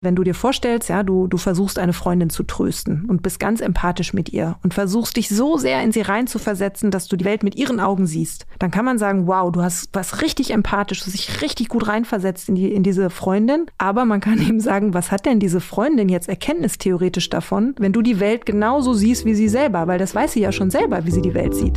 Wenn du dir vorstellst, ja, du, du versuchst eine Freundin zu trösten und bist ganz empathisch mit ihr und versuchst dich so sehr in sie reinzuversetzen, dass du die Welt mit ihren Augen siehst, dann kann man sagen, wow, du hast was richtig empathisch, du hast dich richtig gut reinversetzt in, die, in diese Freundin. Aber man kann eben sagen, was hat denn diese Freundin jetzt erkenntnistheoretisch davon, wenn du die Welt genauso siehst wie sie selber, weil das weiß sie ja schon selber, wie sie die Welt sieht.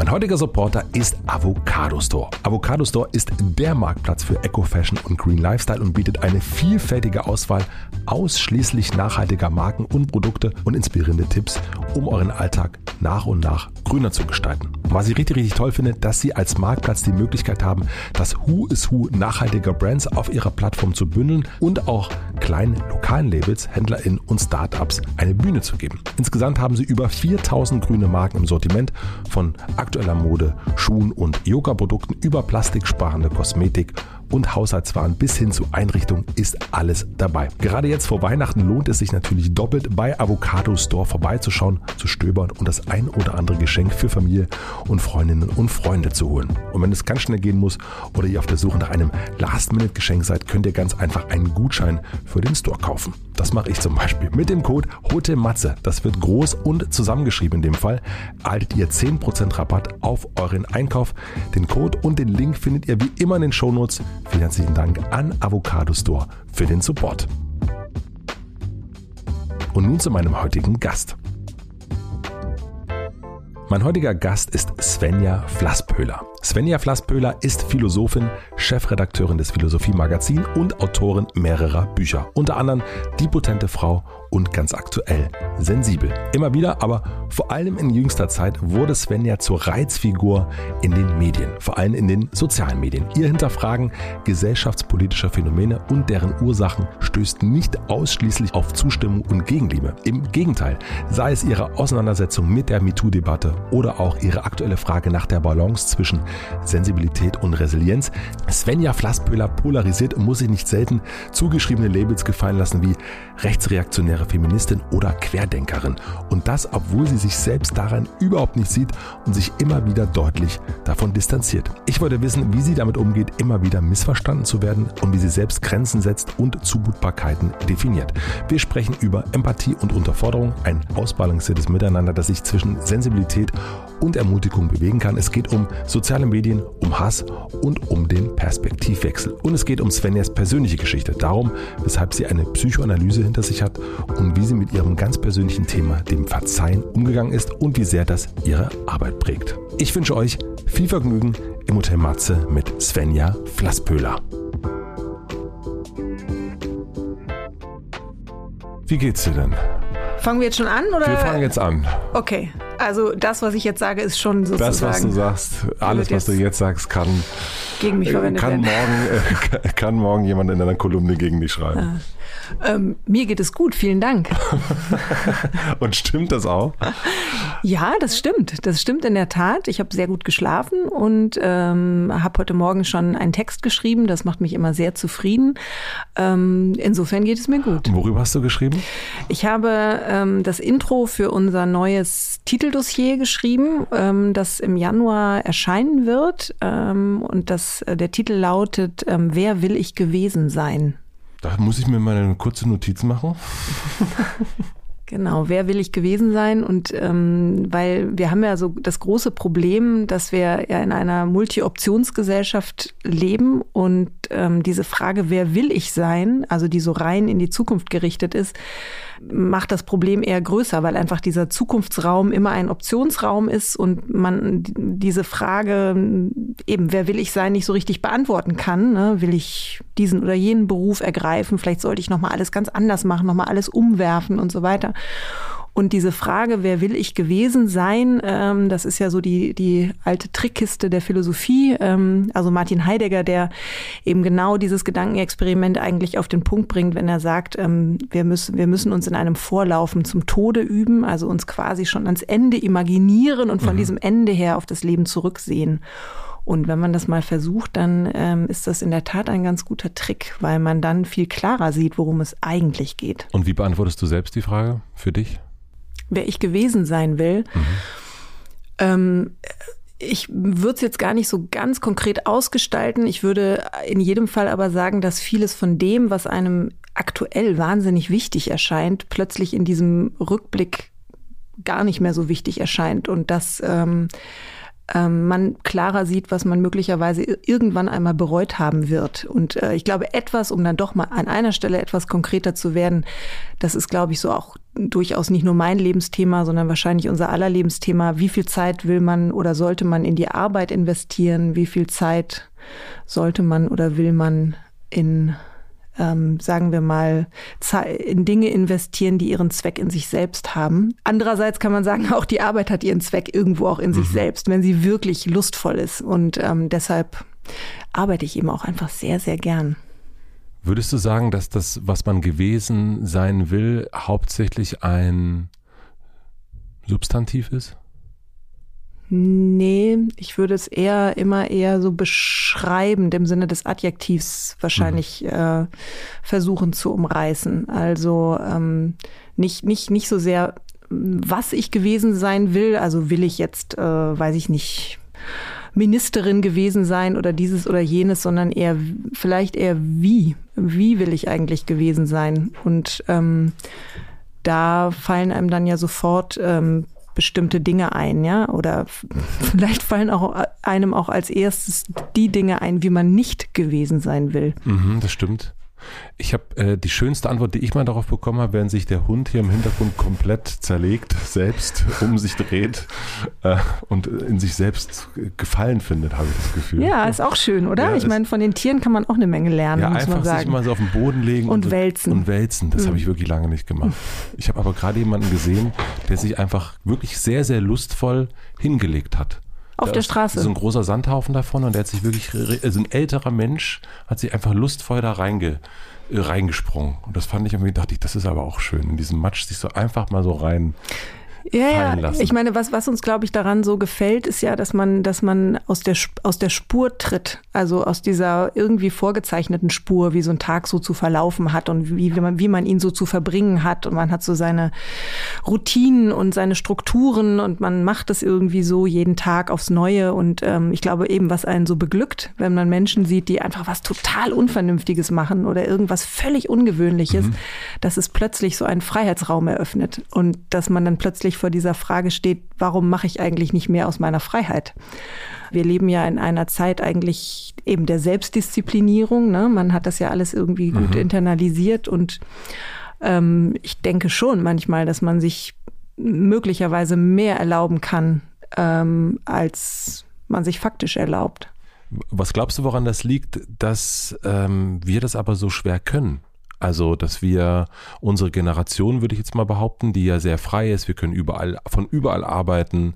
Mein heutiger Supporter ist Avocado Store. Avocado Store ist der Marktplatz für Eco-Fashion und Green Lifestyle und bietet eine vielfältige Auswahl ausschließlich nachhaltiger Marken und Produkte und inspirierende Tipps, um euren Alltag nach und nach grüner zu gestalten. Was ich richtig, richtig toll finde, dass sie als Marktplatz die Möglichkeit haben, das Who is Who nachhaltiger Brands auf ihrer Plattform zu bündeln und auch kleinen lokalen Labels, HändlerInnen und Startups eine Bühne zu geben. Insgesamt haben sie über 4000 grüne Marken im Sortiment von aktueller Mode, Schuhen und Yoga-Produkten über plastiksparende Kosmetik und Haushaltswaren bis hin zu Einrichtungen ist alles dabei. Gerade jetzt vor Weihnachten lohnt es sich natürlich doppelt bei Avocado Store vorbeizuschauen, zu stöbern und das ein oder andere Geschenk für Familie und Freundinnen und Freunde zu holen. Und wenn es ganz schnell gehen muss oder ihr auf der Suche nach einem Last-Minute-Geschenk seid, könnt ihr ganz einfach einen Gutschein für den Store kaufen. Das mache ich zum Beispiel mit dem Code HOTEMATZE. Das wird groß und zusammengeschrieben in dem Fall. Erhaltet ihr 10% Rabatt auf euren Einkauf. Den Code und den Link findet ihr wie immer in den Shownotes. Vielen herzlichen Dank an Avocado Store für den Support. Und nun zu meinem heutigen Gast. Mein heutiger Gast ist Svenja Flasspöhler. Svenja Flasspöhler ist Philosophin, Chefredakteurin des Philosophie Magazin und Autorin mehrerer Bücher. Unter anderem Die potente Frau und ganz aktuell sensibel. Immer wieder, aber vor allem in jüngster Zeit wurde Svenja zur Reizfigur in den Medien, vor allem in den sozialen Medien. Ihr Hinterfragen gesellschaftspolitischer Phänomene und deren Ursachen stößt nicht ausschließlich auf Zustimmung und Gegenliebe. Im Gegenteil, sei es ihre Auseinandersetzung mit der MeToo-Debatte oder auch ihre aktuelle Frage nach der Balance zwischen Sensibilität und Resilienz. Svenja Flasspöhler polarisiert und muss sich nicht selten zugeschriebene Labels gefallen lassen wie rechtsreaktionäre Feministin oder Querdenkerin. Und das, obwohl sie sich selbst daran überhaupt nicht sieht und sich immer wieder deutlich davon distanziert. Ich wollte wissen, wie sie damit umgeht, immer wieder missverstanden zu werden und wie sie selbst Grenzen setzt und Zumutbarkeiten definiert. Wir sprechen über Empathie und Unterforderung, ein ausbalanciertes Miteinander, das sich zwischen Sensibilität und Ermutigung bewegen kann. Es geht um soziale Medien, um Hass und um den Perspektivwechsel. Und es geht um Svenjas persönliche Geschichte, darum, weshalb sie eine Psychoanalyse hinter sich hat und wie sie mit ihrem ganz persönlichen Thema, dem Verzeihen, umgegangen ist und wie sehr das ihre Arbeit prägt. Ich wünsche euch viel Vergnügen im Hotel Matze mit Svenja Flasspöhler. Wie geht's dir denn? Fangen wir jetzt schon an? Oder? Wir fangen jetzt an. Okay, also das, was ich jetzt sage, ist schon sozusagen... Das, was du sagst, alles, was du jetzt sagst, kann, gegen mich verwendet kann, werden. morgen, äh, kann morgen jemand in einer Kolumne gegen dich schreiben. Ah. Ähm, mir geht es gut, vielen Dank. Und stimmt das auch? Ja, das stimmt. Das stimmt in der Tat. Ich habe sehr gut geschlafen und ähm, habe heute Morgen schon einen Text geschrieben. Das macht mich immer sehr zufrieden. Ähm, insofern geht es mir gut. Worüber hast du geschrieben? Ich habe ähm, das Intro für unser neues Titeldossier geschrieben, ähm, das im Januar erscheinen wird. Ähm, und das, äh, der Titel lautet ähm, Wer will ich gewesen sein? Da muss ich mir mal eine kurze Notiz machen. Genau, wer will ich gewesen sein? Und ähm, weil wir haben ja so das große Problem, dass wir ja in einer Multi-Optionsgesellschaft leben und ähm, diese Frage, wer will ich sein, also die so rein in die Zukunft gerichtet ist, macht das Problem eher größer, weil einfach dieser Zukunftsraum immer ein Optionsraum ist und man diese Frage eben, wer will ich sein, nicht so richtig beantworten kann. Ne? Will ich diesen oder jenen Beruf ergreifen? Vielleicht sollte ich nochmal alles ganz anders machen, nochmal alles umwerfen und so weiter. Und diese Frage, wer will ich gewesen sein, ähm, das ist ja so die, die alte Trickkiste der Philosophie. Ähm, also Martin Heidegger, der eben genau dieses Gedankenexperiment eigentlich auf den Punkt bringt, wenn er sagt, ähm, wir, müssen, wir müssen uns in einem Vorlaufen zum Tode üben, also uns quasi schon ans Ende imaginieren und von mhm. diesem Ende her auf das Leben zurücksehen. Und wenn man das mal versucht, dann ähm, ist das in der Tat ein ganz guter Trick, weil man dann viel klarer sieht, worum es eigentlich geht. Und wie beantwortest du selbst die Frage für dich? Wer ich gewesen sein will. Mhm. Ähm, ich würde es jetzt gar nicht so ganz konkret ausgestalten. Ich würde in jedem Fall aber sagen, dass vieles von dem, was einem aktuell wahnsinnig wichtig erscheint, plötzlich in diesem Rückblick gar nicht mehr so wichtig erscheint und dass ähm, ähm, man klarer sieht, was man möglicherweise irgendwann einmal bereut haben wird. Und äh, ich glaube, etwas, um dann doch mal an einer Stelle etwas konkreter zu werden, das ist, glaube ich, so auch durchaus nicht nur mein Lebensthema, sondern wahrscheinlich unser aller Lebensthema. Wie viel Zeit will man oder sollte man in die Arbeit investieren? Wie viel Zeit sollte man oder will man in ähm, sagen wir mal, in Dinge investieren, die ihren Zweck in sich selbst haben. Andererseits kann man sagen, auch die Arbeit hat ihren Zweck irgendwo auch in mhm. sich selbst, wenn sie wirklich lustvoll ist. Und ähm, deshalb arbeite ich eben auch einfach sehr, sehr gern. Würdest du sagen, dass das, was man gewesen sein will, hauptsächlich ein Substantiv ist? Nee, ich würde es eher immer eher so beschreibend im Sinne des Adjektivs wahrscheinlich mhm. äh, versuchen zu umreißen. Also ähm, nicht, nicht, nicht so sehr, was ich gewesen sein will. Also will ich jetzt, äh, weiß ich nicht, Ministerin gewesen sein oder dieses oder jenes, sondern eher vielleicht eher wie. Wie will ich eigentlich gewesen sein? Und ähm, da fallen einem dann ja sofort ähm, bestimmte Dinge ein, ja? Oder vielleicht fallen auch einem auch als erstes die Dinge ein, wie man nicht gewesen sein will. Mhm, das stimmt. Ich habe äh, die schönste Antwort, die ich mal darauf bekommen habe, während sich der Hund hier im Hintergrund komplett zerlegt, selbst um sich dreht äh, und in sich selbst Gefallen findet, habe ich das Gefühl. Ja, ist auch schön, oder? Ja, ich meine, von den Tieren kann man auch eine Menge lernen, ja, muss man sagen. sich mal so auf den Boden legen und, und wälzen. Und wälzen, das mhm. habe ich wirklich lange nicht gemacht. Ich habe aber gerade jemanden gesehen, der sich einfach wirklich sehr, sehr lustvoll hingelegt hat. Auf da der Straße. So ein großer Sandhaufen davon und der hat sich wirklich, also ein älterer Mensch hat sich einfach lustvoll da reinge, äh, reingesprungen. Und das fand ich irgendwie, dachte ich, das ist aber auch schön, in diesem Matsch sich so einfach mal so rein ja, ja. Ich meine, was, was uns, glaube ich, daran so gefällt, ist ja, dass man, dass man aus der, aus der Spur tritt. Also aus dieser irgendwie vorgezeichneten Spur, wie so ein Tag so zu verlaufen hat und wie, wie, man, wie man ihn so zu verbringen hat. Und man hat so seine Routinen und seine Strukturen und man macht es irgendwie so jeden Tag aufs Neue. Und ähm, ich glaube eben, was einen so beglückt, wenn man Menschen sieht, die einfach was total Unvernünftiges machen oder irgendwas völlig Ungewöhnliches, mhm. dass es plötzlich so einen Freiheitsraum eröffnet und dass man dann plötzlich vor dieser Frage steht, warum mache ich eigentlich nicht mehr aus meiner Freiheit? Wir leben ja in einer Zeit eigentlich eben der Selbstdisziplinierung. Ne? Man hat das ja alles irgendwie gut mhm. internalisiert und ähm, ich denke schon manchmal, dass man sich möglicherweise mehr erlauben kann, ähm, als man sich faktisch erlaubt. Was glaubst du, woran das liegt, dass ähm, wir das aber so schwer können? Also, dass wir unsere Generation, würde ich jetzt mal behaupten, die ja sehr frei ist, wir können überall, von überall arbeiten,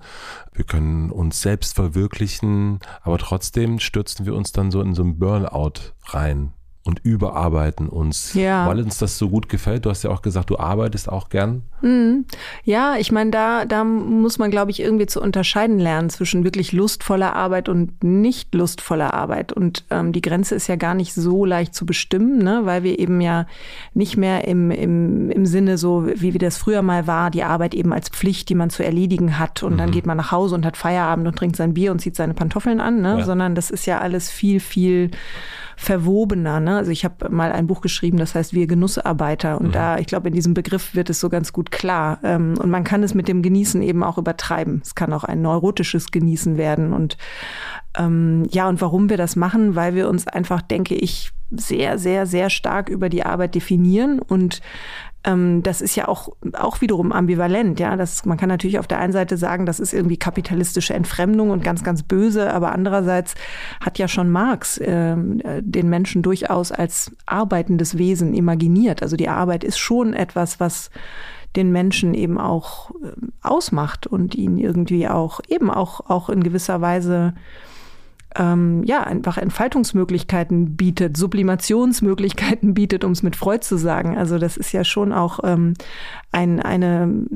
wir können uns selbst verwirklichen, aber trotzdem stürzen wir uns dann so in so ein Burnout rein und überarbeiten uns, ja. weil uns das so gut gefällt. Du hast ja auch gesagt, du arbeitest auch gern. Mhm. Ja, ich meine, da, da muss man, glaube ich, irgendwie zu unterscheiden lernen zwischen wirklich lustvoller Arbeit und nicht lustvoller Arbeit. Und ähm, die Grenze ist ja gar nicht so leicht zu bestimmen, ne? weil wir eben ja nicht mehr im, im, im Sinne so, wie, wie das früher mal war, die Arbeit eben als Pflicht, die man zu erledigen hat. Und mhm. dann geht man nach Hause und hat Feierabend und trinkt sein Bier und zieht seine Pantoffeln an, ne? Ja. sondern das ist ja alles viel, viel verwobener. Ne? Also ich habe mal ein Buch geschrieben, das heißt Wir Genussarbeiter. Und mhm. da, ich glaube, in diesem Begriff wird es so ganz gut klar. Ähm, und man kann es mit dem Genießen eben auch übertreiben. Es kann auch ein neurotisches Genießen werden. Und ähm, ja, und warum wir das machen? Weil wir uns einfach, denke ich, sehr, sehr, sehr stark über die Arbeit definieren und ähm, das ist ja auch, auch wiederum ambivalent. Ja, das, man kann natürlich auf der einen Seite sagen, das ist irgendwie kapitalistische Entfremdung und ganz, ganz böse, aber andererseits hat ja schon Marx äh, den Menschen durchaus als arbeitendes Wesen imaginiert. Also die Arbeit ist schon etwas, was den Menschen eben auch äh, ausmacht und ihn irgendwie auch eben auch, auch in gewisser Weise ähm, ja, einfach Entfaltungsmöglichkeiten bietet, Sublimationsmöglichkeiten bietet, um es mit Freud zu sagen. Also das ist ja schon auch ähm, ein, eine,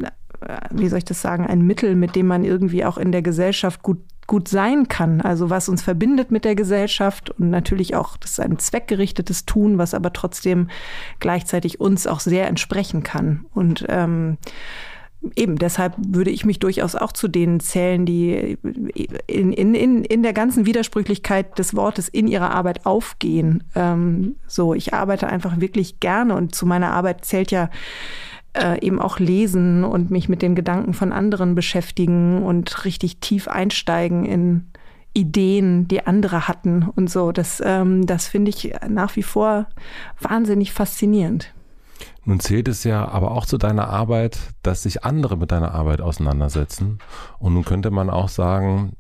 wie soll ich das sagen, ein Mittel, mit dem man irgendwie auch in der Gesellschaft gut gut sein kann. Also was uns verbindet mit der Gesellschaft und natürlich auch, das ist ein zweckgerichtetes Tun, was aber trotzdem gleichzeitig uns auch sehr entsprechen kann. Und ähm, eben deshalb würde ich mich durchaus auch zu denen zählen, die in, in, in, in der ganzen Widersprüchlichkeit des Wortes in ihrer Arbeit aufgehen. Ähm, so, ich arbeite einfach wirklich gerne und zu meiner Arbeit zählt ja äh, eben auch lesen und mich mit den Gedanken von anderen beschäftigen und richtig tief einsteigen in Ideen, die andere hatten und so. Das, ähm, das finde ich nach wie vor wahnsinnig faszinierend. Nun zählt es ja aber auch zu deiner Arbeit, dass sich andere mit deiner Arbeit auseinandersetzen. Und nun könnte man auch sagen,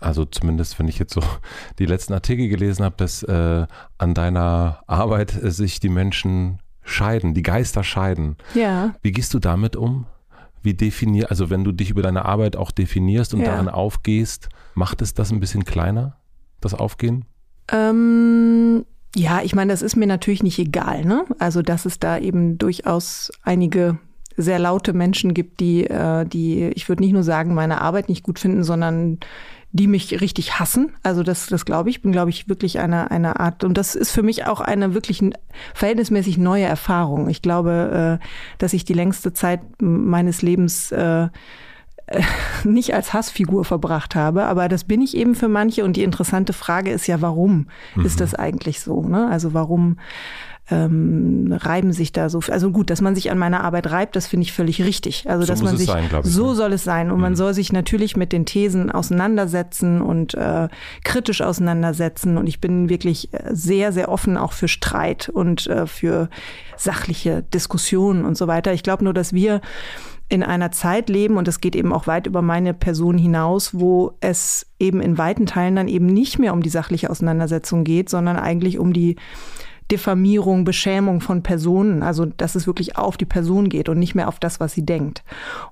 also zumindest wenn ich jetzt so die letzten Artikel gelesen habe, dass äh, an deiner Arbeit sich die Menschen scheiden, die Geister scheiden. Ja. Wie gehst du damit um? Wie definier, also wenn du dich über deine Arbeit auch definierst und ja. daran aufgehst, macht es das ein bisschen kleiner, das Aufgehen? Ähm, ja, ich meine, das ist mir natürlich nicht egal. Ne? Also, dass es da eben durchaus einige sehr laute Menschen gibt, die, äh, die, ich würde nicht nur sagen, meine Arbeit nicht gut finden, sondern die mich richtig hassen. Also das, das glaube ich, bin, glaube ich, wirklich eine, eine Art, und das ist für mich auch eine wirklich verhältnismäßig neue Erfahrung. Ich glaube, äh, dass ich die längste Zeit meines Lebens äh, nicht als Hassfigur verbracht habe, aber das bin ich eben für manche. Und die interessante Frage ist ja, warum mhm. ist das eigentlich so? Ne? Also warum ähm, reiben sich da so. Also gut, dass man sich an meiner Arbeit reibt, das finde ich völlig richtig. Also so dass man sich sein, ich, so ne? soll es sein und mhm. man soll sich natürlich mit den Thesen auseinandersetzen und äh, kritisch auseinandersetzen. Und ich bin wirklich äh, sehr, sehr offen auch für Streit und äh, für sachliche Diskussionen und so weiter. Ich glaube nur, dass wir in einer Zeit leben, und das geht eben auch weit über meine Person hinaus, wo es eben in weiten Teilen dann eben nicht mehr um die sachliche Auseinandersetzung geht, sondern eigentlich um die Diffamierung, Beschämung von Personen, also dass es wirklich auf die Person geht und nicht mehr auf das, was sie denkt.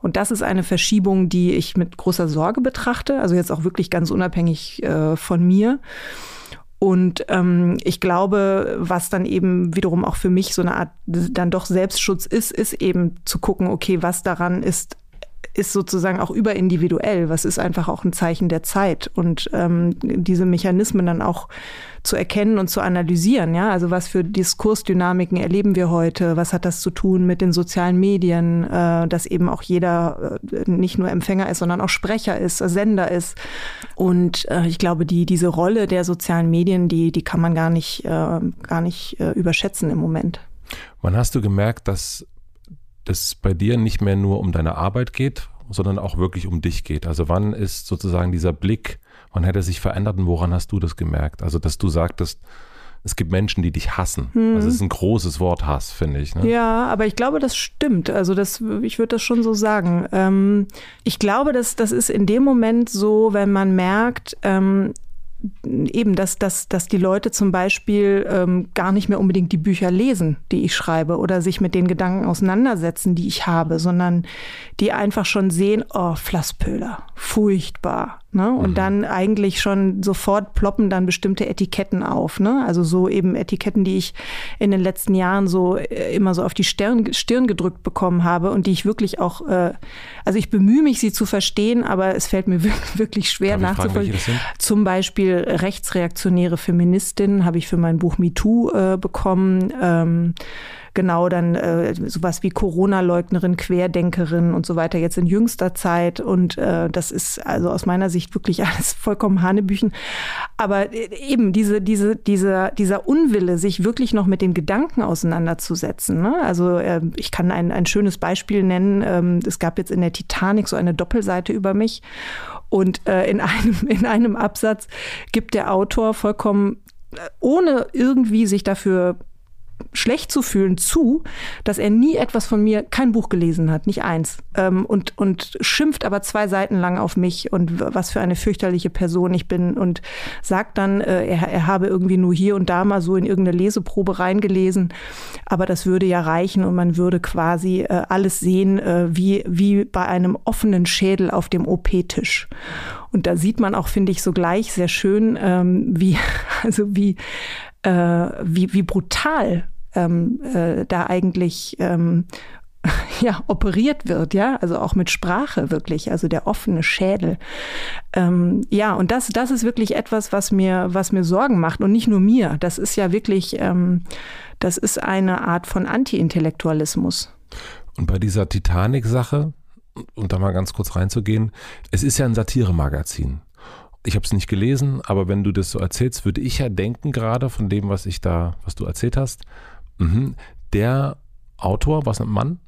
Und das ist eine Verschiebung, die ich mit großer Sorge betrachte, also jetzt auch wirklich ganz unabhängig äh, von mir. Und ähm, ich glaube, was dann eben wiederum auch für mich so eine Art dann doch Selbstschutz ist, ist eben zu gucken, okay, was daran ist ist sozusagen auch überindividuell. Was ist einfach auch ein Zeichen der Zeit und ähm, diese Mechanismen dann auch zu erkennen und zu analysieren. Ja, also was für Diskursdynamiken erleben wir heute? Was hat das zu tun mit den sozialen Medien, äh, dass eben auch jeder äh, nicht nur Empfänger ist, sondern auch Sprecher ist, Sender ist. Und äh, ich glaube, die diese Rolle der sozialen Medien, die die kann man gar nicht äh, gar nicht äh, überschätzen im Moment. Wann hast du gemerkt, dass es bei dir nicht mehr nur um deine Arbeit geht, sondern auch wirklich um dich geht. Also wann ist sozusagen dieser Blick, wann hat er sich verändert und woran hast du das gemerkt? Also dass du sagtest, es gibt Menschen, die dich hassen. Hm. Also es ist ein großes Wort Hass, finde ich. Ne? Ja, aber ich glaube, das stimmt. Also das, ich würde das schon so sagen. Ähm, ich glaube, dass das ist in dem Moment so, wenn man merkt, ähm, eben, dass, dass, dass die Leute zum Beispiel ähm, gar nicht mehr unbedingt die Bücher lesen, die ich schreibe oder sich mit den Gedanken auseinandersetzen, die ich habe, sondern die einfach schon sehen, oh, Flasspöder, furchtbar. Ne? Und mhm. dann eigentlich schon sofort ploppen dann bestimmte Etiketten auf. Ne? Also so eben Etiketten, die ich in den letzten Jahren so äh, immer so auf die Stirn, Stirn gedrückt bekommen habe und die ich wirklich auch, äh, also ich bemühe mich, sie zu verstehen, aber es fällt mir wirklich schwer nachzuvollziehen. Zum Beispiel rechtsreaktionäre Feministin habe ich für mein Buch MeToo äh, bekommen. Ähm, genau dann äh, sowas wie Corona-Leugnerin, Querdenkerin und so weiter jetzt in jüngster Zeit. Und äh, das ist also aus meiner Sicht wirklich alles vollkommen Hanebüchen. Aber äh, eben diese, diese, dieser, dieser Unwille, sich wirklich noch mit den Gedanken auseinanderzusetzen. Ne? Also äh, ich kann ein, ein schönes Beispiel nennen. Ähm, es gab jetzt in der Titanic so eine Doppelseite über mich. Und äh, in, einem, in einem Absatz gibt der Autor vollkommen, äh, ohne irgendwie sich dafür schlecht zu fühlen zu, dass er nie etwas von mir, kein Buch gelesen hat, nicht eins. Ähm, und, und schimpft aber zwei Seiten lang auf mich und was für eine fürchterliche Person ich bin und sagt dann, äh, er, er habe irgendwie nur hier und da mal so in irgendeine Leseprobe reingelesen. Aber das würde ja reichen und man würde quasi äh, alles sehen, äh, wie, wie bei einem offenen Schädel auf dem OP-Tisch. Und da sieht man auch, finde ich, sogleich sehr schön, ähm, wie, also wie, äh, wie, wie brutal ähm, äh, da eigentlich ähm, ja, operiert wird, ja, also auch mit Sprache wirklich, also der offene Schädel. Ähm, ja, und das, das ist wirklich etwas, was mir, was mir Sorgen macht und nicht nur mir. Das ist ja wirklich, ähm, das ist eine Art von Anti-Intellektualismus. Und bei dieser Titanic-Sache, um da mal ganz kurz reinzugehen, es ist ja ein Satiremagazin. Ich habe es nicht gelesen, aber wenn du das so erzählst, würde ich ja denken, gerade von dem, was ich da, was du erzählt hast, mh, der Autor, was ein Mann?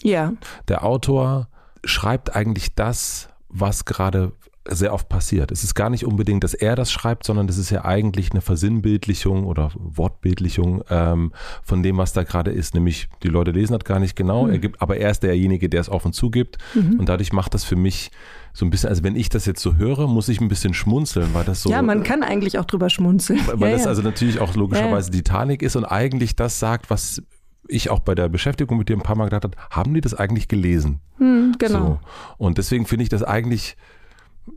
Ja. Der Autor schreibt eigentlich das, was gerade sehr oft passiert. Es ist gar nicht unbedingt, dass er das schreibt, sondern das ist ja eigentlich eine Versinnbildlichung oder Wortbildlichung ähm, von dem, was da gerade ist. Nämlich, die Leute lesen das gar nicht genau, mhm. er gibt, aber er ist derjenige, der es offen zugibt. Mhm. Und dadurch macht das für mich so ein bisschen, also wenn ich das jetzt so höre, muss ich ein bisschen schmunzeln, weil das so. Ja, man kann eigentlich auch drüber schmunzeln. Weil ja, das ja. also natürlich auch logischerweise ja, Titanic ist und eigentlich das sagt, was ich auch bei der Beschäftigung mit dir ein paar Mal gedacht habe, haben die das eigentlich gelesen? Hm, genau. So. Und deswegen finde ich das eigentlich,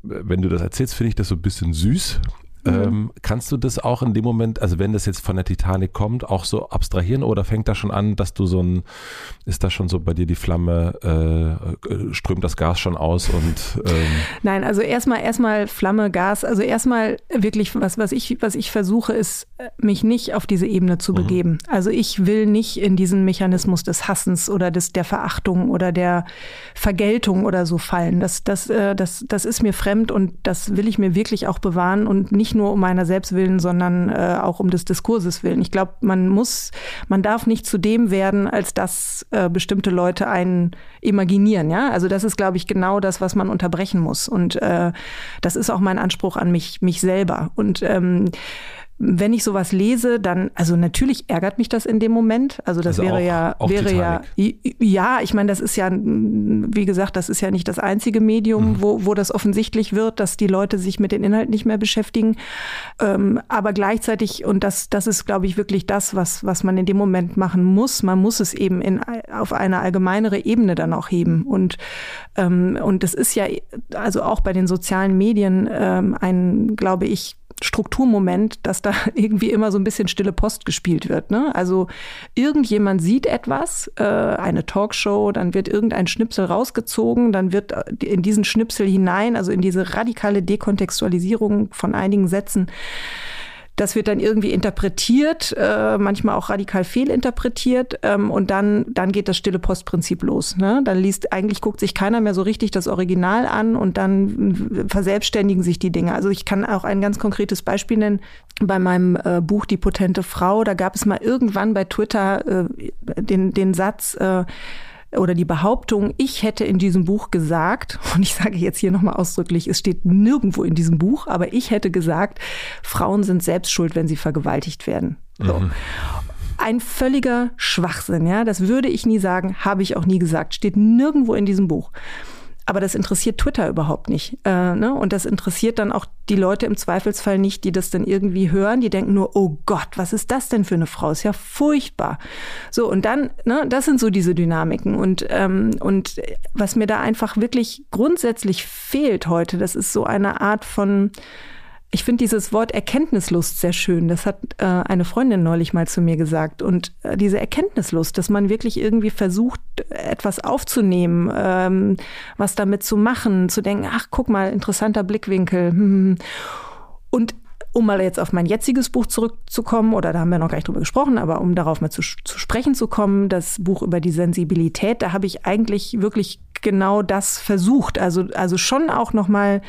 wenn du das erzählst, finde ich das so ein bisschen süß, Mhm. Ähm, kannst du das auch in dem Moment, also wenn das jetzt von der Titanic kommt, auch so abstrahieren oder fängt da schon an, dass du so ein, ist da schon so bei dir die Flamme, äh, strömt das Gas schon aus und ähm Nein, also erstmal erstmal Flamme, Gas, also erstmal wirklich, was, was ich, was ich versuche, ist, mich nicht auf diese Ebene zu mhm. begeben. Also ich will nicht in diesen Mechanismus des Hassens oder des, der Verachtung oder der Vergeltung oder so fallen. Das, das, äh, das, das ist mir fremd und das will ich mir wirklich auch bewahren und nicht nur um meiner selbst willen, sondern äh, auch um des Diskurses willen. Ich glaube, man muss, man darf nicht zu dem werden, als dass äh, bestimmte Leute einen imaginieren. Ja, also das ist, glaube ich, genau das, was man unterbrechen muss. Und äh, das ist auch mein Anspruch an mich, mich selber. Und ähm, wenn ich sowas lese, dann, also natürlich ärgert mich das in dem Moment. Also das also wäre auch, ja, auch wäre Titanic. ja, ja, ich meine, das ist ja, wie gesagt, das ist ja nicht das einzige Medium, mhm. wo, wo das offensichtlich wird, dass die Leute sich mit den Inhalten nicht mehr beschäftigen. Ähm, aber gleichzeitig, und das, das ist, glaube ich, wirklich das, was, was man in dem Moment machen muss. Man muss es eben in, auf eine allgemeinere Ebene dann auch heben. Und, ähm, und das ist ja, also auch bei den sozialen Medien ähm, ein, glaube ich, Strukturmoment, dass da irgendwie immer so ein bisschen stille Post gespielt wird. Ne? Also irgendjemand sieht etwas, äh, eine Talkshow, dann wird irgendein Schnipsel rausgezogen, dann wird äh, in diesen Schnipsel hinein, also in diese radikale Dekontextualisierung von einigen Sätzen, das wird dann irgendwie interpretiert, äh, manchmal auch radikal fehlinterpretiert ähm, und dann, dann geht das stille Postprinzip los. Ne? Dann liest, eigentlich guckt sich keiner mehr so richtig das Original an und dann verselbstständigen sich die Dinge. Also ich kann auch ein ganz konkretes Beispiel nennen. Bei meinem äh, Buch Die potente Frau, da gab es mal irgendwann bei Twitter äh, den, den Satz, äh, oder die Behauptung, ich hätte in diesem Buch gesagt, und ich sage jetzt hier nochmal ausdrücklich, es steht nirgendwo in diesem Buch, aber ich hätte gesagt, Frauen sind selbst schuld, wenn sie vergewaltigt werden. So. Mhm. Ein völliger Schwachsinn, ja. Das würde ich nie sagen, habe ich auch nie gesagt, steht nirgendwo in diesem Buch. Aber das interessiert Twitter überhaupt nicht. Äh, ne? Und das interessiert dann auch die Leute im Zweifelsfall nicht, die das dann irgendwie hören. Die denken nur, oh Gott, was ist das denn für eine Frau? Ist ja furchtbar. So, und dann, ne, das sind so diese Dynamiken. Und, ähm, und was mir da einfach wirklich grundsätzlich fehlt heute, das ist so eine Art von ich finde dieses Wort Erkenntnislust sehr schön. Das hat äh, eine Freundin neulich mal zu mir gesagt. Und äh, diese Erkenntnislust, dass man wirklich irgendwie versucht, etwas aufzunehmen, ähm, was damit zu machen, zu denken, ach, guck mal, interessanter Blickwinkel. Und um mal jetzt auf mein jetziges Buch zurückzukommen, oder da haben wir noch gar nicht drüber gesprochen, aber um darauf mal zu, zu sprechen zu kommen, das Buch über die Sensibilität, da habe ich eigentlich wirklich genau das versucht. Also, also schon auch noch mal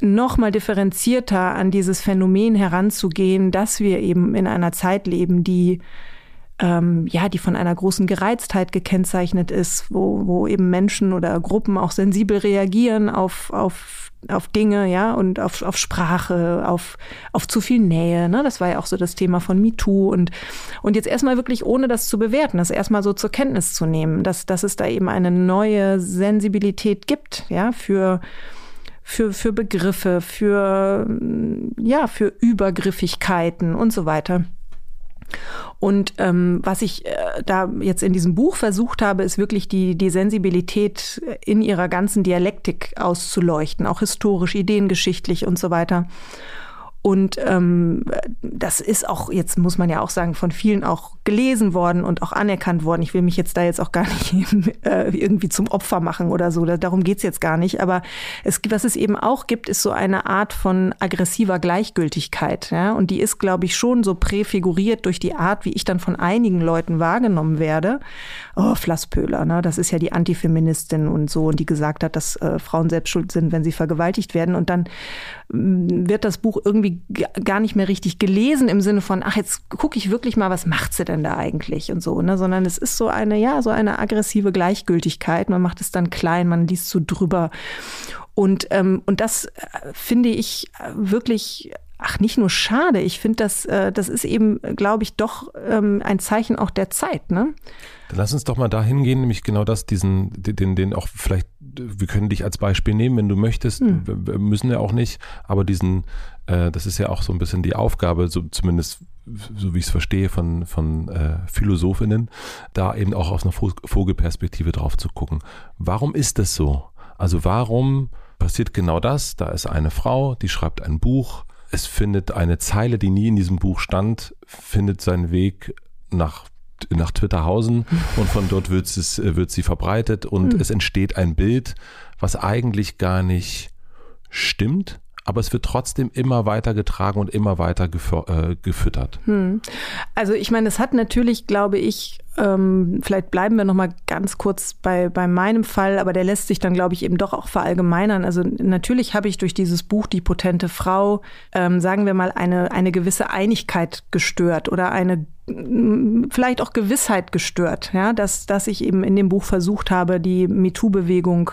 noch mal differenzierter an dieses Phänomen heranzugehen, dass wir eben in einer Zeit leben, die ähm, ja, die von einer großen Gereiztheit gekennzeichnet ist, wo, wo eben Menschen oder Gruppen auch sensibel reagieren auf, auf auf Dinge, ja, und auf, auf Sprache, auf, auf zu viel Nähe. Ne? Das war ja auch so das Thema von MeToo. Und, und jetzt erstmal wirklich, ohne das zu bewerten, das erstmal so zur Kenntnis zu nehmen, dass, dass es da eben eine neue Sensibilität gibt, ja, für für, für Begriffe, für, ja, für Übergriffigkeiten und so weiter. Und ähm, was ich äh, da jetzt in diesem Buch versucht habe, ist wirklich die, die Sensibilität in ihrer ganzen Dialektik auszuleuchten, auch historisch, ideengeschichtlich und so weiter. Und ähm, das ist auch, jetzt muss man ja auch sagen, von vielen auch gelesen worden und auch anerkannt worden. Ich will mich jetzt da jetzt auch gar nicht äh, irgendwie zum Opfer machen oder so. Darum geht's jetzt gar nicht. Aber es, was es eben auch gibt, ist so eine Art von aggressiver Gleichgültigkeit. Ja? Und die ist, glaube ich, schon so präfiguriert durch die Art, wie ich dann von einigen Leuten wahrgenommen werde. Oh, Flasspöhler, ne? das ist ja die Antifeministin und so, und die gesagt hat, dass äh, Frauen selbst schuld sind, wenn sie vergewaltigt werden. Und dann wird das Buch irgendwie gar nicht mehr richtig gelesen im Sinne von, ach, jetzt gucke ich wirklich mal, was macht sie denn da eigentlich und so, ne? Sondern es ist so eine, ja, so eine aggressive Gleichgültigkeit. Man macht es dann klein, man liest so drüber. Und, ähm, und das äh, finde ich wirklich ach, nicht nur schade, ich finde, das, äh, das ist eben, glaube ich, doch ähm, ein Zeichen auch der Zeit. Ne? Dann lass uns doch mal dahin gehen, nämlich genau das, diesen, den, den auch vielleicht, wir können dich als Beispiel nehmen, wenn du möchtest, hm. wir müssen ja auch nicht, aber diesen, äh, das ist ja auch so ein bisschen die Aufgabe, so zumindest so wie ich es verstehe von, von äh, Philosophinnen, da eben auch aus einer Vogelperspektive drauf zu gucken. Warum ist das so? Also warum passiert genau das? Da ist eine Frau, die schreibt ein Buch, es findet eine Zeile, die nie in diesem Buch stand, findet seinen Weg nach nach Twitterhausen und von dort wird, es, wird sie verbreitet und mhm. es entsteht ein Bild, was eigentlich gar nicht stimmt, aber es wird trotzdem immer weiter getragen und immer weiter äh, gefüttert. Hm. Also ich meine, es hat natürlich, glaube ich, ähm, vielleicht bleiben wir noch mal ganz kurz bei, bei meinem Fall, aber der lässt sich dann, glaube ich, eben doch auch verallgemeinern. Also natürlich habe ich durch dieses Buch Die potente Frau, ähm, sagen wir mal, eine, eine gewisse Einigkeit gestört oder eine vielleicht auch Gewissheit gestört, ja, dass, dass ich eben in dem Buch versucht habe, die MeToo-Bewegung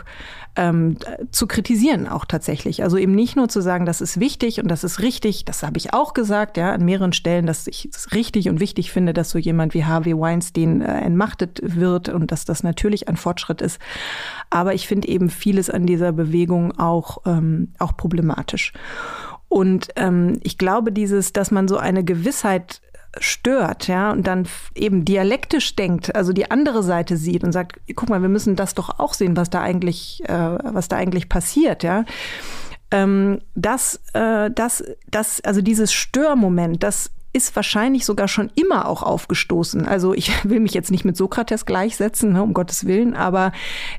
ähm, zu kritisieren auch tatsächlich. Also eben nicht nur zu sagen, das ist wichtig und das ist richtig, das habe ich auch gesagt, ja, an mehreren Stellen, dass ich es richtig und wichtig finde, dass so jemand wie Harvey Weinstein äh, entmachtet wird und dass das natürlich ein Fortschritt ist. Aber ich finde eben vieles an dieser Bewegung auch, ähm, auch problematisch. Und ähm, ich glaube, dieses, dass man so eine Gewissheit stört, ja, und dann eben dialektisch denkt, also die andere Seite sieht und sagt, guck mal, wir müssen das doch auch sehen, was da eigentlich, äh, was da eigentlich passiert, ja. Ähm, das, äh, das, das, also dieses Störmoment, das ist wahrscheinlich sogar schon immer auch aufgestoßen. Also ich will mich jetzt nicht mit Sokrates gleichsetzen, ne, um Gottes Willen, aber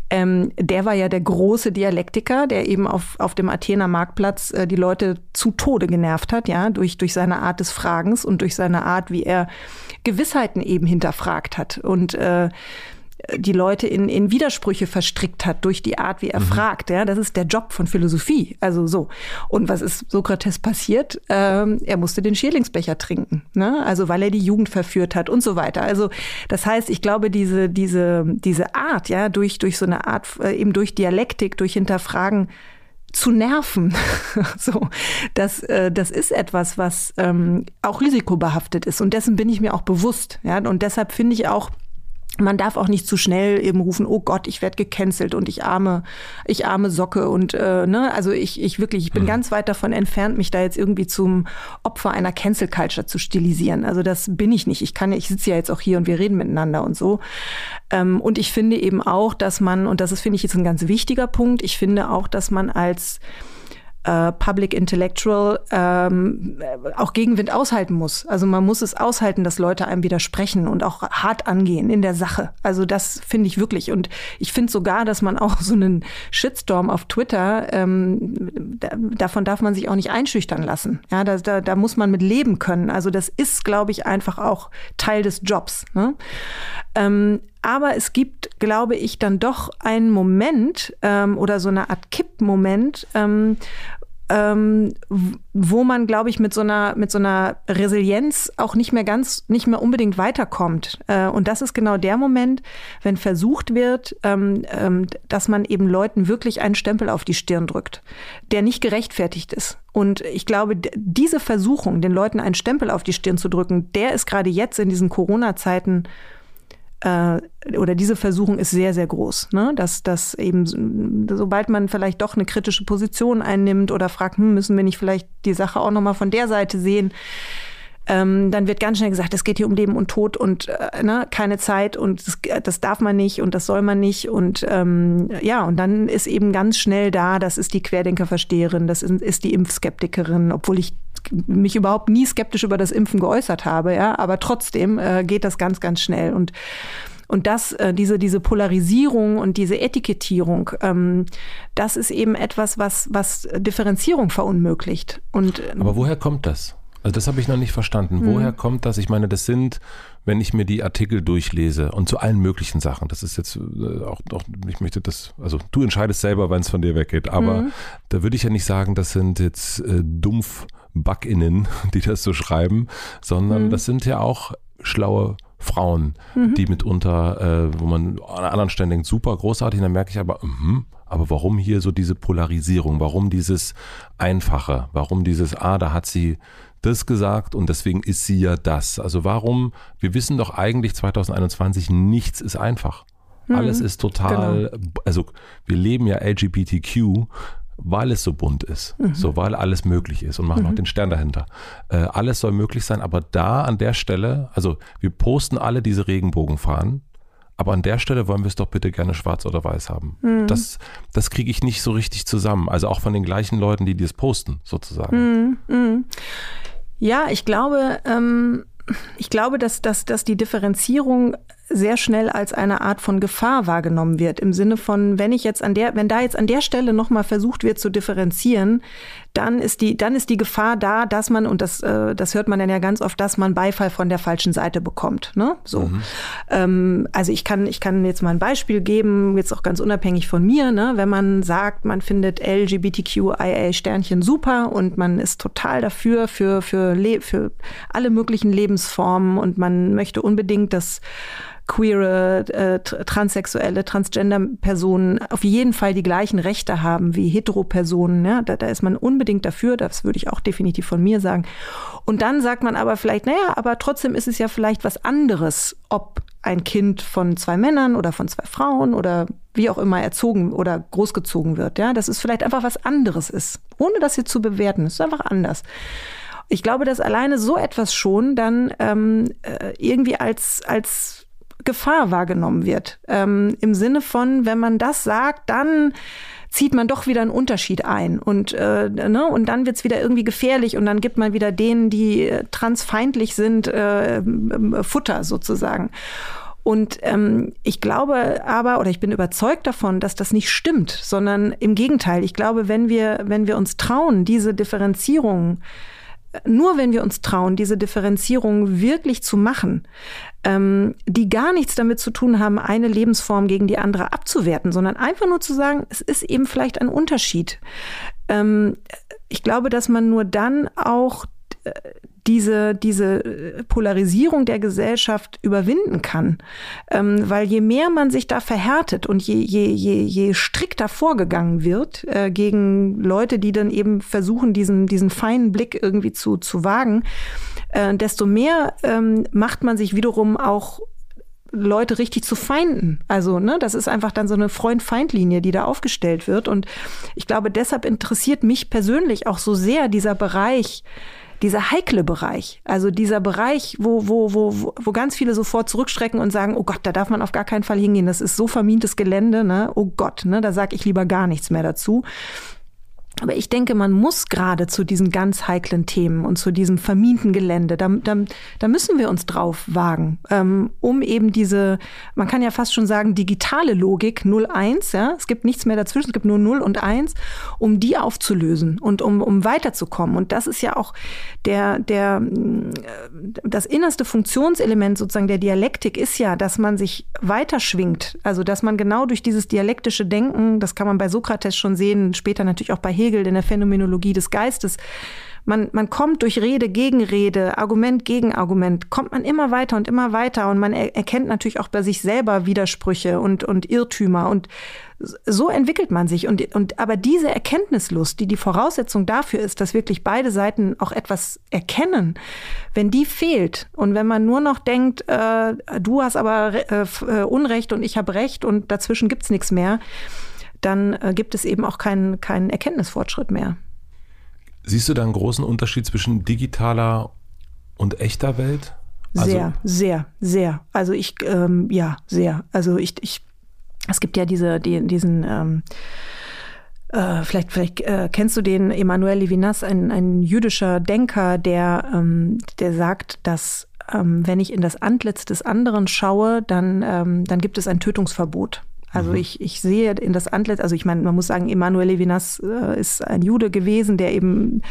ähm, der war ja der große Dialektiker, der eben auf, auf dem Athener Marktplatz äh, die Leute zu Tode genervt hat, ja, durch, durch seine Art des Fragens und durch seine Art, wie er Gewissheiten eben hinterfragt hat. Und äh, die Leute in, in Widersprüche verstrickt hat durch die Art, wie er mhm. fragt. Ja, das ist der Job von Philosophie. Also so. Und was ist Sokrates passiert? Ähm, er musste den Schierlingsbecher trinken. Ne? Also weil er die Jugend verführt hat und so weiter. Also das heißt, ich glaube, diese, diese, diese Art, ja, durch, durch so eine Art, äh, eben durch Dialektik, durch Hinterfragen, zu nerven. so, das, äh, das ist etwas, was ähm, auch risikobehaftet ist. Und dessen bin ich mir auch bewusst. Ja? Und deshalb finde ich auch, man darf auch nicht zu schnell eben rufen, oh Gott, ich werde gecancelt und ich arme, ich arme Socke und äh, ne, also ich, ich wirklich, ich bin mhm. ganz weit davon entfernt, mich da jetzt irgendwie zum Opfer einer Cancel Culture zu stilisieren. Also das bin ich nicht. Ich kann, ich sitze ja jetzt auch hier und wir reden miteinander und so. Ähm, und ich finde eben auch, dass man, und das ist finde ich jetzt ein ganz wichtiger Punkt, ich finde auch, dass man als äh, Public Intellectual ähm, auch Gegenwind aushalten muss. Also man muss es aushalten, dass Leute einem widersprechen und auch hart angehen in der Sache. Also das finde ich wirklich. Und ich finde sogar, dass man auch so einen Shitstorm auf Twitter, ähm, da, davon darf man sich auch nicht einschüchtern lassen. Ja, da, da, da muss man mit leben können. Also das ist, glaube ich, einfach auch Teil des Jobs. Ne? Ähm, aber es gibt, glaube ich, dann doch einen Moment ähm, oder so eine Art Kippmoment, ähm, äh, ähm, wo man, glaube ich, mit so einer mit so einer Resilienz auch nicht mehr ganz, nicht mehr unbedingt weiterkommt. Äh, und das ist genau der Moment, wenn versucht wird, ähm, ähm, dass man eben Leuten wirklich einen Stempel auf die Stirn drückt, der nicht gerechtfertigt ist. Und ich glaube, diese Versuchung, den Leuten einen Stempel auf die Stirn zu drücken, der ist gerade jetzt in diesen Corona-Zeiten äh, oder diese Versuchung ist sehr, sehr groß. Ne? Dass, dass eben, sobald man vielleicht doch eine kritische Position einnimmt oder fragt, hm, müssen wir nicht vielleicht die Sache auch nochmal von der Seite sehen, ähm, dann wird ganz schnell gesagt, es geht hier um Leben und Tod und äh, ne, keine Zeit und das, das, darf man nicht und das soll man nicht. Und ähm, ja, und dann ist eben ganz schnell da, das ist die Querdenkerversteherin, das ist, ist die Impfskeptikerin, obwohl ich mich überhaupt nie skeptisch über das Impfen geäußert habe, ja, aber trotzdem äh, geht das ganz, ganz schnell. Und und das, äh, diese, diese Polarisierung und diese Etikettierung, ähm, das ist eben etwas, was, was Differenzierung verunmöglicht. Und, ähm, Aber woher kommt das? Also das habe ich noch nicht verstanden. Mhm. Woher kommt das? Ich meine, das sind, wenn ich mir die Artikel durchlese und zu allen möglichen Sachen, das ist jetzt äh, auch, auch ich möchte das, also du entscheidest selber, wenn es von dir weggeht, aber mhm. da würde ich ja nicht sagen, das sind jetzt äh, dumpf Backinnen, die das so schreiben, sondern mhm. das sind ja auch schlaue Frauen, mhm. die mitunter, äh, wo man an anderen Stellen denkt, super großartig, dann merke ich aber, mh, aber warum hier so diese Polarisierung, warum dieses Einfache, warum dieses, ah, da hat sie das gesagt und deswegen ist sie ja das. Also warum, wir wissen doch eigentlich 2021, nichts ist einfach. Mhm. Alles ist total, genau. also wir leben ja LGBTQ, weil es so bunt ist, mhm. so weil alles möglich ist und machen mhm. auch den Stern dahinter. Äh, alles soll möglich sein, aber da an der Stelle, also wir posten alle diese Regenbogenfahnen, aber an der Stelle wollen wir es doch bitte gerne schwarz oder weiß haben. Mhm. Das, das kriege ich nicht so richtig zusammen. Also auch von den gleichen Leuten, die das posten, sozusagen. Mhm. Mhm. Ja, ich glaube, ähm, ich glaube, dass, dass, dass die Differenzierung sehr schnell als eine Art von Gefahr wahrgenommen wird. Im Sinne von, wenn ich jetzt an der, wenn da jetzt an der Stelle nochmal versucht wird zu differenzieren, dann ist die, dann ist die Gefahr da, dass man, und das, äh, das hört man dann ja ganz oft, dass man Beifall von der falschen Seite bekommt. Ne? So. Mhm. Ähm, also ich kann, ich kann jetzt mal ein Beispiel geben, jetzt auch ganz unabhängig von mir, ne? wenn man sagt, man findet LGBTQIA Sternchen super und man ist total dafür, für, für, für alle möglichen Lebensformen und man möchte unbedingt, dass queere, äh, transsexuelle, Transgender-Personen auf jeden Fall die gleichen Rechte haben wie Hetero-Personen. Ja? Da, da ist man unbedingt dafür, das würde ich auch definitiv von mir sagen. Und dann sagt man aber vielleicht, naja, aber trotzdem ist es ja vielleicht was anderes, ob ein Kind von zwei Männern oder von zwei Frauen oder wie auch immer erzogen oder großgezogen wird. Ja, dass es vielleicht einfach was anderes ist, ohne das hier zu bewerten. Es ist einfach anders. Ich glaube, dass alleine so etwas schon dann ähm, äh, irgendwie als, als Gefahr wahrgenommen wird. Ähm, Im Sinne von, wenn man das sagt, dann zieht man doch wieder einen Unterschied ein und äh, ne, und dann wird's wieder irgendwie gefährlich und dann gibt man wieder denen, die äh, transfeindlich sind, äh, Futter sozusagen. Und ähm, ich glaube aber, oder ich bin überzeugt davon, dass das nicht stimmt, sondern im Gegenteil. Ich glaube, wenn wir, wenn wir uns trauen, diese Differenzierung nur wenn wir uns trauen, diese Differenzierung wirklich zu machen, ähm, die gar nichts damit zu tun haben, eine Lebensform gegen die andere abzuwerten, sondern einfach nur zu sagen, es ist eben vielleicht ein Unterschied. Ähm, ich glaube, dass man nur dann auch äh, diese, diese äh, Polarisierung der Gesellschaft überwinden kann. Ähm, weil je mehr man sich da verhärtet und je, je, je, je strikter vorgegangen wird äh, gegen Leute, die dann eben versuchen, diesen, diesen feinen Blick irgendwie zu, zu wagen, äh, desto mehr ähm, macht man sich wiederum auch Leute richtig zu Feinden. Also, ne, das ist einfach dann so eine Freund-Feind-Linie, die da aufgestellt wird. Und ich glaube, deshalb interessiert mich persönlich auch so sehr dieser Bereich, dieser heikle Bereich, also dieser Bereich, wo, wo, wo, wo ganz viele sofort zurückschrecken und sagen, oh Gott, da darf man auf gar keinen Fall hingehen, das ist so vermintes Gelände, ne? oh Gott, ne? da sage ich lieber gar nichts mehr dazu. Aber ich denke, man muss gerade zu diesen ganz heiklen Themen und zu diesem vermienten Gelände, da, da, da müssen wir uns drauf wagen, ähm, um eben diese, man kann ja fast schon sagen, digitale Logik 0-1, ja, es gibt nichts mehr dazwischen, es gibt nur 0 und 1, um die aufzulösen und um, um weiterzukommen. Und das ist ja auch der, der, das innerste Funktionselement sozusagen der Dialektik ist ja, dass man sich weiterschwingt. Also, dass man genau durch dieses dialektische Denken, das kann man bei Sokrates schon sehen, später natürlich auch bei Hegel, gespiegelt in der Phänomenologie des Geistes. Man, man kommt durch Rede gegen Rede, Argument gegen Argument, kommt man immer weiter und immer weiter und man er erkennt natürlich auch bei sich selber Widersprüche und, und Irrtümer und so entwickelt man sich. Und, und aber diese Erkenntnislust, die die Voraussetzung dafür ist, dass wirklich beide Seiten auch etwas erkennen, wenn die fehlt und wenn man nur noch denkt, äh, du hast aber äh, äh Unrecht und ich habe Recht und dazwischen gibt's nichts mehr, dann äh, gibt es eben auch keinen, keinen Erkenntnisfortschritt mehr. Siehst du da einen großen Unterschied zwischen digitaler und echter Welt? Also sehr, sehr, sehr. Also ich, ähm, ja, sehr. Also ich, ich, es gibt ja diese, die, diesen, ähm, äh, vielleicht, vielleicht äh, kennst du den Emanuel Levinas, ein, ein jüdischer Denker, der, ähm, der sagt, dass ähm, wenn ich in das Antlitz des anderen schaue, dann, ähm, dann gibt es ein Tötungsverbot. Also mhm. ich, ich sehe in das Antlitz, also ich meine, man muss sagen, Emanuel Levinas äh, ist ein Jude gewesen, der eben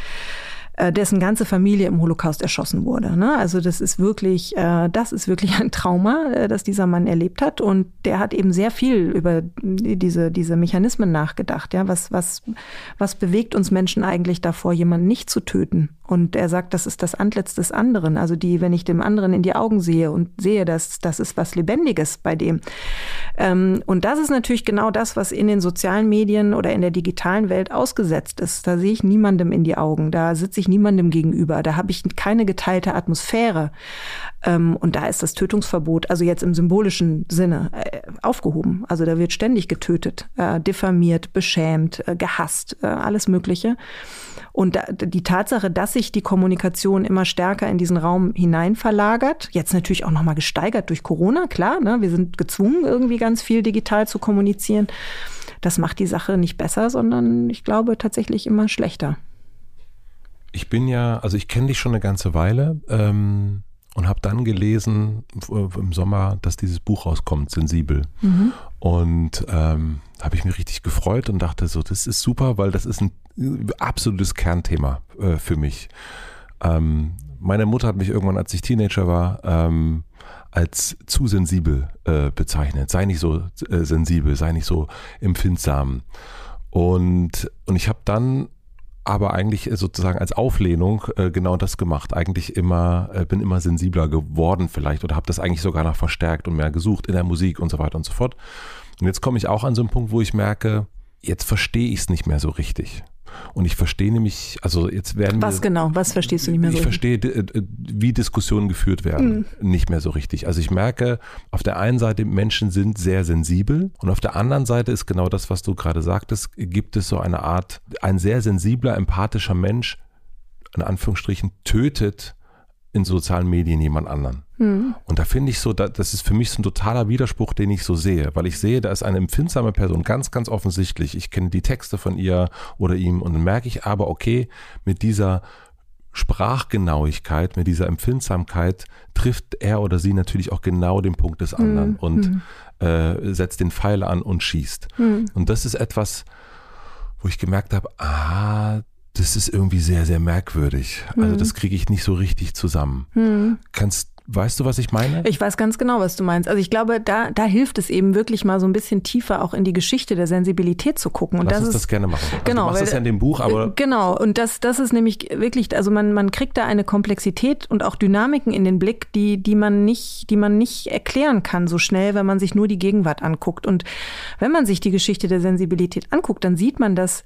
dessen ganze Familie im Holocaust erschossen wurde. Ne? Also das ist wirklich, äh, das ist wirklich ein Trauma, äh, das dieser Mann erlebt hat. Und der hat eben sehr viel über diese, diese Mechanismen nachgedacht. Ja? Was, was, was bewegt uns Menschen eigentlich davor, jemanden nicht zu töten? Und er sagt, das ist das Antlitz des anderen. Also die, wenn ich dem anderen in die Augen sehe und sehe, dass das ist was Lebendiges bei dem. Ähm, und das ist natürlich genau das, was in den sozialen Medien oder in der digitalen Welt ausgesetzt ist. Da sehe ich niemandem in die Augen. Da sitze ich niemandem gegenüber. Da habe ich keine geteilte Atmosphäre. Ähm, und da ist das Tötungsverbot, also jetzt im symbolischen Sinne, äh, aufgehoben. Also da wird ständig getötet, äh, diffamiert, beschämt, äh, gehasst, alles Mögliche. Und die Tatsache, dass sich die Kommunikation immer stärker in diesen Raum hinein verlagert, jetzt natürlich auch nochmal gesteigert durch Corona, klar, ne? wir sind gezwungen, irgendwie ganz viel digital zu kommunizieren. Das macht die Sache nicht besser, sondern ich glaube tatsächlich immer schlechter. Ich bin ja, also ich kenne dich schon eine ganze Weile. Ähm und habe dann gelesen im Sommer, dass dieses Buch rauskommt, Sensibel. Mhm. Und ähm, habe ich mich richtig gefreut und dachte so, das ist super, weil das ist ein absolutes Kernthema äh, für mich. Ähm, meine Mutter hat mich irgendwann, als ich Teenager war, ähm, als zu sensibel äh, bezeichnet. Sei nicht so äh, sensibel, sei nicht so empfindsam. Und, und ich habe dann aber eigentlich sozusagen als Auflehnung äh, genau das gemacht. Eigentlich immer, äh, bin immer sensibler geworden vielleicht oder habe das eigentlich sogar noch verstärkt und mehr gesucht in der Musik und so weiter und so fort. Und jetzt komme ich auch an so einen Punkt, wo ich merke, jetzt verstehe ich es nicht mehr so richtig. Und ich verstehe nämlich, also jetzt werden Was wir, genau? Was verstehst du nicht mehr so? Ich verstehe, wie Diskussionen geführt werden, mhm. nicht mehr so richtig. Also ich merke, auf der einen Seite Menschen sind sehr sensibel und auf der anderen Seite ist genau das, was du gerade sagtest, gibt es so eine Art, ein sehr sensibler, empathischer Mensch, in Anführungsstrichen, tötet in sozialen Medien jemand anderen. Mhm. Und da finde ich so, das ist für mich so ein totaler Widerspruch, den ich so sehe, weil ich sehe, da ist eine empfindsame Person ganz, ganz offensichtlich. Ich kenne die Texte von ihr oder ihm und dann merke ich aber, okay, mit dieser Sprachgenauigkeit, mit dieser Empfindsamkeit trifft er oder sie natürlich auch genau den Punkt des anderen mhm. und äh, setzt den Pfeil an und schießt. Mhm. Und das ist etwas, wo ich gemerkt habe, ah, das ist irgendwie sehr, sehr merkwürdig. Also das kriege ich nicht so richtig zusammen. Kannst Weißt du, was ich meine? Ich weiß ganz genau, was du meinst. Also ich glaube, da, da hilft es eben wirklich mal so ein bisschen tiefer auch in die Geschichte der Sensibilität zu gucken. Und Lass das uns ist, das gerne machen. Also genau, du machst weil, das ja in dem Buch, aber... Äh, genau, und das, das ist nämlich wirklich, also man, man kriegt da eine Komplexität und auch Dynamiken in den Blick, die, die, man nicht, die man nicht erklären kann so schnell, wenn man sich nur die Gegenwart anguckt. Und wenn man sich die Geschichte der Sensibilität anguckt, dann sieht man, dass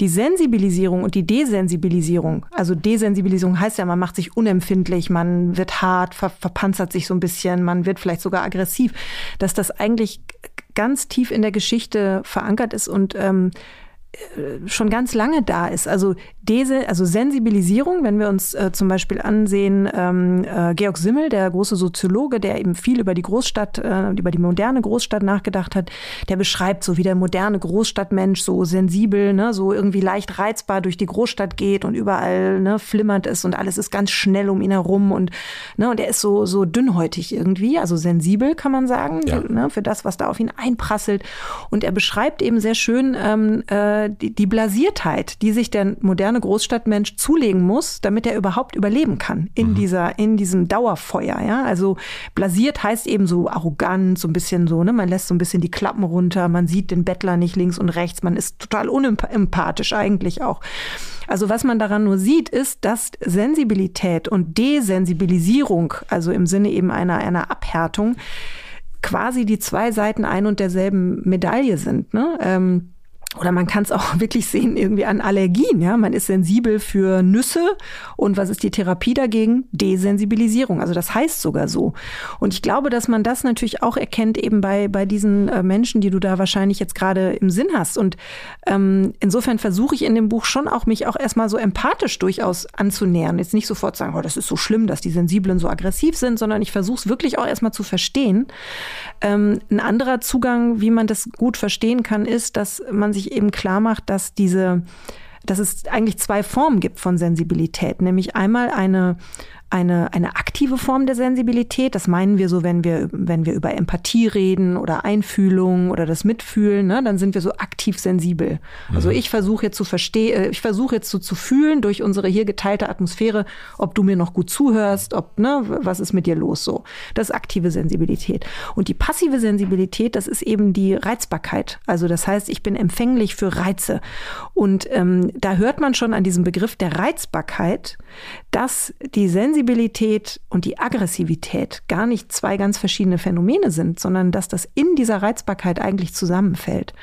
die Sensibilisierung und die Desensibilisierung, also Desensibilisierung heißt ja, man macht sich unempfindlich, man wird hart, ver verpanzert sich so ein bisschen, man wird vielleicht sogar aggressiv, dass das eigentlich ganz tief in der Geschichte verankert ist und ähm, äh, schon ganz lange da ist. Also diese, also Sensibilisierung, wenn wir uns äh, zum Beispiel ansehen, ähm, äh, Georg Simmel, der große Soziologe, der eben viel über die Großstadt, äh, über die moderne Großstadt nachgedacht hat, der beschreibt so, wie der moderne Großstadtmensch so sensibel, ne, so irgendwie leicht reizbar durch die Großstadt geht und überall ne, flimmert es und alles ist ganz schnell um ihn herum und ne, und er ist so so dünnhäutig irgendwie, also sensibel kann man sagen, ja. ne, für das, was da auf ihn einprasselt. Und er beschreibt eben sehr schön ähm, äh, äh, die, die Blasiertheit, die sich der moderne Großstadtmensch zulegen muss, damit er überhaupt überleben kann in mhm. dieser, in diesem Dauerfeuer. Ja, also blasiert heißt eben so arrogant, so ein bisschen so, ne, man lässt so ein bisschen die Klappen runter, man sieht den Bettler nicht links und rechts, man ist total unempathisch eigentlich auch. Also was man daran nur sieht, ist, dass Sensibilität und Desensibilisierung, also im Sinne eben einer, einer Abhärtung, quasi die zwei Seiten ein und derselben Medaille sind. Ne? Ähm, oder man kann es auch wirklich sehen irgendwie an Allergien. Ja, man ist sensibel für Nüsse und was ist die Therapie dagegen? Desensibilisierung. Also das heißt sogar so. Und ich glaube, dass man das natürlich auch erkennt eben bei bei diesen äh, Menschen, die du da wahrscheinlich jetzt gerade im Sinn hast. Und ähm, insofern versuche ich in dem Buch schon auch mich auch erstmal so empathisch durchaus anzunähern. Jetzt nicht sofort sagen, oh, das ist so schlimm, dass die Sensiblen so aggressiv sind, sondern ich versuche es wirklich auch erstmal zu verstehen. Ähm, ein anderer Zugang, wie man das gut verstehen kann, ist, dass man sich eben klar macht, dass diese, dass es eigentlich zwei Formen gibt von Sensibilität, nämlich einmal eine eine, eine aktive Form der Sensibilität. Das meinen wir so, wenn wir, wenn wir über Empathie reden oder Einfühlung oder das Mitfühlen, ne, dann sind wir so aktiv sensibel. Also mhm. ich versuche jetzt zu verstehen, äh, ich versuche jetzt so zu fühlen durch unsere hier geteilte Atmosphäre, ob du mir noch gut zuhörst, ob, ne, was ist mit dir los so. Das ist aktive Sensibilität. Und die passive Sensibilität, das ist eben die Reizbarkeit. Also das heißt, ich bin empfänglich für Reize. Und ähm, da hört man schon an diesem Begriff der Reizbarkeit, dass die Sensibilität und die Aggressivität gar nicht zwei ganz verschiedene Phänomene sind, sondern dass das in dieser Reizbarkeit eigentlich zusammenfällt.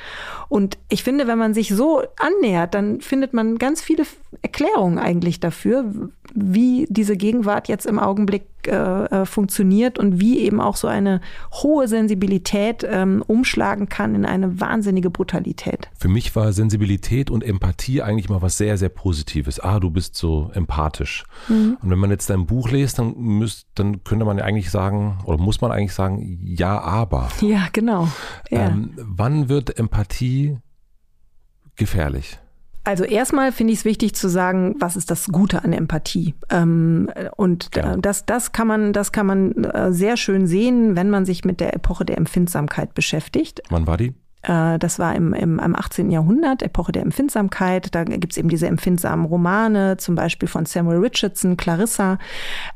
Und ich finde, wenn man sich so annähert, dann findet man ganz viele Erklärungen eigentlich dafür, wie diese Gegenwart jetzt im Augenblick äh, äh, funktioniert und wie eben auch so eine hohe Sensibilität ähm, umschlagen kann in eine wahnsinnige Brutalität. Für mich war Sensibilität und Empathie eigentlich mal was sehr, sehr Positives. Ah, du bist so empathisch. Mhm. Und wenn man jetzt dein Buch liest, dann, müsst, dann könnte man ja eigentlich sagen, oder muss man eigentlich sagen, ja, aber. Ja, genau. Ja. Ähm, wann wird Empathie gefährlich? Also erstmal finde ich es wichtig zu sagen, was ist das Gute an Empathie? Ähm, und ja. das, das kann man, das kann man äh, sehr schön sehen, wenn man sich mit der Epoche der Empfindsamkeit beschäftigt. Wann war die? Äh, das war im, im, am 18. Jahrhundert, Epoche der Empfindsamkeit. Da gibt's eben diese empfindsamen Romane, zum Beispiel von Samuel Richardson, Clarissa.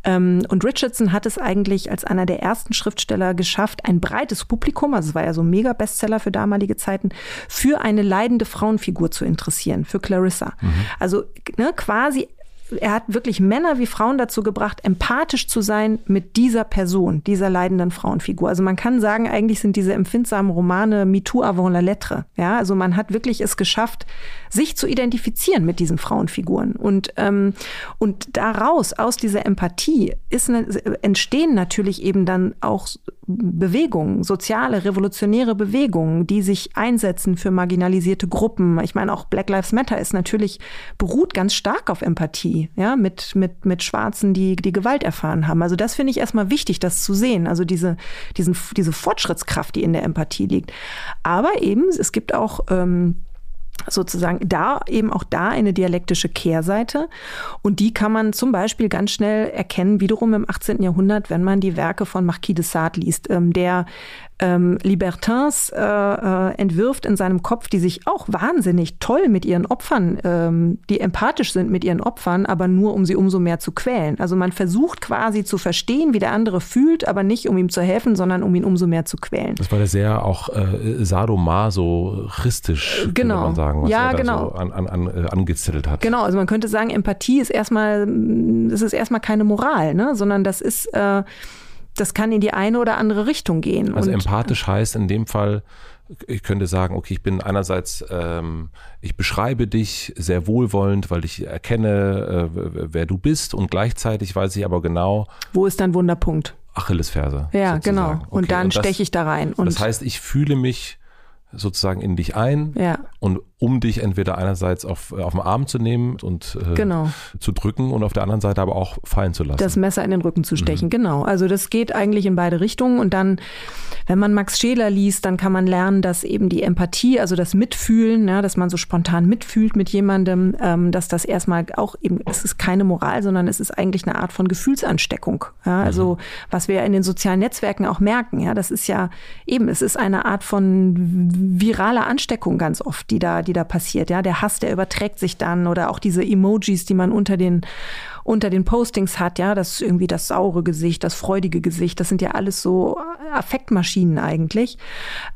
Ähm, und Richardson hat es eigentlich als einer der ersten Schriftsteller geschafft, ein breites Publikum, also es war ja so ein Mega-Bestseller für damalige Zeiten, für eine leidende Frauenfigur zu interessieren, für Clarissa. Mhm. Also ne, quasi er hat wirklich Männer wie Frauen dazu gebracht, empathisch zu sein mit dieser Person, dieser leidenden Frauenfigur. Also man kann sagen, eigentlich sind diese empfindsamen Romane MeToo avant la lettre. Ja, also man hat wirklich es geschafft, sich zu identifizieren mit diesen Frauenfiguren. Und, ähm, und daraus, aus dieser Empathie, ist eine, entstehen natürlich eben dann auch Bewegungen, soziale, revolutionäre Bewegungen, die sich einsetzen für marginalisierte Gruppen. Ich meine, auch Black Lives Matter ist natürlich, beruht ganz stark auf Empathie, ja, mit, mit, mit Schwarzen, die, die Gewalt erfahren haben. Also das finde ich erstmal wichtig, das zu sehen. Also diese, diesen, diese Fortschrittskraft, die in der Empathie liegt. Aber eben, es gibt auch, ähm, sozusagen da eben auch da eine dialektische Kehrseite. Und die kann man zum Beispiel ganz schnell erkennen, wiederum im 18. Jahrhundert, wenn man die Werke von Marquis de Sade liest, ähm, der ähm, Libertins äh, äh, entwirft in seinem Kopf, die sich auch wahnsinnig toll mit ihren Opfern, ähm, die empathisch sind mit ihren Opfern, aber nur um sie umso mehr zu quälen. Also man versucht quasi zu verstehen, wie der andere fühlt, aber nicht um ihm zu helfen, sondern um ihn umso mehr zu quälen. Das war der sehr auch äh, sadomasochistisch, genau. kann man sagen, was ja, er genau. so an, an, an, äh, angezettelt hat. Genau, also man könnte sagen, Empathie ist erstmal, das ist erstmal keine Moral, ne? sondern das ist äh, das kann in die eine oder andere Richtung gehen. Also und empathisch heißt in dem Fall, ich könnte sagen, okay, ich bin einerseits, ähm, ich beschreibe dich sehr wohlwollend, weil ich erkenne, äh, wer du bist und gleichzeitig weiß ich aber genau. Wo ist dein Wunderpunkt? Achillesferse. Ja, sozusagen. genau. Und okay, dann steche ich da rein. Und das heißt, ich fühle mich sozusagen in dich ein ja. und um dich entweder einerseits auf, auf den Arm zu nehmen und äh, genau. zu drücken und auf der anderen Seite aber auch fallen zu lassen. Das Messer in den Rücken zu stechen, mhm. genau. Also das geht eigentlich in beide Richtungen und dann, wenn man Max Scheler liest, dann kann man lernen, dass eben die Empathie, also das Mitfühlen, ja, dass man so spontan mitfühlt mit jemandem, ähm, dass das erstmal auch eben, es ist keine Moral, sondern es ist eigentlich eine Art von Gefühlsansteckung. Ja, also mhm. was wir in den sozialen Netzwerken auch merken, ja, das ist ja eben, es ist eine Art von virale Ansteckung ganz oft, die da, die da passiert. Ja, der Hass, der überträgt sich dann oder auch diese Emojis, die man unter den unter den Postings hat, ja, das irgendwie das saure Gesicht, das freudige Gesicht, das sind ja alles so Affektmaschinen eigentlich.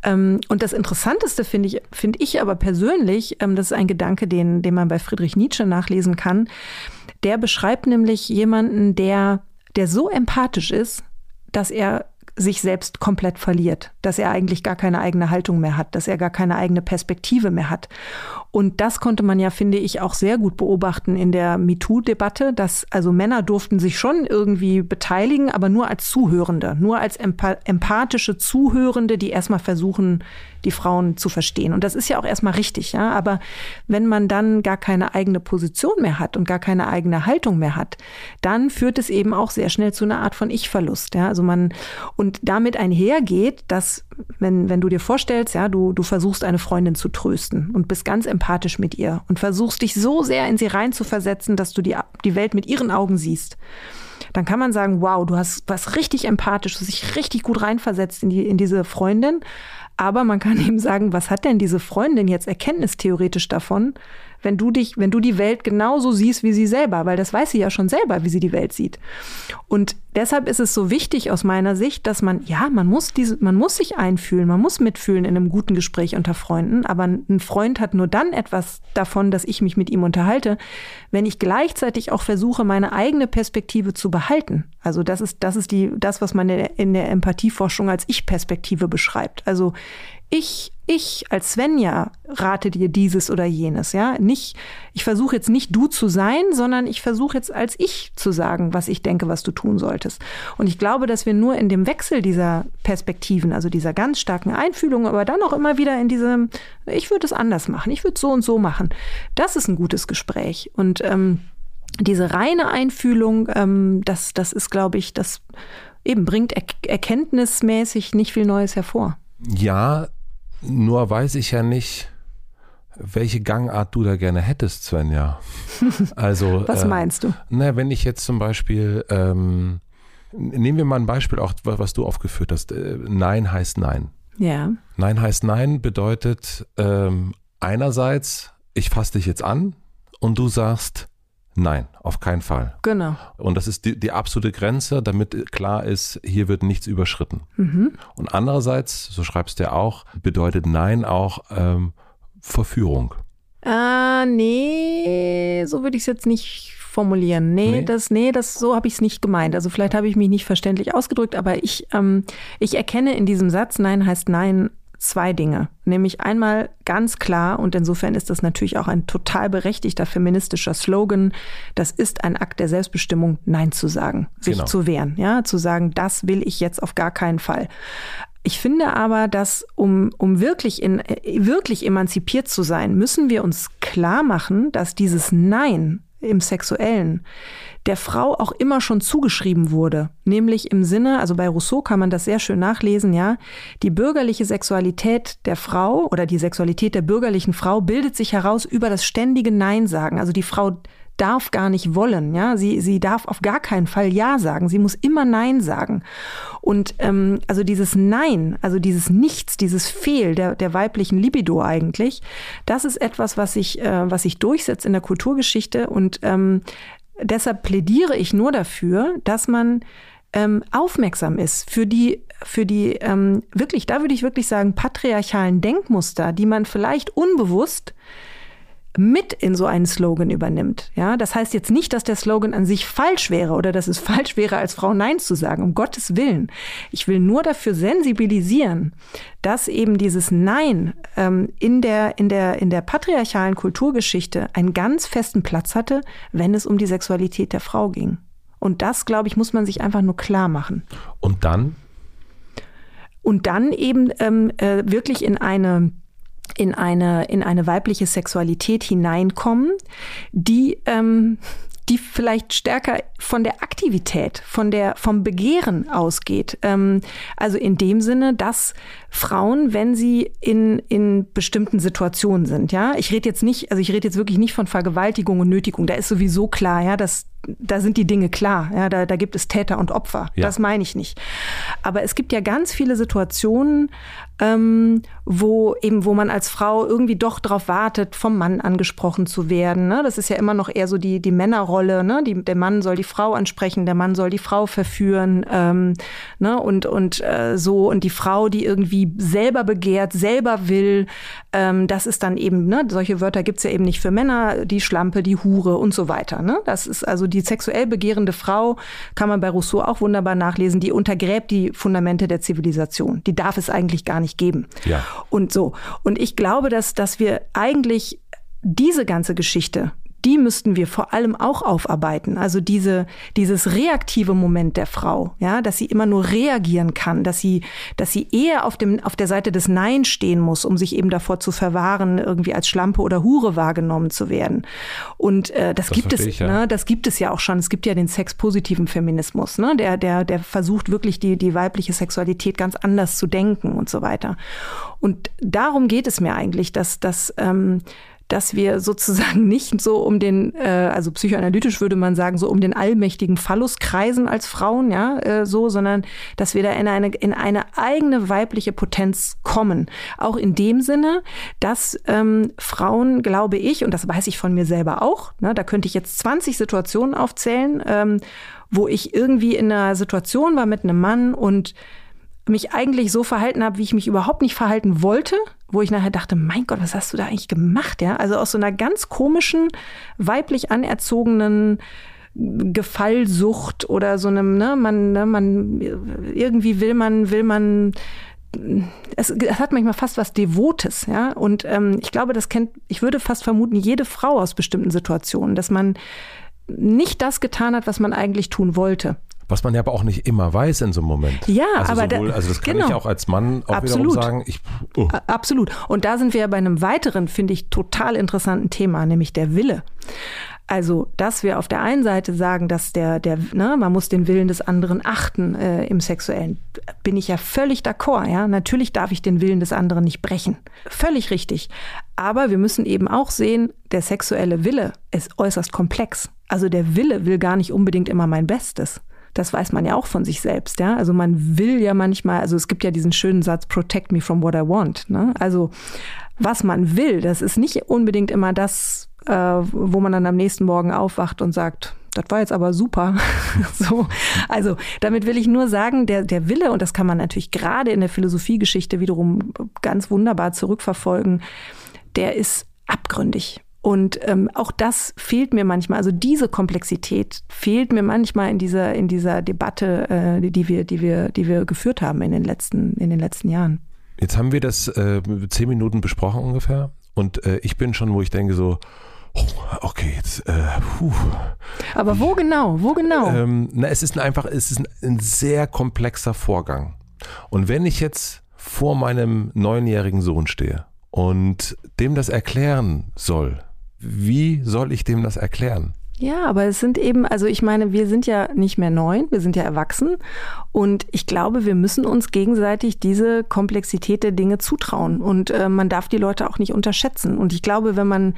Ähm, und das Interessanteste finde ich, finde ich aber persönlich, ähm, das ist ein Gedanke, den, den man bei Friedrich Nietzsche nachlesen kann. Der beschreibt nämlich jemanden, der, der so empathisch ist, dass er sich selbst komplett verliert, dass er eigentlich gar keine eigene Haltung mehr hat, dass er gar keine eigene Perspektive mehr hat. Und das konnte man ja, finde ich, auch sehr gut beobachten in der MeToo-Debatte, dass also Männer durften sich schon irgendwie beteiligen, aber nur als Zuhörende, nur als empathische Zuhörende, die erstmal versuchen, die Frauen zu verstehen. Und das ist ja auch erstmal richtig, ja. Aber wenn man dann gar keine eigene Position mehr hat und gar keine eigene Haltung mehr hat, dann führt es eben auch sehr schnell zu einer Art von Ich-Verlust, ja. Also man, und damit einhergeht, dass, wenn, wenn du dir vorstellst, ja, du, du versuchst eine Freundin zu trösten und bist ganz empathisch mit ihr und versuchst dich so sehr in sie reinzuversetzen, dass du die, die Welt mit ihren Augen siehst dann kann man sagen, wow, du hast was richtig empathisch, du hast dich richtig gut reinversetzt in, die, in diese Freundin. Aber man kann eben sagen, was hat denn diese Freundin jetzt erkenntnistheoretisch davon, wenn du dich, wenn du die Welt genauso siehst wie sie selber, weil das weiß sie ja schon selber, wie sie die Welt sieht. Und deshalb ist es so wichtig aus meiner Sicht, dass man, ja, man muss diese, man muss sich einfühlen, man muss mitfühlen in einem guten Gespräch unter Freunden, aber ein Freund hat nur dann etwas davon, dass ich mich mit ihm unterhalte, wenn ich gleichzeitig auch versuche, meine eigene Perspektive zu behalten. Also das ist, das ist die, das, was man in der Empathieforschung als Ich-Perspektive beschreibt. Also ich, ich als Svenja rate dir dieses oder jenes, ja. Nicht, ich versuche jetzt nicht du zu sein, sondern ich versuche jetzt als ich zu sagen, was ich denke, was du tun solltest. Und ich glaube, dass wir nur in dem Wechsel dieser Perspektiven, also dieser ganz starken Einfühlung, aber dann auch immer wieder in diesem, ich würde es anders machen, ich würde so und so machen. Das ist ein gutes Gespräch. Und ähm, diese reine Einfühlung, ähm, das, das ist, glaube ich, das eben bringt er erkenntnismäßig nicht viel Neues hervor. Ja, nur weiß ich ja nicht, welche Gangart du da gerne hättest, Svenja. Also, was äh, meinst du? Na, wenn ich jetzt zum Beispiel, ähm, nehmen wir mal ein Beispiel, auch was du aufgeführt hast. Äh, nein heißt Nein. Ja. Nein heißt Nein bedeutet ähm, einerseits, ich fasse dich jetzt an und du sagst, Nein, auf keinen Fall. Genau. Und das ist die, die absolute Grenze, damit klar ist, hier wird nichts überschritten. Mhm. Und andererseits, so schreibst du ja auch, bedeutet Nein auch ähm, Verführung. Ah, nee, so würde ich es jetzt nicht formulieren. Nee, nee, das, nee, das, so habe ich es nicht gemeint. Also vielleicht habe ich mich nicht verständlich ausgedrückt, aber ich, ähm, ich erkenne in diesem Satz Nein heißt Nein zwei Dinge. Nämlich einmal ganz klar, und insofern ist das natürlich auch ein total berechtigter feministischer Slogan, das ist ein Akt der Selbstbestimmung, Nein zu sagen, sich genau. zu wehren, ja, zu sagen, das will ich jetzt auf gar keinen Fall. Ich finde aber, dass um, um wirklich, in, wirklich emanzipiert zu sein, müssen wir uns klar machen, dass dieses Nein im Sexuellen der Frau auch immer schon zugeschrieben wurde. Nämlich im Sinne, also bei Rousseau kann man das sehr schön nachlesen, ja, die bürgerliche Sexualität der Frau oder die Sexualität der bürgerlichen Frau bildet sich heraus über das ständige Nein sagen. Also die Frau darf gar nicht wollen, ja, sie, sie darf auf gar keinen Fall Ja sagen, sie muss immer Nein sagen. Und ähm, also dieses Nein, also dieses Nichts, dieses Fehl der, der weiblichen Libido eigentlich, das ist etwas, was sich, äh, was sich durchsetzt in der Kulturgeschichte und ähm, deshalb plädiere ich nur dafür, dass man ähm, aufmerksam ist für die für die ähm, wirklich, da würde ich wirklich sagen, patriarchalen Denkmuster, die man vielleicht unbewusst mit in so einen Slogan übernimmt. Ja, das heißt jetzt nicht, dass der Slogan an sich falsch wäre oder dass es falsch wäre, als Frau Nein zu sagen, um Gottes Willen. Ich will nur dafür sensibilisieren, dass eben dieses Nein ähm, in, der, in, der, in der patriarchalen Kulturgeschichte einen ganz festen Platz hatte, wenn es um die Sexualität der Frau ging. Und das, glaube ich, muss man sich einfach nur klar machen. Und dann? Und dann eben ähm, äh, wirklich in eine in eine, in eine weibliche Sexualität hineinkommen, die, ähm, die vielleicht stärker von der Aktivität, von der, vom Begehren ausgeht. Ähm, also in dem Sinne, dass Frauen, wenn sie in, in bestimmten Situationen sind, ja, ich rede jetzt nicht, also ich rede jetzt wirklich nicht von Vergewaltigung und Nötigung, da ist sowieso klar, ja, dass da sind die Dinge klar. Ja, da, da gibt es Täter und Opfer. Ja. Das meine ich nicht. Aber es gibt ja ganz viele Situationen, ähm, wo eben, wo man als Frau irgendwie doch darauf wartet, vom Mann angesprochen zu werden. Ne? Das ist ja immer noch eher so die, die Männerrolle. Ne? Die, der Mann soll die Frau ansprechen, der Mann soll die Frau verführen. Ähm, ne? Und, und äh, so, und die Frau, die irgendwie selber begehrt, selber will, ähm, das ist dann eben, ne? solche Wörter gibt's ja eben nicht für Männer, die Schlampe, die Hure und so weiter. Ne? Das ist also die sexuell begehrende Frau, kann man bei Rousseau auch wunderbar nachlesen, die untergräbt die Fundamente der Zivilisation. Die darf es eigentlich gar nicht geben. Ja. Und so. Und ich glaube, dass, dass wir eigentlich diese ganze Geschichte die müssten wir vor allem auch aufarbeiten. Also diese, dieses reaktive Moment der Frau, ja, dass sie immer nur reagieren kann, dass sie, dass sie eher auf dem, auf der Seite des Nein stehen muss, um sich eben davor zu verwahren, irgendwie als Schlampe oder Hure wahrgenommen zu werden. Und äh, das, das gibt es, ich, ja. ne, das gibt es ja auch schon. Es gibt ja den sexpositiven Feminismus, ne, der, der, der versucht wirklich die, die weibliche Sexualität ganz anders zu denken und so weiter. Und darum geht es mir eigentlich, dass, dass ähm, dass wir sozusagen nicht so um den, äh, also psychoanalytisch würde man sagen, so um den allmächtigen Phallus kreisen als Frauen, ja, äh, so, sondern dass wir da in eine, in eine eigene weibliche Potenz kommen. Auch in dem Sinne, dass ähm, Frauen, glaube ich, und das weiß ich von mir selber auch, ne, da könnte ich jetzt 20 Situationen aufzählen, ähm, wo ich irgendwie in einer Situation war mit einem Mann und mich eigentlich so verhalten habe, wie ich mich überhaupt nicht verhalten wollte, wo ich nachher dachte, mein Gott, was hast du da eigentlich gemacht? Ja, also aus so einer ganz komischen, weiblich anerzogenen Gefallsucht oder so einem, ne, man, ne, man, irgendwie will man, will man, es, es hat manchmal fast was Devotes, ja. Und ähm, ich glaube, das kennt, ich würde fast vermuten, jede Frau aus bestimmten Situationen, dass man nicht das getan hat, was man eigentlich tun wollte. Was man ja aber auch nicht immer weiß in so einem Moment. Ja, also aber sowohl, da, also das kann genau. ich auch als Mann auch Absolut. wiederum sagen. Ich, oh. Absolut. Und da sind wir ja bei einem weiteren, finde ich, total interessanten Thema, nämlich der Wille. Also, dass wir auf der einen Seite sagen, dass der, der, ne, man muss den Willen des anderen achten äh, im Sexuellen, bin ich ja völlig d'accord. Ja, natürlich darf ich den Willen des anderen nicht brechen. Völlig richtig. Aber wir müssen eben auch sehen, der sexuelle Wille ist äußerst komplex. Also der Wille will gar nicht unbedingt immer mein Bestes. Das weiß man ja auch von sich selbst, ja. Also man will ja manchmal, also es gibt ja diesen schönen Satz, protect me from what I want. Ne? Also was man will, das ist nicht unbedingt immer das, äh, wo man dann am nächsten Morgen aufwacht und sagt, das war jetzt aber super. so, also damit will ich nur sagen, der, der Wille, und das kann man natürlich gerade in der Philosophiegeschichte wiederum ganz wunderbar zurückverfolgen, der ist abgründig. Und ähm, auch das fehlt mir manchmal. Also diese Komplexität fehlt mir manchmal in dieser in dieser Debatte, äh, die wir die wir die wir geführt haben in den letzten in den letzten Jahren. Jetzt haben wir das äh, zehn Minuten besprochen ungefähr, und äh, ich bin schon, wo ich denke so. Oh, okay, jetzt. Äh, puh. Aber wo genau? Wo genau? Ähm, na, es ist ein einfach, es ist ein, ein sehr komplexer Vorgang. Und wenn ich jetzt vor meinem neunjährigen Sohn stehe und dem das erklären soll, wie soll ich dem das erklären? Ja, aber es sind eben, also ich meine, wir sind ja nicht mehr neun, wir sind ja erwachsen und ich glaube, wir müssen uns gegenseitig diese Komplexität der Dinge zutrauen und äh, man darf die Leute auch nicht unterschätzen. Und ich glaube, wenn man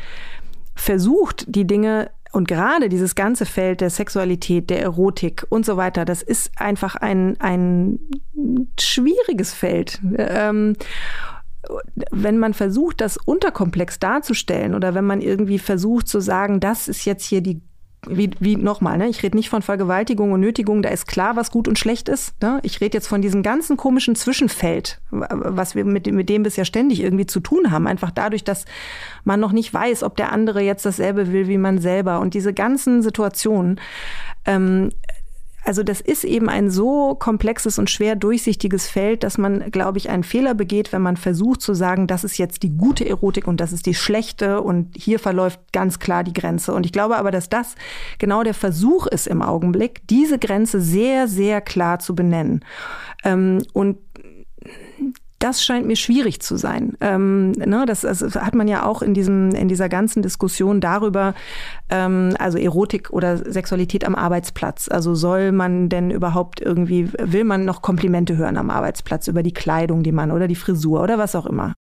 versucht, die Dinge und gerade dieses ganze Feld der Sexualität, der Erotik und so weiter, das ist einfach ein, ein schwieriges Feld. Ähm, wenn man versucht, das unterkomplex darzustellen oder wenn man irgendwie versucht zu sagen, das ist jetzt hier die wie, wie nochmal, ne? ich rede nicht von Vergewaltigung und Nötigung, da ist klar, was gut und schlecht ist. Ne? Ich rede jetzt von diesem ganzen komischen Zwischenfeld, was wir mit, mit dem bisher ständig irgendwie zu tun haben. Einfach dadurch, dass man noch nicht weiß, ob der andere jetzt dasselbe will wie man selber. Und diese ganzen Situationen, ähm, also das ist eben ein so komplexes und schwer durchsichtiges Feld, dass man, glaube ich, einen Fehler begeht, wenn man versucht zu sagen, das ist jetzt die gute Erotik und das ist die schlechte und hier verläuft ganz klar die Grenze. Und ich glaube aber, dass das genau der Versuch ist im Augenblick, diese Grenze sehr, sehr klar zu benennen. Ähm, und das scheint mir schwierig zu sein. Ähm, ne, das, das, hat man ja auch in, diesem, in dieser ganzen Diskussion darüber, ähm, also Erotik oder Sexualität am Arbeitsplatz. Also soll man denn überhaupt irgendwie, will man noch Komplimente hören am Arbeitsplatz über die Kleidung, die man oder die Frisur oder was auch immer?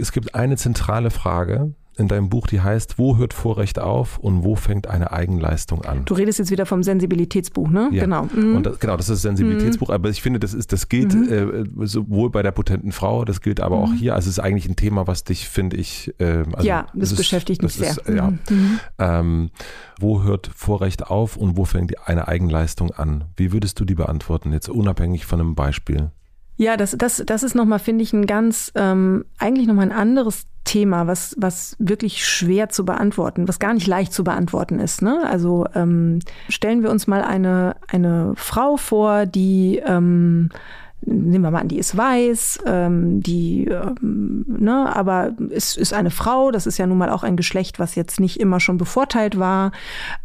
Es gibt eine zentrale Frage, in deinem Buch, die heißt, wo hört Vorrecht auf und wo fängt eine Eigenleistung an? Du redest jetzt wieder vom Sensibilitätsbuch, ne? Ja. Genau. Mhm. Und das, genau, das ist das Sensibilitätsbuch, mhm. aber ich finde, das ist, das gilt mhm. äh, sowohl bei der potenten Frau, das gilt aber auch mhm. hier. Also es ist eigentlich ein Thema, was dich, finde ich, äh, also ja, das, das beschäftigt ist, mich sehr. Ist, ja. Mhm. Ähm, wo hört Vorrecht auf und wo fängt eine Eigenleistung an? Wie würdest du die beantworten, jetzt unabhängig von einem Beispiel? Ja, das, das, das ist nochmal, finde ich, ein ganz, ähm, eigentlich nochmal ein anderes Thema, was, was wirklich schwer zu beantworten, was gar nicht leicht zu beantworten ist. Ne? Also ähm, stellen wir uns mal eine, eine Frau vor, die ähm, nehmen wir mal an, die ist weiß, ähm, die, ähm, ne, aber es ist eine Frau, das ist ja nun mal auch ein Geschlecht, was jetzt nicht immer schon bevorteilt war.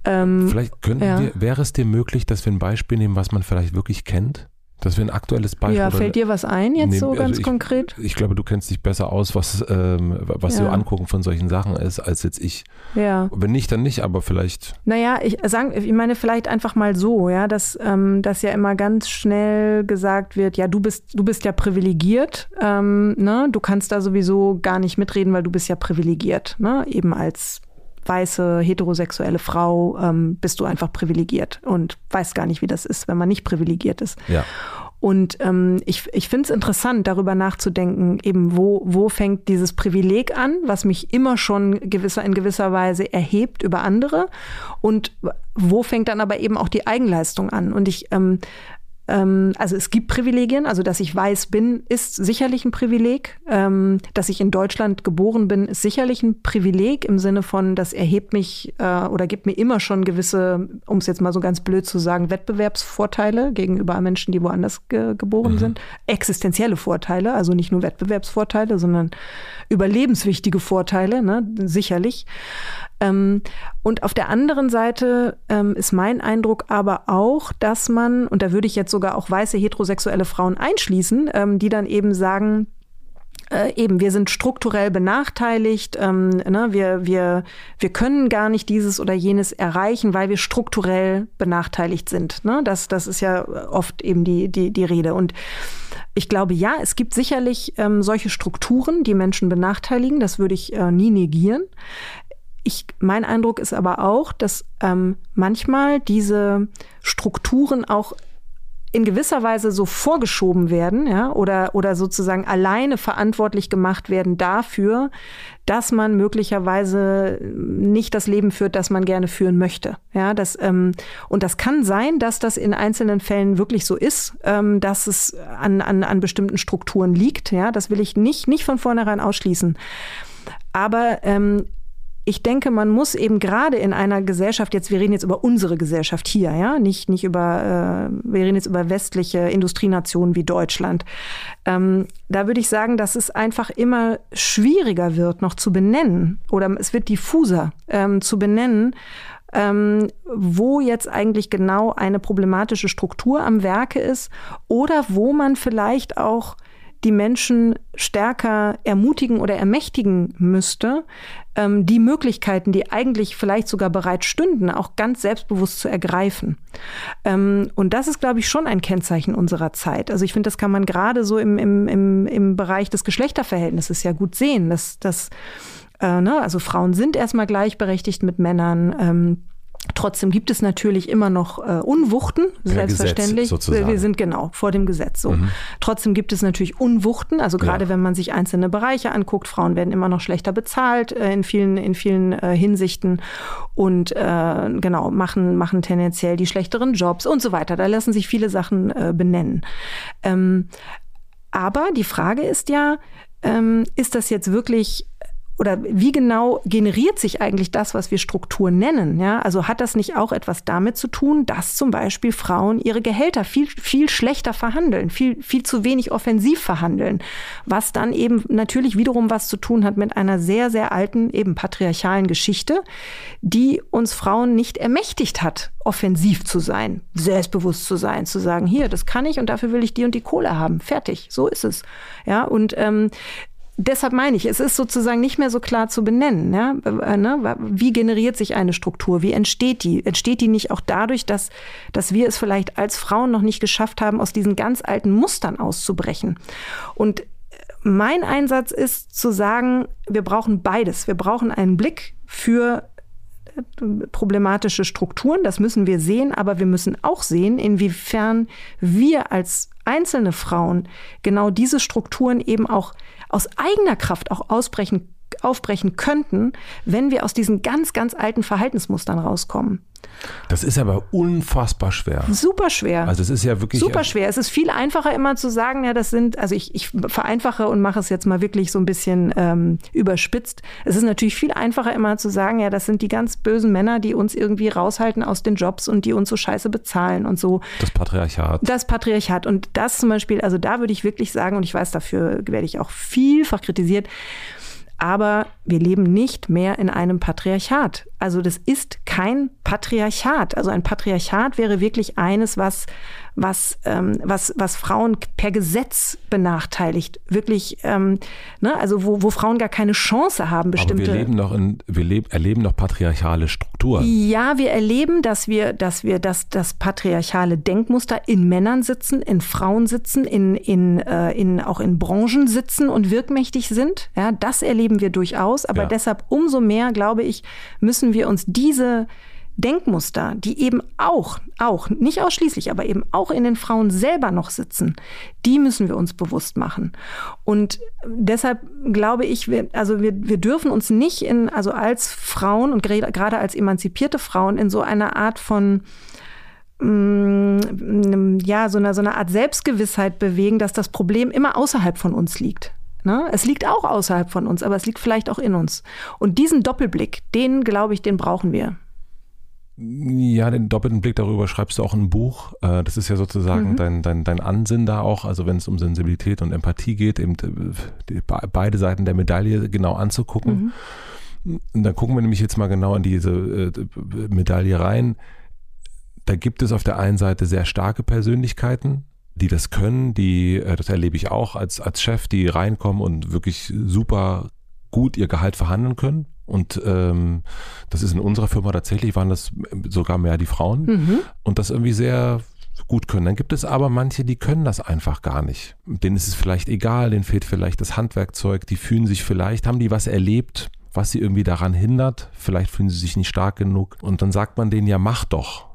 Ähm, vielleicht könnten ja. wir, wäre es dir möglich, dass wir ein Beispiel nehmen, was man vielleicht wirklich kennt? Das wäre ein aktuelles Beispiel. Ja, fällt dir was ein jetzt nee, so also ganz ich, konkret? Ich glaube, du kennst dich besser aus, was, ähm, was ja. so angucken von solchen Sachen ist, als jetzt ich. Ja. Wenn nicht, dann nicht, aber vielleicht. Naja, ich, sag, ich meine vielleicht einfach mal so, ja, dass, ähm, dass ja immer ganz schnell gesagt wird, ja, du bist, du bist ja privilegiert, ähm, ne? Du kannst da sowieso gar nicht mitreden, weil du bist ja privilegiert, ne? Eben als weiße, heterosexuelle Frau ähm, bist du einfach privilegiert und weißt gar nicht, wie das ist, wenn man nicht privilegiert ist. Ja. Und ähm, ich, ich finde es interessant, darüber nachzudenken, eben wo, wo fängt dieses Privileg an, was mich immer schon gewisser, in gewisser Weise erhebt über andere und wo fängt dann aber eben auch die Eigenleistung an. Und ich ähm, ähm, also es gibt Privilegien, also dass ich weiß bin, ist sicherlich ein Privileg. Ähm, dass ich in Deutschland geboren bin, ist sicherlich ein Privileg im Sinne von, das erhebt mich äh, oder gibt mir immer schon gewisse, um es jetzt mal so ganz blöd zu sagen, Wettbewerbsvorteile gegenüber Menschen, die woanders ge geboren mhm. sind. Existenzielle Vorteile, also nicht nur Wettbewerbsvorteile, sondern überlebenswichtige Vorteile, ne, sicherlich. Ähm, und auf der anderen Seite ähm, ist mein Eindruck aber auch, dass man, und da würde ich jetzt sogar auch weiße heterosexuelle Frauen einschließen, ähm, die dann eben sagen, äh, eben, wir sind strukturell benachteiligt, ähm, ne, wir, wir, wir können gar nicht dieses oder jenes erreichen, weil wir strukturell benachteiligt sind. Ne? Das, das ist ja oft eben die, die, die Rede. Und ich glaube, ja, es gibt sicherlich ähm, solche Strukturen, die Menschen benachteiligen. Das würde ich äh, nie negieren. Ich, mein Eindruck ist aber auch, dass ähm, manchmal diese Strukturen auch in gewisser Weise so vorgeschoben werden, ja, oder, oder sozusagen alleine verantwortlich gemacht werden dafür, dass man möglicherweise nicht das Leben führt, das man gerne führen möchte. Ja, das, ähm, und das kann sein, dass das in einzelnen Fällen wirklich so ist, ähm, dass es an, an, an bestimmten Strukturen liegt. Ja, das will ich nicht, nicht von vornherein ausschließen. Aber ähm, ich denke, man muss eben gerade in einer Gesellschaft, jetzt, wir reden jetzt über unsere Gesellschaft hier, ja, nicht, nicht über, äh, wir reden jetzt über westliche Industrienationen wie Deutschland. Ähm, da würde ich sagen, dass es einfach immer schwieriger wird, noch zu benennen oder es wird diffuser ähm, zu benennen, ähm, wo jetzt eigentlich genau eine problematische Struktur am Werke ist oder wo man vielleicht auch die Menschen stärker ermutigen oder ermächtigen müsste, ähm, die Möglichkeiten, die eigentlich vielleicht sogar bereit stünden, auch ganz selbstbewusst zu ergreifen. Ähm, und das ist, glaube ich, schon ein Kennzeichen unserer Zeit. Also ich finde, das kann man gerade so im, im, im, im Bereich des Geschlechterverhältnisses ja gut sehen, dass, dass äh, ne, also Frauen sind erstmal gleichberechtigt mit Männern. Trotzdem gibt es natürlich immer noch äh, Unwuchten, per selbstverständlich. Gesetz, wir sind genau vor dem Gesetz. So. Mhm. Trotzdem gibt es natürlich Unwuchten. Also gerade ja. wenn man sich einzelne Bereiche anguckt, Frauen werden immer noch schlechter bezahlt äh, in vielen in vielen äh, Hinsichten und äh, genau machen machen tendenziell die schlechteren Jobs und so weiter. Da lassen sich viele Sachen äh, benennen. Ähm, aber die Frage ist ja, ähm, ist das jetzt wirklich oder wie genau generiert sich eigentlich das, was wir Struktur nennen? Ja, also hat das nicht auch etwas damit zu tun, dass zum Beispiel Frauen ihre Gehälter viel, viel schlechter verhandeln, viel, viel zu wenig offensiv verhandeln, was dann eben natürlich wiederum was zu tun hat mit einer sehr, sehr alten, eben patriarchalen Geschichte, die uns Frauen nicht ermächtigt hat, offensiv zu sein, selbstbewusst zu sein, zu sagen, hier, das kann ich und dafür will ich die und die Kohle haben. Fertig, so ist es. Ja, und ähm, deshalb meine ich, es ist sozusagen nicht mehr so klar zu benennen. Äh, ne? Wie generiert sich eine Struktur? Wie entsteht die? Entsteht die nicht auch dadurch, dass, dass wir es vielleicht als Frauen noch nicht geschafft haben, aus diesen ganz alten Mustern auszubrechen? Und mein Einsatz ist zu sagen, wir brauchen beides. Wir brauchen einen Blick für äh, problematische Strukturen, das müssen wir sehen, aber wir müssen auch sehen, inwiefern wir als einzelne Frauen genau diese Strukturen eben auch aus eigener Kraft auch ausbrechen aufbrechen könnten, wenn wir aus diesen ganz, ganz alten Verhaltensmustern rauskommen. Das ist aber unfassbar schwer. Super schwer. Also es ist ja wirklich. Super schwer. Es ist viel einfacher immer zu sagen, ja, das sind, also ich, ich vereinfache und mache es jetzt mal wirklich so ein bisschen ähm, überspitzt. Es ist natürlich viel einfacher immer zu sagen, ja, das sind die ganz bösen Männer, die uns irgendwie raushalten aus den Jobs und die uns so scheiße bezahlen und so. Das Patriarchat. Das Patriarchat. Und das zum Beispiel, also da würde ich wirklich sagen, und ich weiß, dafür werde ich auch vielfach kritisiert, aber wir leben nicht mehr in einem Patriarchat. Also das ist kein Patriarchat. Also ein Patriarchat wäre wirklich eines, was was, ähm, was, was Frauen per Gesetz benachteiligt. Wirklich, ähm, ne? also wo, wo Frauen gar keine Chance haben, bestimmte. Aber wir leben noch in, wir leben, erleben noch patriarchale Strukturen. Ja, wir erleben, dass wir, dass wir das, das patriarchale Denkmuster in Männern sitzen, in Frauen sitzen, in, in, äh, in, auch in Branchen sitzen und wirkmächtig sind. Ja, das erleben wir durchaus. Aber ja. deshalb umso mehr, glaube ich, müssen wir uns diese Denkmuster, die eben auch, auch, nicht ausschließlich, aber eben auch in den Frauen selber noch sitzen, die müssen wir uns bewusst machen. Und deshalb glaube ich, wir, also wir, wir dürfen uns nicht in, also als Frauen und gerade als emanzipierte Frauen in so einer Art von, mm, ja, so einer, so einer Art Selbstgewissheit bewegen, dass das Problem immer außerhalb von uns liegt. Ne? Es liegt auch außerhalb von uns, aber es liegt vielleicht auch in uns. Und diesen Doppelblick, den glaube ich, den brauchen wir. Ja, den doppelten Blick darüber schreibst du auch ein Buch. Äh, das ist ja sozusagen mhm. dein, dein, dein Ansinn da auch, also wenn es um Sensibilität und Empathie geht, eben die, beide Seiten der Medaille genau anzugucken. Mhm. Und dann gucken wir nämlich jetzt mal genau in diese äh, Medaille rein. Da gibt es auf der einen Seite sehr starke Persönlichkeiten, die das können, die, äh, das erlebe ich auch als, als Chef, die reinkommen und wirklich super gut ihr Gehalt verhandeln können und ähm, das ist in unserer Firma tatsächlich, waren das sogar mehr die Frauen mhm. und das irgendwie sehr gut können. Dann gibt es aber manche, die können das einfach gar nicht. Denen ist es vielleicht egal, denen fehlt vielleicht das Handwerkzeug, die fühlen sich vielleicht, haben die was erlebt, was sie irgendwie daran hindert, vielleicht fühlen sie sich nicht stark genug und dann sagt man denen ja, mach doch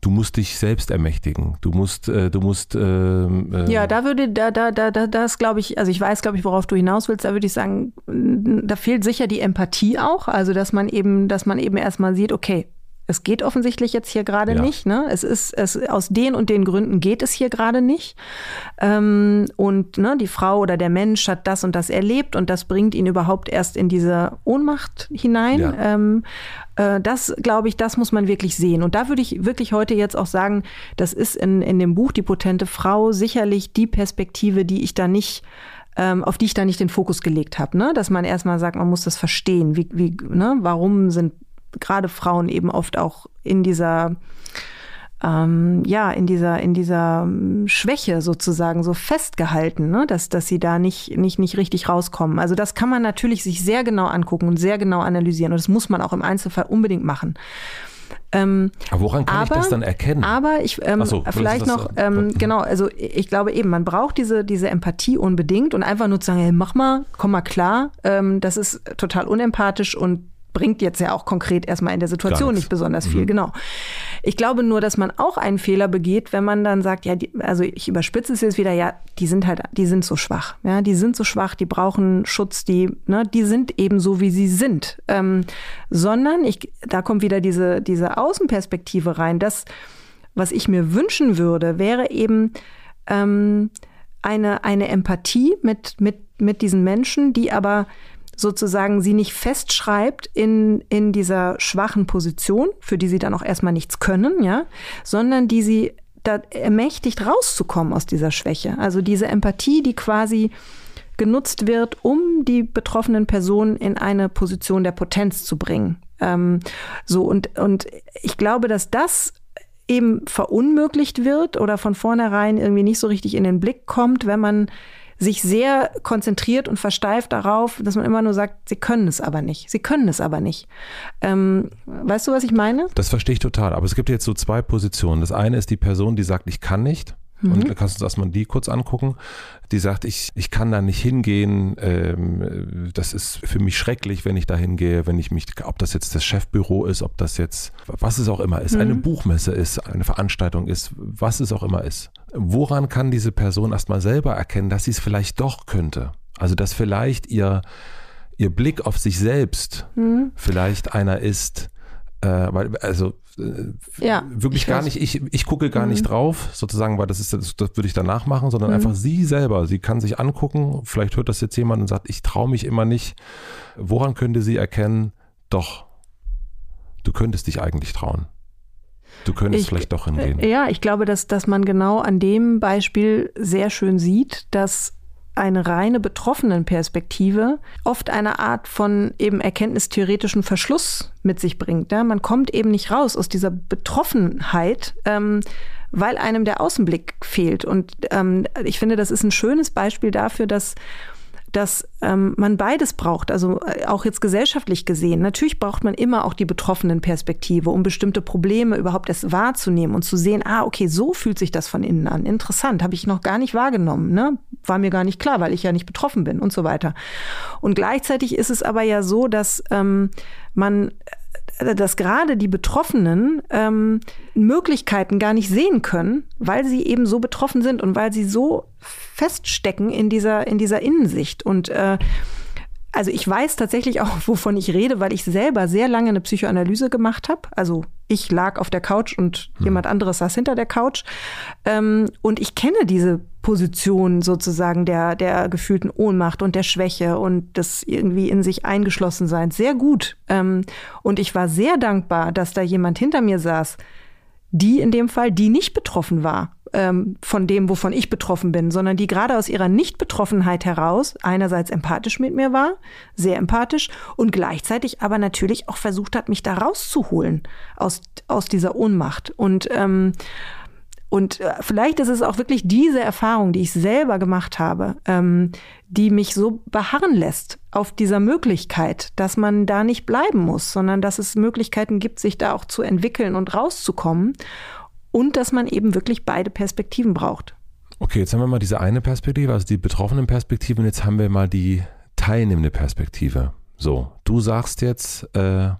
du musst dich selbst ermächtigen. Du musst, äh, du musst. Ähm, äh ja, da würde, da, da, da, da, das glaube ich, also ich weiß, glaube ich, worauf du hinaus willst. Da würde ich sagen, da fehlt sicher die Empathie auch. Also, dass man eben, dass man eben erstmal sieht, okay, es geht offensichtlich jetzt hier gerade ja. nicht. Ne? Es ist es aus den und den Gründen geht es hier gerade nicht. Ähm, und ne, die Frau oder der Mensch hat das und das erlebt und das bringt ihn überhaupt erst in diese Ohnmacht hinein. Ja. Ähm, äh, das glaube ich, das muss man wirklich sehen. Und da würde ich wirklich heute jetzt auch sagen, das ist in, in dem Buch Die potente Frau sicherlich die Perspektive, die ich da nicht ähm, auf die ich da nicht den Fokus gelegt habe, ne? dass man erstmal sagt, man muss das verstehen, wie, wie, ne? warum sind gerade Frauen eben oft auch in dieser ähm, ja, in dieser, in dieser ähm, Schwäche sozusagen so festgehalten, ne? dass, dass sie da nicht, nicht, nicht richtig rauskommen. Also das kann man natürlich sich sehr genau angucken und sehr genau analysieren. Und das muss man auch im Einzelfall unbedingt machen. Ähm, aber woran kann aber, ich das dann erkennen? Aber ich ähm, so, vielleicht noch, ähm, genau, also ich glaube eben, man braucht diese, diese Empathie unbedingt und einfach nur zu sagen, hey, mach mal, komm mal klar, ähm, das ist total unempathisch und bringt jetzt ja auch konkret erstmal in der Situation nicht besonders viel, mhm. genau. Ich glaube nur, dass man auch einen Fehler begeht, wenn man dann sagt, ja, die, also ich überspitze es jetzt wieder, ja, die sind halt, die sind so schwach, ja, die sind so schwach, die brauchen Schutz, die, ne, die sind eben so, wie sie sind. Ähm, sondern ich, da kommt wieder diese, diese Außenperspektive rein. Das, was ich mir wünschen würde, wäre eben ähm, eine, eine Empathie mit, mit, mit diesen Menschen, die aber sozusagen sie nicht festschreibt in, in dieser schwachen Position, für die sie dann auch erstmal nichts können, ja, sondern die sie da ermächtigt rauszukommen aus dieser Schwäche. Also diese Empathie, die quasi genutzt wird, um die betroffenen Personen in eine Position der Potenz zu bringen. Ähm, so und, und ich glaube, dass das eben verunmöglicht wird oder von vornherein irgendwie nicht so richtig in den Blick kommt, wenn man sich sehr konzentriert und versteift darauf, dass man immer nur sagt, sie können es aber nicht. Sie können es aber nicht. Ähm, weißt du, was ich meine? Das verstehe ich total. Aber es gibt jetzt so zwei Positionen. Das eine ist die Person, die sagt, ich kann nicht. Mhm. Und kannst du uns erstmal die kurz angucken. Die sagt, ich, ich kann da nicht hingehen. Ähm, das ist für mich schrecklich, wenn ich da hingehe, wenn ich mich, ob das jetzt das Chefbüro ist, ob das jetzt, was es auch immer ist, mhm. eine Buchmesse ist, eine Veranstaltung ist, was es auch immer ist. Woran kann diese Person erstmal selber erkennen, dass sie es vielleicht doch könnte? Also, dass vielleicht ihr, ihr Blick auf sich selbst mhm. vielleicht einer ist, weil, also äh, ja, wirklich gar nicht, ich, ich gucke gar mhm. nicht drauf, sozusagen, weil das ist, das, das würde ich danach machen, sondern mhm. einfach sie selber. Sie kann sich angucken, vielleicht hört das jetzt jemand und sagt, ich traue mich immer nicht. Woran könnte sie erkennen, doch, du könntest dich eigentlich trauen? Du könntest ich, vielleicht doch hingehen. Ja, ich glaube, dass, dass man genau an dem Beispiel sehr schön sieht, dass eine reine betroffenen Perspektive oft eine Art von eben erkenntnistheoretischen Verschluss mit sich bringt. Ja? Man kommt eben nicht raus aus dieser Betroffenheit. Ähm, weil einem der Außenblick fehlt. Und ähm, ich finde, das ist ein schönes Beispiel dafür, dass dass ähm, man beides braucht, also äh, auch jetzt gesellschaftlich gesehen. Natürlich braucht man immer auch die betroffenen Perspektive, um bestimmte Probleme überhaupt erst wahrzunehmen und zu sehen, ah, okay, so fühlt sich das von innen an. Interessant, habe ich noch gar nicht wahrgenommen, ne? War mir gar nicht klar, weil ich ja nicht betroffen bin und so weiter. Und gleichzeitig ist es aber ja so, dass ähm, man dass gerade die Betroffenen ähm, Möglichkeiten gar nicht sehen können, weil sie eben so betroffen sind und weil sie so feststecken in dieser, in dieser Innensicht. Und äh, also ich weiß tatsächlich auch, wovon ich rede, weil ich selber sehr lange eine Psychoanalyse gemacht habe. Also ich lag auf der Couch und hm. jemand anderes saß hinter der Couch. Ähm, und ich kenne diese Position sozusagen der, der gefühlten Ohnmacht und der Schwäche und des irgendwie in sich eingeschlossen Seins sehr gut. Ähm, und ich war sehr dankbar, dass da jemand hinter mir saß, die in dem Fall, die nicht betroffen war ähm, von dem, wovon ich betroffen bin, sondern die gerade aus ihrer Nichtbetroffenheit heraus einerseits empathisch mit mir war, sehr empathisch und gleichzeitig aber natürlich auch versucht hat, mich da rauszuholen aus, aus dieser Ohnmacht. Und ähm, und äh, vielleicht ist es auch wirklich diese Erfahrung, die ich selber gemacht habe, ähm, die mich so beharren lässt auf dieser Möglichkeit, dass man da nicht bleiben muss, sondern dass es Möglichkeiten gibt, sich da auch zu entwickeln und rauszukommen und dass man eben wirklich beide Perspektiven braucht. Okay, jetzt haben wir mal diese eine Perspektive, also die betroffenen Perspektive, und jetzt haben wir mal die teilnehmende Perspektive. So, du sagst jetzt, äh,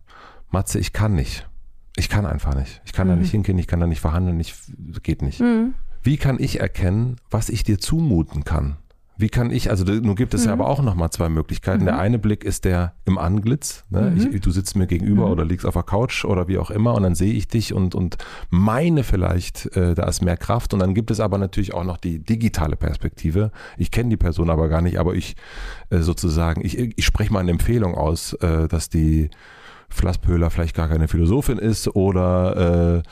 Matze, ich kann nicht. Ich kann einfach nicht. Ich kann mhm. da nicht hingehen, ich kann da nicht verhandeln, ich, geht nicht. Mhm. Wie kann ich erkennen, was ich dir zumuten kann? Wie kann ich, also nun gibt es mhm. ja aber auch nochmal zwei Möglichkeiten. Mhm. Der eine Blick ist der im Anglitz. Ne? Mhm. Ich, du sitzt mir gegenüber mhm. oder liegst auf der Couch oder wie auch immer und dann sehe ich dich und, und meine vielleicht, äh, da ist mehr Kraft. Und dann gibt es aber natürlich auch noch die digitale Perspektive. Ich kenne die Person aber gar nicht, aber ich äh, sozusagen, ich, ich spreche mal eine Empfehlung aus, äh, dass die Flasspöhler vielleicht gar keine Philosophin ist oder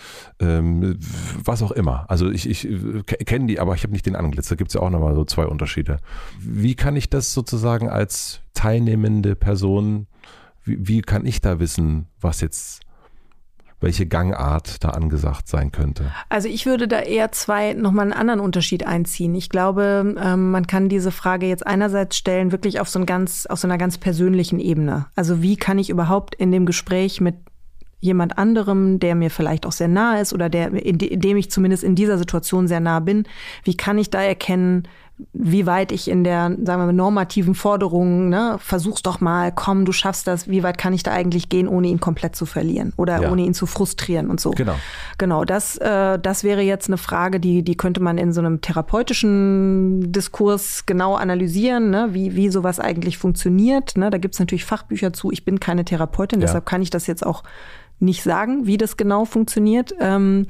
äh, ähm, was auch immer. Also ich, ich kenne die, aber ich habe nicht den Anglitz. Da gibt es ja auch nochmal so zwei Unterschiede. Wie kann ich das sozusagen als teilnehmende Person, wie, wie kann ich da wissen, was jetzt welche Gangart da angesagt sein könnte? Also ich würde da eher zwei nochmal einen anderen Unterschied einziehen. Ich glaube, ähm, man kann diese Frage jetzt einerseits stellen, wirklich auf so, ein ganz, auf so einer ganz persönlichen Ebene. Also wie kann ich überhaupt in dem Gespräch mit jemand anderem, der mir vielleicht auch sehr nah ist oder der, in dem ich zumindest in dieser Situation sehr nah bin, wie kann ich da erkennen, wie weit ich in der, sagen wir mal, normativen Forderung, ne, versuch's doch mal, komm, du schaffst das, wie weit kann ich da eigentlich gehen, ohne ihn komplett zu verlieren oder ja. ohne ihn zu frustrieren und so. Genau. Genau, das, äh, das wäre jetzt eine Frage, die, die könnte man in so einem therapeutischen Diskurs genau analysieren, ne, wie, wie sowas eigentlich funktioniert. Ne. Da gibt's natürlich Fachbücher zu. Ich bin keine Therapeutin, ja. deshalb kann ich das jetzt auch nicht sagen, wie das genau funktioniert. Ähm,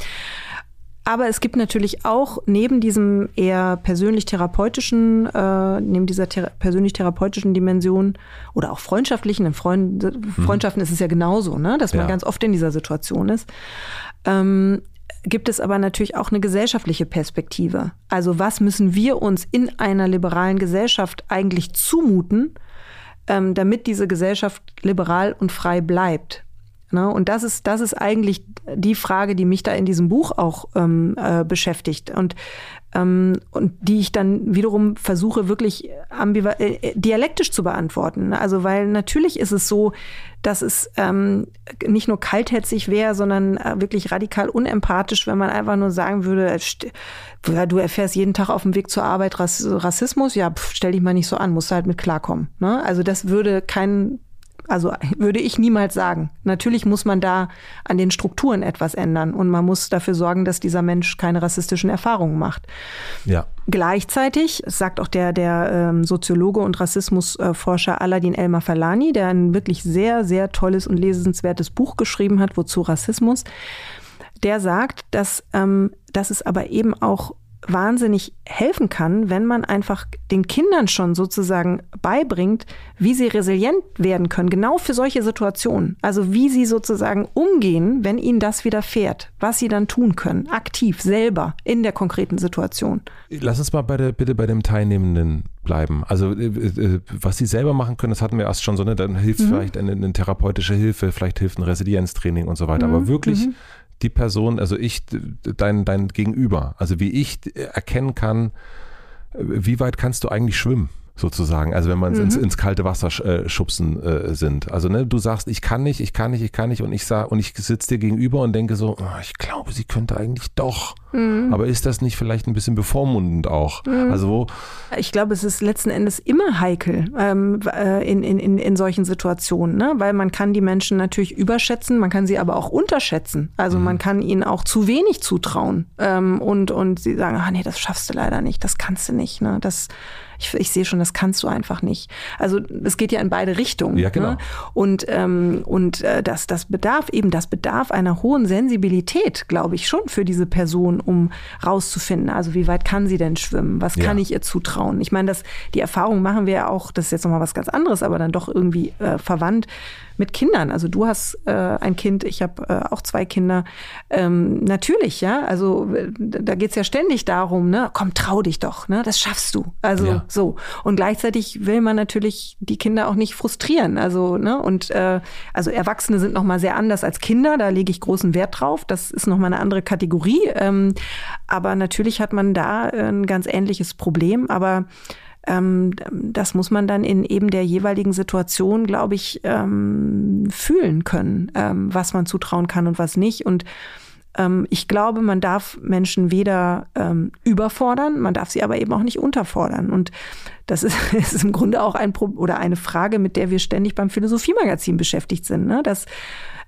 aber es gibt natürlich auch neben diesem eher persönlich-therapeutischen, äh, neben dieser thera persönlich-therapeutischen Dimension oder auch freundschaftlichen, in Freund mhm. Freundschaften ist es ja genauso, ne? dass man ja. ganz oft in dieser Situation ist. Ähm, gibt es aber natürlich auch eine gesellschaftliche Perspektive. Also was müssen wir uns in einer liberalen Gesellschaft eigentlich zumuten, ähm, damit diese Gesellschaft liberal und frei bleibt? Ne? Und das ist, das ist eigentlich die Frage, die mich da in diesem Buch auch ähm, äh, beschäftigt. Und ähm, und die ich dann wiederum versuche wirklich ambival äh, dialektisch zu beantworten. Also weil natürlich ist es so, dass es ähm, nicht nur kaltherzig wäre, sondern äh, wirklich radikal unempathisch, wenn man einfach nur sagen würde, äh, ja, du erfährst jeden Tag auf dem Weg zur Arbeit Rassismus, ja, pff, stell dich mal nicht so an, musst du halt mit klarkommen. Ne? Also das würde kein also würde ich niemals sagen. Natürlich muss man da an den Strukturen etwas ändern und man muss dafür sorgen, dass dieser Mensch keine rassistischen Erfahrungen macht. Ja. Gleichzeitig sagt auch der, der ähm, Soziologe und Rassismusforscher Aladin Elmar Falani, der ein wirklich sehr, sehr tolles und lesenswertes Buch geschrieben hat, wozu Rassismus, der sagt, dass, ähm, dass es aber eben auch wahnsinnig helfen kann, wenn man einfach den Kindern schon sozusagen beibringt, wie sie resilient werden können, genau für solche Situationen. Also wie sie sozusagen umgehen, wenn ihnen das widerfährt, was sie dann tun können, aktiv, selber, in der konkreten Situation. Lass uns mal bei der, bitte bei dem Teilnehmenden bleiben. Also äh, äh, was sie selber machen können, das hatten wir erst schon so, ne? dann hilft mhm. vielleicht eine, eine, therapeutische Hilfe, vielleicht hilft ein Resilienztraining und so weiter. Mhm. Aber wirklich mhm die Person, also ich, dein, dein Gegenüber, also wie ich erkennen kann, wie weit kannst du eigentlich schwimmen? Sozusagen. Also wenn man mhm. ins, ins kalte Wasser äh, schubsen äh, sind. Also ne, du sagst, ich kann nicht, ich kann nicht, ich kann nicht und ich sag und ich sitze dir gegenüber und denke so, oh, ich glaube, sie könnte eigentlich doch. Mhm. Aber ist das nicht vielleicht ein bisschen bevormundend auch? Mhm. Also wo ich glaube, es ist letzten Endes immer heikel ähm, äh, in, in, in, in solchen Situationen, ne? weil man kann die Menschen natürlich überschätzen, man kann sie aber auch unterschätzen. Also mhm. man kann ihnen auch zu wenig zutrauen ähm, und und sie sagen, ah nee, das schaffst du leider nicht, das kannst du nicht. Ne? Das ich, ich sehe schon, das kannst du einfach nicht. Also es geht ja in beide Richtungen. Ja, genau. Ne? Und, ähm, und äh, das, das bedarf eben, das bedarf einer hohen Sensibilität, glaube ich, schon für diese Person, um rauszufinden, also wie weit kann sie denn schwimmen? Was kann ja. ich ihr zutrauen? Ich meine, das, die Erfahrung machen wir ja auch, das ist jetzt nochmal was ganz anderes, aber dann doch irgendwie äh, verwandt mit Kindern. Also du hast äh, ein Kind, ich habe äh, auch zwei Kinder. Ähm, natürlich, ja, also da geht's ja ständig darum, ne, komm, trau dich doch, ne, das schaffst du. Also ja. so. Und gleichzeitig will man natürlich die Kinder auch nicht frustrieren. Also, ne, und äh, also Erwachsene sind nochmal sehr anders als Kinder, da lege ich großen Wert drauf. Das ist nochmal eine andere Kategorie. Ähm, aber natürlich hat man da ein ganz ähnliches Problem. Aber das muss man dann in eben der jeweiligen Situation, glaube ich, ähm, fühlen können, ähm, was man zutrauen kann und was nicht. Und ähm, ich glaube, man darf Menschen weder ähm, überfordern, man darf sie aber eben auch nicht unterfordern. Und das ist, ist im Grunde auch ein Pro oder eine Frage, mit der wir ständig beim Philosophiemagazin beschäftigt sind. Ne? Dass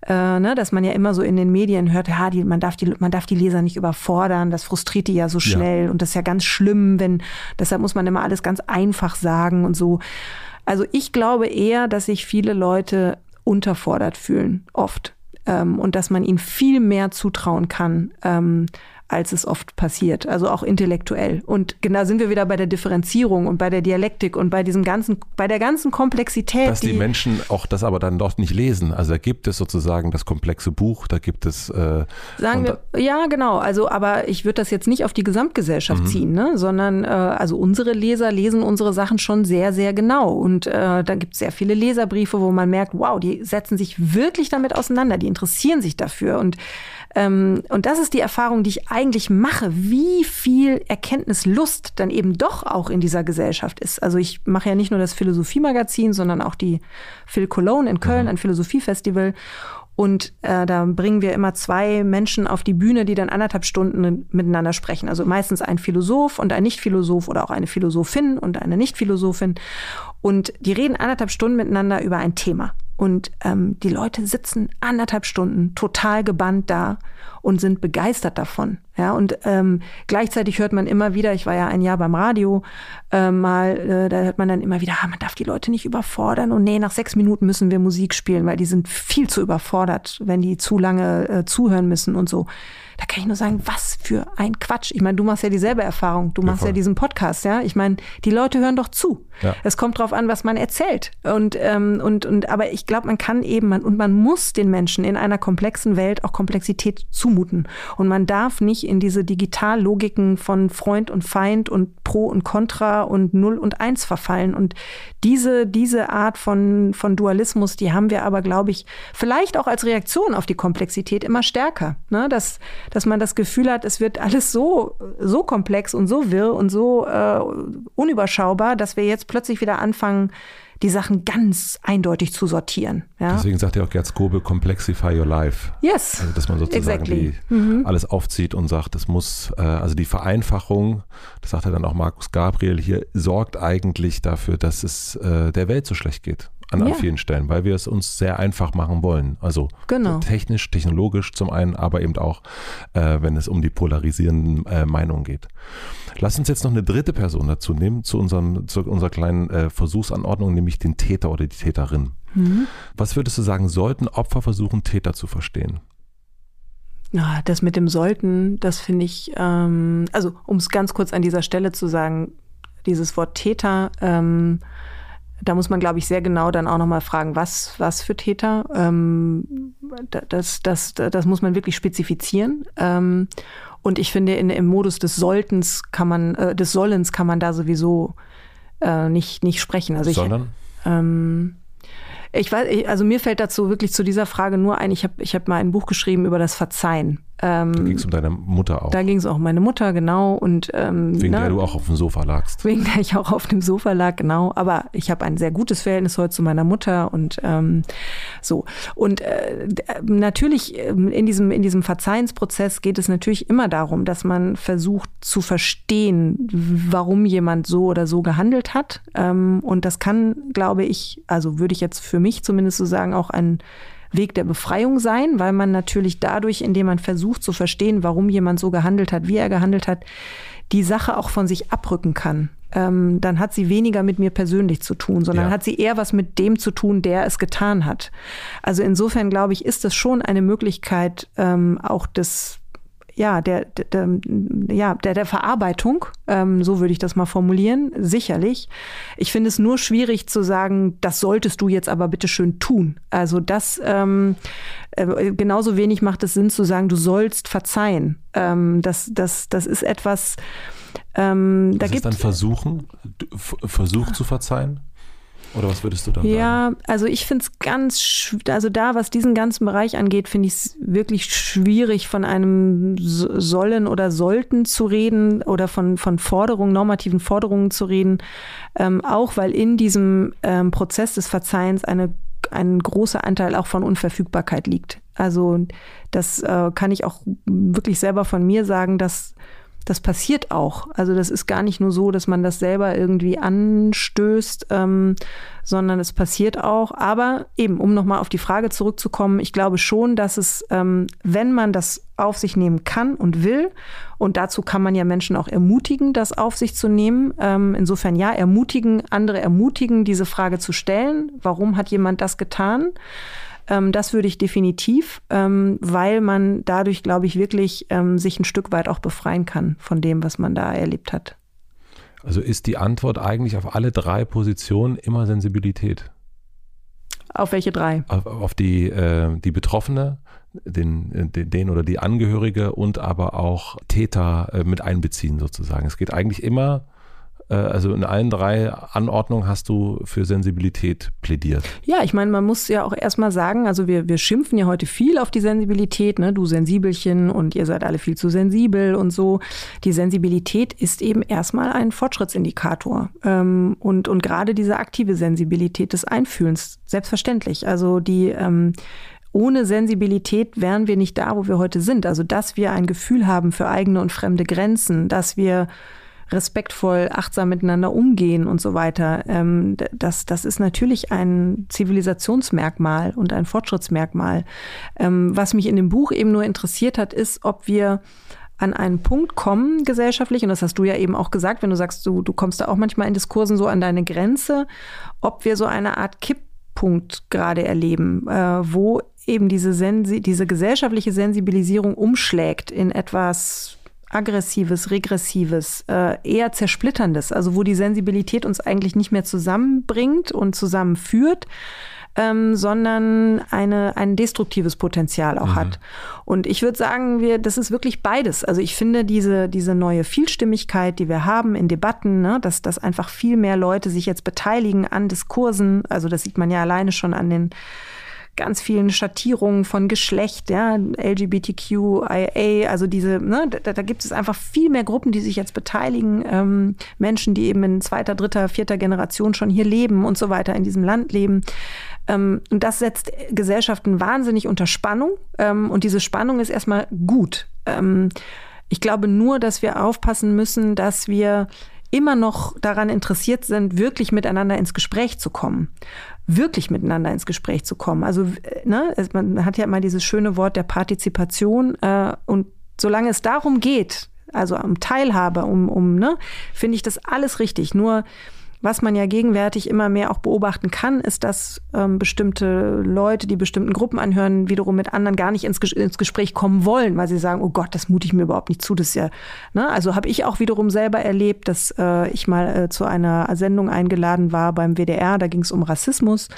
äh, ne, dass man ja immer so in den Medien hört, ja, die, man, darf die, man darf die Leser nicht überfordern, das frustriert die ja so schnell ja. und das ist ja ganz schlimm, wenn, deshalb muss man immer alles ganz einfach sagen und so. Also ich glaube eher, dass sich viele Leute unterfordert fühlen, oft. Ähm, und dass man ihnen viel mehr zutrauen kann, ähm, als es oft passiert, also auch intellektuell. Und genau sind wir wieder bei der Differenzierung und bei der Dialektik und bei diesem ganzen, bei der ganzen Komplexität. Dass die, die Menschen auch das aber dann dort nicht lesen. Also da gibt es sozusagen das komplexe Buch, da gibt es. Äh, Sagen wir, ja, genau. Also, aber ich würde das jetzt nicht auf die Gesamtgesellschaft mhm. ziehen, ne? sondern äh, also unsere Leser lesen unsere Sachen schon sehr, sehr genau. Und äh, da gibt es sehr viele Leserbriefe, wo man merkt, wow, die setzen sich wirklich damit auseinander, die interessieren sich dafür. Und ähm, und das ist die Erfahrung, die ich eigentlich mache, wie viel Erkenntnislust dann eben doch auch in dieser Gesellschaft ist. Also ich mache ja nicht nur das Philosophiemagazin, sondern auch die Phil Cologne in Köln, mhm. ein Philosophiefestival. Und äh, da bringen wir immer zwei Menschen auf die Bühne, die dann anderthalb Stunden miteinander sprechen. Also meistens ein Philosoph und ein Nicht-Philosoph oder auch eine Philosophin und eine Nicht-Philosophin. Und die reden anderthalb Stunden miteinander über ein Thema. Und ähm, die Leute sitzen anderthalb Stunden total gebannt da und sind begeistert davon. Ja, und ähm, gleichzeitig hört man immer wieder, ich war ja ein Jahr beim Radio, äh, mal, äh, da hört man dann immer wieder, ah, man darf die Leute nicht überfordern und nee, nach sechs Minuten müssen wir Musik spielen, weil die sind viel zu überfordert, wenn die zu lange äh, zuhören müssen und so. Da kann ich nur sagen, was für ein Quatsch. Ich meine, du machst ja dieselbe Erfahrung. Du machst ja, ja diesen Podcast, ja. Ich meine, die Leute hören doch zu. Ja. Es kommt drauf an, was man erzählt. Und, ähm, und, und, aber ich glaube, man kann eben, man, und man muss den Menschen in einer komplexen Welt auch Komplexität zumuten. Und man darf nicht in diese Digitallogiken von Freund und Feind und Pro und Contra und Null und Eins verfallen. Und diese, diese Art von, von Dualismus, die haben wir aber, glaube ich, vielleicht auch als Reaktion auf die Komplexität immer stärker. Ne? Dass, dass man das Gefühl hat, es wird alles so, so komplex und so wirr und so äh, unüberschaubar, dass wir jetzt plötzlich wieder anfangen, die Sachen ganz eindeutig zu sortieren. Ja? Deswegen sagt ja auch Gerd Skobel, complexify your life. Yes. Also, dass man sozusagen exactly. die, mhm. alles aufzieht und sagt, es muss, äh, also die Vereinfachung, das sagt ja dann auch Markus Gabriel hier, sorgt eigentlich dafür, dass es äh, der Welt so schlecht geht an, ja. vielen Stellen, weil wir es uns sehr einfach machen wollen. Also genau. technisch, technologisch zum einen, aber eben auch, äh, wenn es um die polarisierenden äh, Meinungen geht. Lass uns jetzt noch eine dritte Person dazu nehmen, zu, unserem, zu unserer kleinen äh, Versuchsanordnung, nämlich den Täter oder die Täterin. Mhm. Was würdest du sagen, sollten Opfer versuchen, Täter zu verstehen? Ja, das mit dem sollten, das finde ich, ähm, also um es ganz kurz an dieser Stelle zu sagen, dieses Wort Täter, ähm, da muss man, glaube ich, sehr genau dann auch nochmal fragen, was, was für Täter. Ähm, das, das, das muss man wirklich spezifizieren. Ähm, und ich finde, in, im Modus des Solltens kann man, äh, des Sollens kann man da sowieso äh, nicht, nicht sprechen. Also Sondern? Ich, ähm, ich weiß, also mir fällt dazu wirklich zu dieser Frage nur ein, ich habe ich hab mal ein Buch geschrieben über das Verzeihen. Ähm, da ging es um deine Mutter auch. Da ging es auch um meine Mutter, genau. Und, ähm, wegen na, der du auch auf dem Sofa lagst. Wegen der ich auch auf dem Sofa lag, genau. Aber ich habe ein sehr gutes Verhältnis heute zu meiner Mutter und ähm, so. Und äh, natürlich ähm, in diesem, in diesem Verzeihensprozess geht es natürlich immer darum, dass man versucht zu verstehen, warum jemand so oder so gehandelt hat. Ähm, und das kann, glaube ich, also würde ich jetzt für mich zumindest so sagen, auch ein Weg der Befreiung sein, weil man natürlich dadurch, indem man versucht zu verstehen, warum jemand so gehandelt hat, wie er gehandelt hat, die Sache auch von sich abrücken kann. Ähm, dann hat sie weniger mit mir persönlich zu tun, sondern ja. hat sie eher was mit dem zu tun, der es getan hat. Also insofern glaube ich, ist das schon eine Möglichkeit ähm, auch des ja, der, der, ja, der, der Verarbeitung, ähm, so würde ich das mal formulieren, sicherlich. Ich finde es nur schwierig zu sagen, das solltest du jetzt aber bitte schön tun. Also das ähm, äh, genauso wenig macht es Sinn zu sagen, du sollst verzeihen. Ähm, das, das, das ist etwas, ähm, da Was gibt ist dann versuchen, Versuch zu verzeihen? Oder was würdest du dann ja, sagen? Ja, also ich finde es ganz, also da, was diesen ganzen Bereich angeht, finde ich es wirklich schwierig, von einem Sollen oder Sollten zu reden oder von, von Forderungen, normativen Forderungen zu reden. Ähm, auch weil in diesem ähm, Prozess des Verzeihens eine, ein großer Anteil auch von Unverfügbarkeit liegt. Also das äh, kann ich auch wirklich selber von mir sagen, dass das passiert auch. Also das ist gar nicht nur so, dass man das selber irgendwie anstößt, ähm, sondern es passiert auch. Aber eben, um nochmal auf die Frage zurückzukommen, ich glaube schon, dass es, ähm, wenn man das auf sich nehmen kann und will, und dazu kann man ja Menschen auch ermutigen, das auf sich zu nehmen. Ähm, insofern ja, ermutigen, andere ermutigen, diese Frage zu stellen. Warum hat jemand das getan? Ähm, das würde ich definitiv, ähm, weil man dadurch, glaube ich, wirklich ähm, sich ein Stück weit auch befreien kann von dem, was man da erlebt hat. Also ist die Antwort eigentlich auf alle drei Positionen immer Sensibilität? Auf welche drei? Auf, auf die, äh, die Betroffene, den, den oder die Angehörige und aber auch Täter äh, mit einbeziehen sozusagen. Es geht eigentlich immer äh, also in allen drei Anordnungen hast du für Sensibilität plädiert. Ja, ich meine, man muss ja auch erstmal sagen, also wir, wir schimpfen ja heute viel auf die Sensibilität, ne? du Sensibelchen und ihr seid alle viel zu sensibel und so. Die Sensibilität ist eben erstmal ein Fortschrittsindikator. Ähm, und, und gerade diese aktive Sensibilität des Einfühlens, selbstverständlich. Also die ähm, ohne Sensibilität wären wir nicht da, wo wir heute sind. Also, dass wir ein Gefühl haben für eigene und fremde Grenzen, dass wir respektvoll, achtsam miteinander umgehen und so weiter. Ähm, das, das ist natürlich ein Zivilisationsmerkmal und ein Fortschrittsmerkmal. Ähm, was mich in dem Buch eben nur interessiert hat, ist, ob wir an einen Punkt kommen gesellschaftlich, und das hast du ja eben auch gesagt, wenn du sagst, du, du kommst da auch manchmal in Diskursen so an deine Grenze, ob wir so eine Art Kipppunkt gerade erleben, äh, wo eben diese, Sensi diese gesellschaftliche Sensibilisierung umschlägt in etwas aggressives, regressives, äh, eher zersplitterndes, also wo die Sensibilität uns eigentlich nicht mehr zusammenbringt und zusammenführt, ähm, sondern eine, ein destruktives Potenzial auch mhm. hat. Und ich würde sagen, wir, das ist wirklich beides. Also ich finde diese, diese neue Vielstimmigkeit, die wir haben in Debatten, ne, dass, dass einfach viel mehr Leute sich jetzt beteiligen an Diskursen. Also das sieht man ja alleine schon an den ganz vielen Schattierungen von Geschlecht, ja, LGBTQIA, also diese, ne, da, da, gibt es einfach viel mehr Gruppen, die sich jetzt beteiligen, ähm, Menschen, die eben in zweiter, dritter, vierter Generation schon hier leben und so weiter in diesem Land leben. Ähm, und das setzt Gesellschaften wahnsinnig unter Spannung. Ähm, und diese Spannung ist erstmal gut. Ähm, ich glaube nur, dass wir aufpassen müssen, dass wir immer noch daran interessiert sind, wirklich miteinander ins Gespräch zu kommen wirklich miteinander ins Gespräch zu kommen. Also ne, man hat ja immer dieses schöne Wort der Partizipation äh, und solange es darum geht, also um Teilhabe, um, um ne, finde ich das alles richtig. Nur was man ja gegenwärtig immer mehr auch beobachten kann, ist, dass ähm, bestimmte Leute, die bestimmten Gruppen anhören, wiederum mit anderen gar nicht ins, ins Gespräch kommen wollen, weil sie sagen, oh Gott, das mute ich mir überhaupt nicht zu. Das ist ja, ne? Also habe ich auch wiederum selber erlebt, dass äh, ich mal äh, zu einer Sendung eingeladen war beim WDR, da ging es um Rassismus.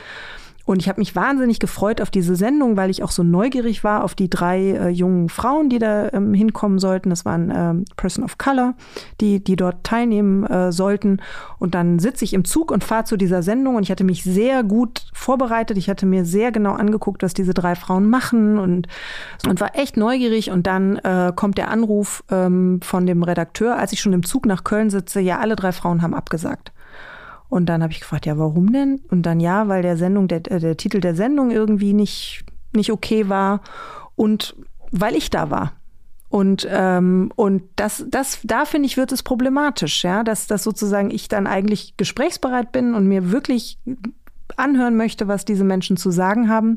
Und ich habe mich wahnsinnig gefreut auf diese Sendung, weil ich auch so neugierig war auf die drei äh, jungen Frauen, die da ähm, hinkommen sollten. Das waren ähm, Person of Color, die, die dort teilnehmen äh, sollten. Und dann sitze ich im Zug und fahre zu dieser Sendung und ich hatte mich sehr gut vorbereitet. Ich hatte mir sehr genau angeguckt, was diese drei Frauen machen und, und war echt neugierig. Und dann äh, kommt der Anruf ähm, von dem Redakteur, als ich schon im Zug nach Köln sitze, ja, alle drei Frauen haben abgesagt. Und dann habe ich gefragt, ja, warum denn? Und dann ja, weil der Sendung, der, äh, der Titel der Sendung irgendwie nicht, nicht okay war und weil ich da war. Und, ähm, und das, das, da finde ich, wird es problematisch, ja, dass, dass sozusagen ich dann eigentlich gesprächsbereit bin und mir wirklich anhören möchte, was diese Menschen zu sagen haben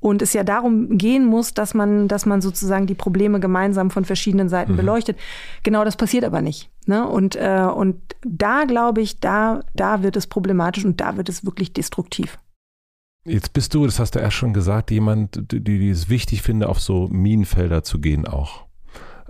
und es ja darum gehen muss, dass man, dass man sozusagen die Probleme gemeinsam von verschiedenen Seiten mhm. beleuchtet. Genau das passiert aber nicht. Ne? Und, äh, und da glaube ich, da, da wird es problematisch und da wird es wirklich destruktiv. Jetzt bist du, das hast du erst schon gesagt, jemand, die, die es wichtig finde, auf so Minenfelder zu gehen auch.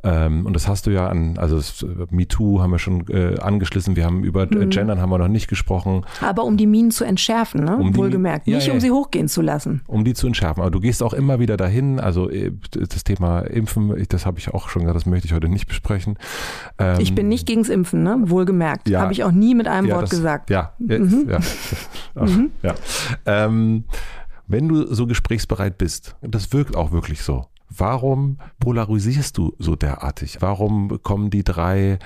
Ähm, und das hast du ja an, also das, MeToo haben wir schon äh, angeschlissen, wir haben über mhm. Gendern haben wir noch nicht gesprochen. Aber um die Minen zu entschärfen, ne? Um wohlgemerkt. Die, nicht ja, um sie hochgehen zu lassen. Um die zu entschärfen. Aber du gehst auch immer wieder dahin, also äh, das Thema Impfen, das habe ich auch schon gesagt, das möchte ich heute nicht besprechen. Ähm, ich bin nicht gegens Impfen, ne? wohlgemerkt. Ja, habe ich auch nie mit einem ja, Wort das, gesagt. Ja, mhm. ja. Ach, mhm. ja. Ähm, wenn du so gesprächsbereit bist, das wirkt auch wirklich so. Warum polarisierst du so derartig? Warum kommen die drei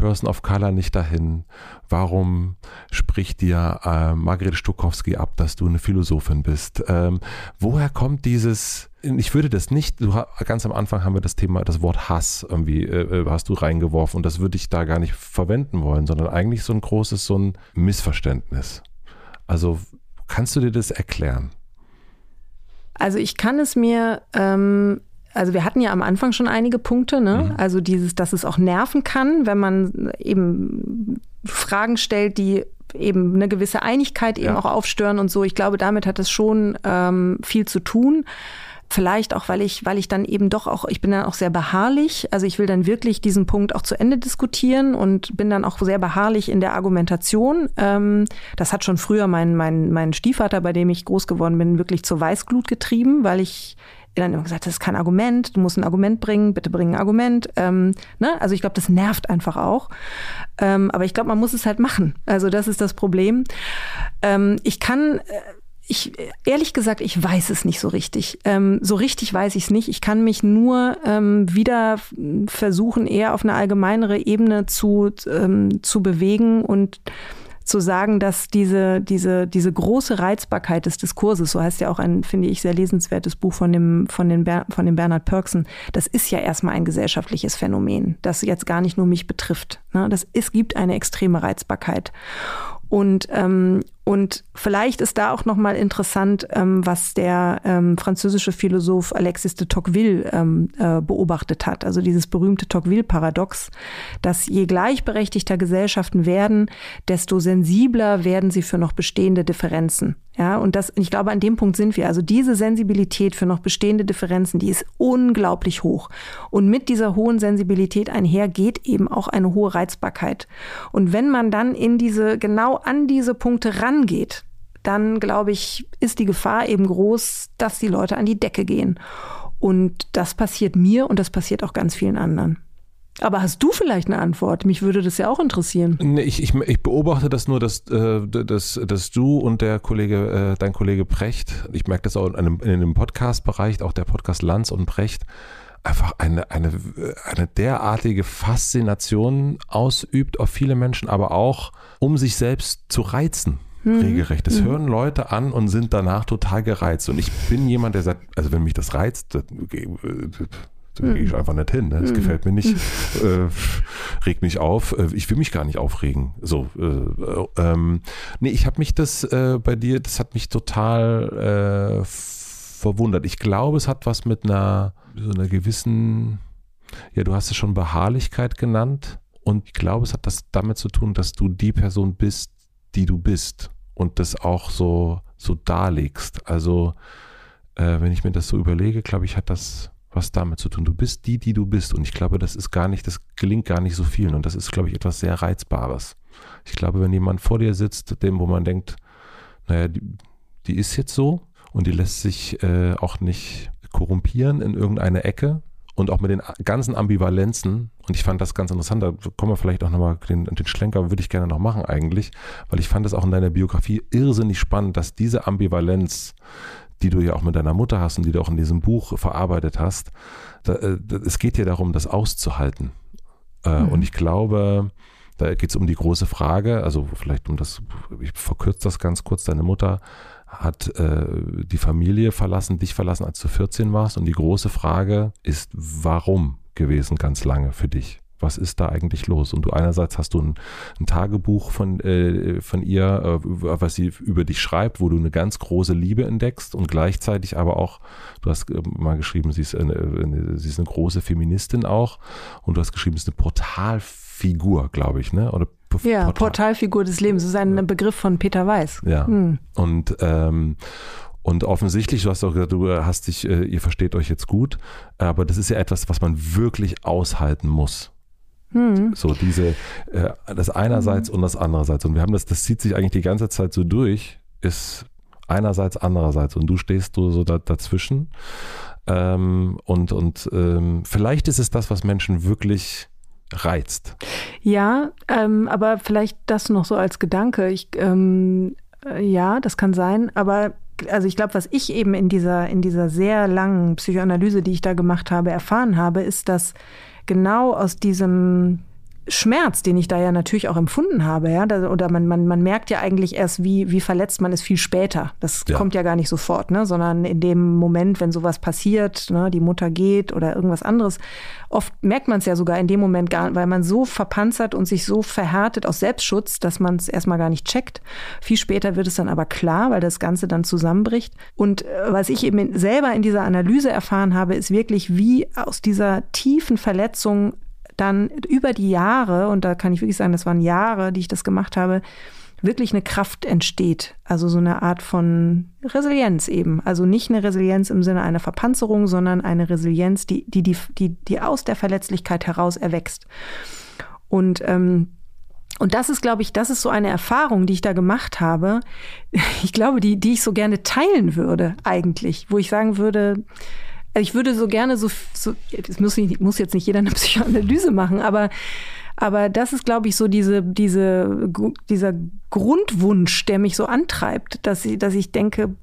Person of Color nicht dahin? Warum spricht dir äh, Margret Stokowski ab, dass du eine Philosophin bist? Ähm, woher kommt dieses, ich würde das nicht, du, ganz am Anfang haben wir das Thema, das Wort Hass irgendwie, äh, äh, hast du reingeworfen und das würde ich da gar nicht verwenden wollen, sondern eigentlich so ein großes, so ein Missverständnis. Also kannst du dir das erklären? Also ich kann es mir ähm, also wir hatten ja am Anfang schon einige Punkte, ne? Mhm. Also dieses, dass es auch nerven kann, wenn man eben Fragen stellt, die eben eine gewisse Einigkeit eben ja. auch aufstören und so. Ich glaube, damit hat es schon ähm, viel zu tun. Vielleicht auch, weil ich, weil ich dann eben doch auch, ich bin dann auch sehr beharrlich. Also ich will dann wirklich diesen Punkt auch zu Ende diskutieren und bin dann auch sehr beharrlich in der Argumentation. Ähm, das hat schon früher mein, mein, mein Stiefvater, bei dem ich groß geworden bin, wirklich zur Weißglut getrieben, weil ich dann immer gesagt, das ist kein Argument, du musst ein Argument bringen, bitte bring ein Argument. Ähm, ne? Also ich glaube, das nervt einfach auch. Ähm, aber ich glaube, man muss es halt machen. Also das ist das Problem. Ähm, ich kann. Äh, ich, ehrlich gesagt, ich weiß es nicht so richtig. Ähm, so richtig weiß ich es nicht. Ich kann mich nur ähm, wieder versuchen, eher auf eine allgemeinere Ebene zu, ähm, zu bewegen und zu sagen, dass diese, diese, diese große Reizbarkeit des Diskurses, so heißt ja auch ein, finde ich, sehr lesenswertes Buch von dem, von, den Ber von dem Bernhard Pörksen, das ist ja erstmal ein gesellschaftliches Phänomen, das jetzt gar nicht nur mich betrifft. Ne? Das, es gibt eine extreme Reizbarkeit. Und, ähm, und vielleicht ist da auch nochmal interessant, ähm, was der ähm, französische Philosoph Alexis de Tocqueville ähm, äh, beobachtet hat. Also dieses berühmte Tocqueville-Paradox, dass je gleichberechtigter Gesellschaften werden, desto sensibler werden sie für noch bestehende Differenzen. Ja, und das, ich glaube, an dem Punkt sind wir. Also diese Sensibilität für noch bestehende Differenzen, die ist unglaublich hoch. Und mit dieser hohen Sensibilität einher geht eben auch eine hohe Reizbarkeit. Und wenn man dann in diese, genau an diese Punkte rangeht, dann glaube ich, ist die Gefahr eben groß, dass die Leute an die Decke gehen. Und das passiert mir und das passiert auch ganz vielen anderen. Aber hast du vielleicht eine Antwort? Mich würde das ja auch interessieren. Nee, ich, ich, ich beobachte das nur, dass, äh, dass, dass du und der Kollege, äh, dein Kollege Precht, ich merke das auch in einem, in einem Podcast-Bereich, auch der Podcast Lanz und Precht, einfach eine, eine, eine derartige Faszination ausübt auf viele Menschen, aber auch um sich selbst zu reizen. Hm. Regelrecht. Das hm. hören Leute an und sind danach total gereizt. Und ich bin jemand, der sagt, also wenn mich das reizt, das, da gehe ich hm. einfach nicht hin. Ne? Das gefällt mir nicht, äh, regt mich auf. Äh, ich will mich gar nicht aufregen. So, äh, äh, ähm, nee, ich habe mich das äh, bei dir, das hat mich total äh, verwundert. Ich glaube, es hat was mit einer, so einer gewissen, ja, du hast es schon Beharrlichkeit genannt. Und ich glaube, es hat das damit zu tun, dass du die Person bist, die du bist und das auch so, so darlegst. Also, äh, wenn ich mir das so überlege, glaube ich, hat das was damit zu tun. Du bist die, die du bist. Und ich glaube, das ist gar nicht, das gelingt gar nicht so vielen. Und das ist, glaube ich, etwas sehr Reizbares. Ich glaube, wenn jemand vor dir sitzt, dem, wo man denkt, naja, die, die ist jetzt so und die lässt sich äh, auch nicht korrumpieren in irgendeine Ecke, und auch mit den ganzen Ambivalenzen. Und ich fand das ganz interessant, da kommen wir vielleicht auch nochmal, den, den Schlenker würde ich gerne noch machen eigentlich, weil ich fand das auch in deiner Biografie irrsinnig spannend, dass diese Ambivalenz, die du ja auch mit deiner Mutter hast und die du auch in diesem Buch verarbeitet hast, da, äh, es geht ja darum, das auszuhalten. Äh, mhm. Und ich glaube, da geht es um die große Frage, also vielleicht um das, ich verkürze das ganz kurz, deine Mutter hat äh, die Familie verlassen, dich verlassen, als du 14 warst. Und die große Frage ist, warum gewesen ganz lange für dich? Was ist da eigentlich los? Und du einerseits hast du ein, ein Tagebuch von, äh, von ihr, äh, was sie über dich schreibt, wo du eine ganz große Liebe entdeckst und gleichzeitig aber auch, du hast äh, mal geschrieben, sie ist eine, eine, sie ist eine große Feministin auch und du hast geschrieben, sie ist eine Portalfigur, glaube ich, ne? Oder ja, Portal. Portalfigur des Lebens. Das ist ein Begriff von Peter Weiß. Ja. Hm. Und, ähm, und offensichtlich, du hast auch gesagt, du hast dich, äh, ihr versteht euch jetzt gut, aber das ist ja etwas, was man wirklich aushalten muss. Hm. So diese, äh, das einerseits hm. und das andererseits. Und wir haben das, das zieht sich eigentlich die ganze Zeit so durch, ist einerseits, andererseits. Und du stehst so, so da, dazwischen. Ähm, und und ähm, vielleicht ist es das, was Menschen wirklich reizt. Ja, ähm, aber vielleicht das noch so als Gedanke. Ich, ähm, äh, ja, das kann sein, aber also ich glaube, was ich eben in dieser, in dieser sehr langen Psychoanalyse, die ich da gemacht habe, erfahren habe, ist, dass genau aus diesem Schmerz, den ich da ja natürlich auch empfunden habe, ja, oder man, man, man merkt ja eigentlich erst, wie, wie verletzt man ist viel später. Das ja. kommt ja gar nicht sofort, ne, sondern in dem Moment, wenn sowas passiert, ne, die Mutter geht oder irgendwas anderes, oft merkt man es ja sogar in dem Moment gar, weil man so verpanzert und sich so verhärtet aus Selbstschutz, dass man es erstmal gar nicht checkt. Viel später wird es dann aber klar, weil das Ganze dann zusammenbricht. Und äh, was ich eben selber in dieser Analyse erfahren habe, ist wirklich, wie aus dieser tiefen Verletzung dann über die Jahre, und da kann ich wirklich sagen, das waren Jahre, die ich das gemacht habe, wirklich eine Kraft entsteht. Also so eine Art von Resilienz eben. Also nicht eine Resilienz im Sinne einer Verpanzerung, sondern eine Resilienz, die, die, die, die, die aus der Verletzlichkeit heraus erwächst. Und, ähm, und das ist, glaube ich, das ist so eine Erfahrung, die ich da gemacht habe. Ich glaube, die, die ich so gerne teilen würde, eigentlich, wo ich sagen würde, also ich würde so gerne so, so das muss, nicht, muss jetzt nicht jeder eine Psychoanalyse machen, aber, aber das ist, glaube ich, so diese, diese, dieser Grundwunsch, der mich so antreibt, dass ich, dass ich denke,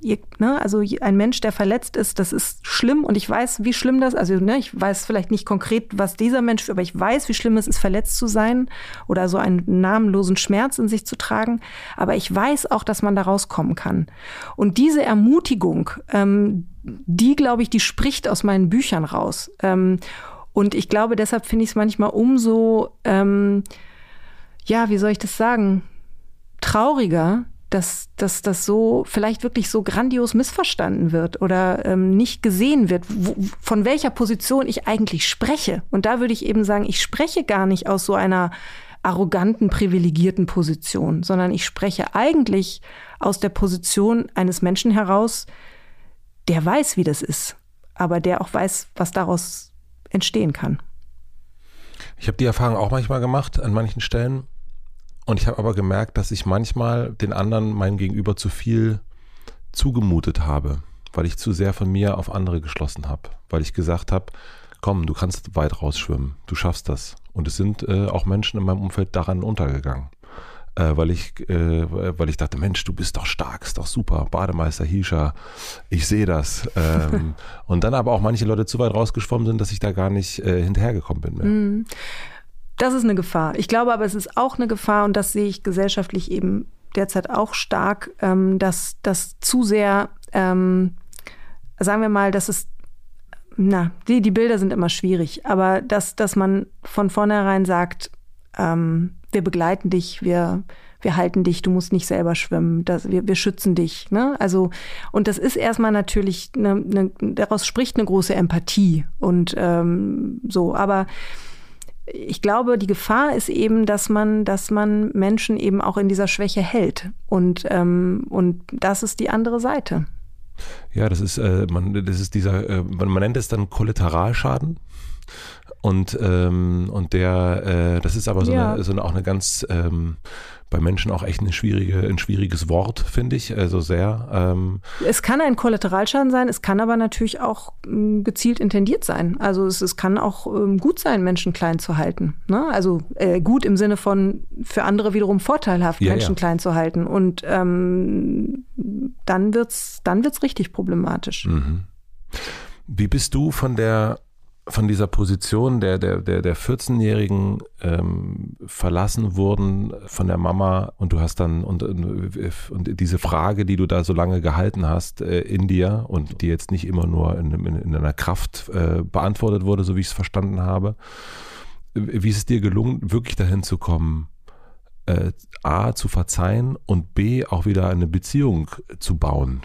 ihr, ne, also ein Mensch, der verletzt ist, das ist schlimm und ich weiß, wie schlimm das, also ne, ich weiß vielleicht nicht konkret, was dieser Mensch, aber ich weiß, wie schlimm es ist, verletzt zu sein oder so einen namenlosen Schmerz in sich zu tragen. Aber ich weiß auch, dass man da rauskommen kann. Und diese Ermutigung, ähm, die, glaube ich, die spricht aus meinen Büchern raus. Ähm, und ich glaube, deshalb finde ich es manchmal umso, ähm, ja, wie soll ich das sagen, trauriger, dass, dass das so vielleicht wirklich so grandios missverstanden wird oder ähm, nicht gesehen wird, wo, von welcher Position ich eigentlich spreche. Und da würde ich eben sagen, ich spreche gar nicht aus so einer arroganten, privilegierten Position, sondern ich spreche eigentlich aus der Position eines Menschen heraus, der weiß, wie das ist, aber der auch weiß, was daraus entstehen kann. Ich habe die Erfahrung auch manchmal gemacht an manchen Stellen Und ich habe aber gemerkt, dass ich manchmal den anderen meinem Gegenüber zu viel zugemutet habe, weil ich zu sehr von mir auf andere geschlossen habe, weil ich gesagt habe, komm, du kannst weit rausschwimmen, du schaffst das. Und es sind äh, auch Menschen in meinem Umfeld daran untergegangen. Äh, weil ich, äh, weil ich dachte, Mensch, du bist doch stark, ist doch super, Bademeister Hisha, ich sehe das. Ähm, und dann aber auch manche Leute zu weit rausgeschwommen sind, dass ich da gar nicht äh, hinterhergekommen bin mehr. Mhm. Das ist eine Gefahr. Ich glaube aber, es ist auch eine Gefahr und das sehe ich gesellschaftlich eben derzeit auch stark, ähm, dass das zu sehr, ähm, sagen wir mal, dass es, na, die, die Bilder sind immer schwierig, aber dass, dass man von vornherein sagt, ähm, wir begleiten dich, wir, wir halten dich, du musst nicht selber schwimmen, das, wir, wir schützen dich. Ne? Also, und das ist erstmal natürlich, eine, eine, daraus spricht eine große Empathie und ähm, so, aber ich glaube, die Gefahr ist eben, dass man, dass man Menschen eben auch in dieser Schwäche hält. Und, ähm, und das ist die andere Seite. Ja, das ist, äh, man, das ist dieser, äh, man nennt es dann Kollateralschaden. Und, ähm, und der, äh, das ist aber so, ja. eine, so eine, auch eine ganz ähm, bei Menschen auch echt eine schwierige, ein schwieriges Wort, finde ich. Also sehr. Ähm es kann ein Kollateralschaden sein, es kann aber natürlich auch ähm, gezielt intendiert sein. Also es, es kann auch ähm, gut sein, Menschen klein zu halten. Ne? Also äh, gut im Sinne von für andere wiederum vorteilhaft, ja, Menschen ja. klein zu halten. Und ähm, dann wird's, dann wird's richtig problematisch. Mhm. Wie bist du von der von dieser Position der, der, der, der 14-Jährigen ähm, verlassen wurden von der Mama und du hast dann und, und diese Frage, die du da so lange gehalten hast äh, in dir und die jetzt nicht immer nur in, in, in einer Kraft äh, beantwortet wurde, so wie ich es verstanden habe. Wie ist es dir gelungen, wirklich dahin zu kommen, äh, A, zu verzeihen und B, auch wieder eine Beziehung zu bauen?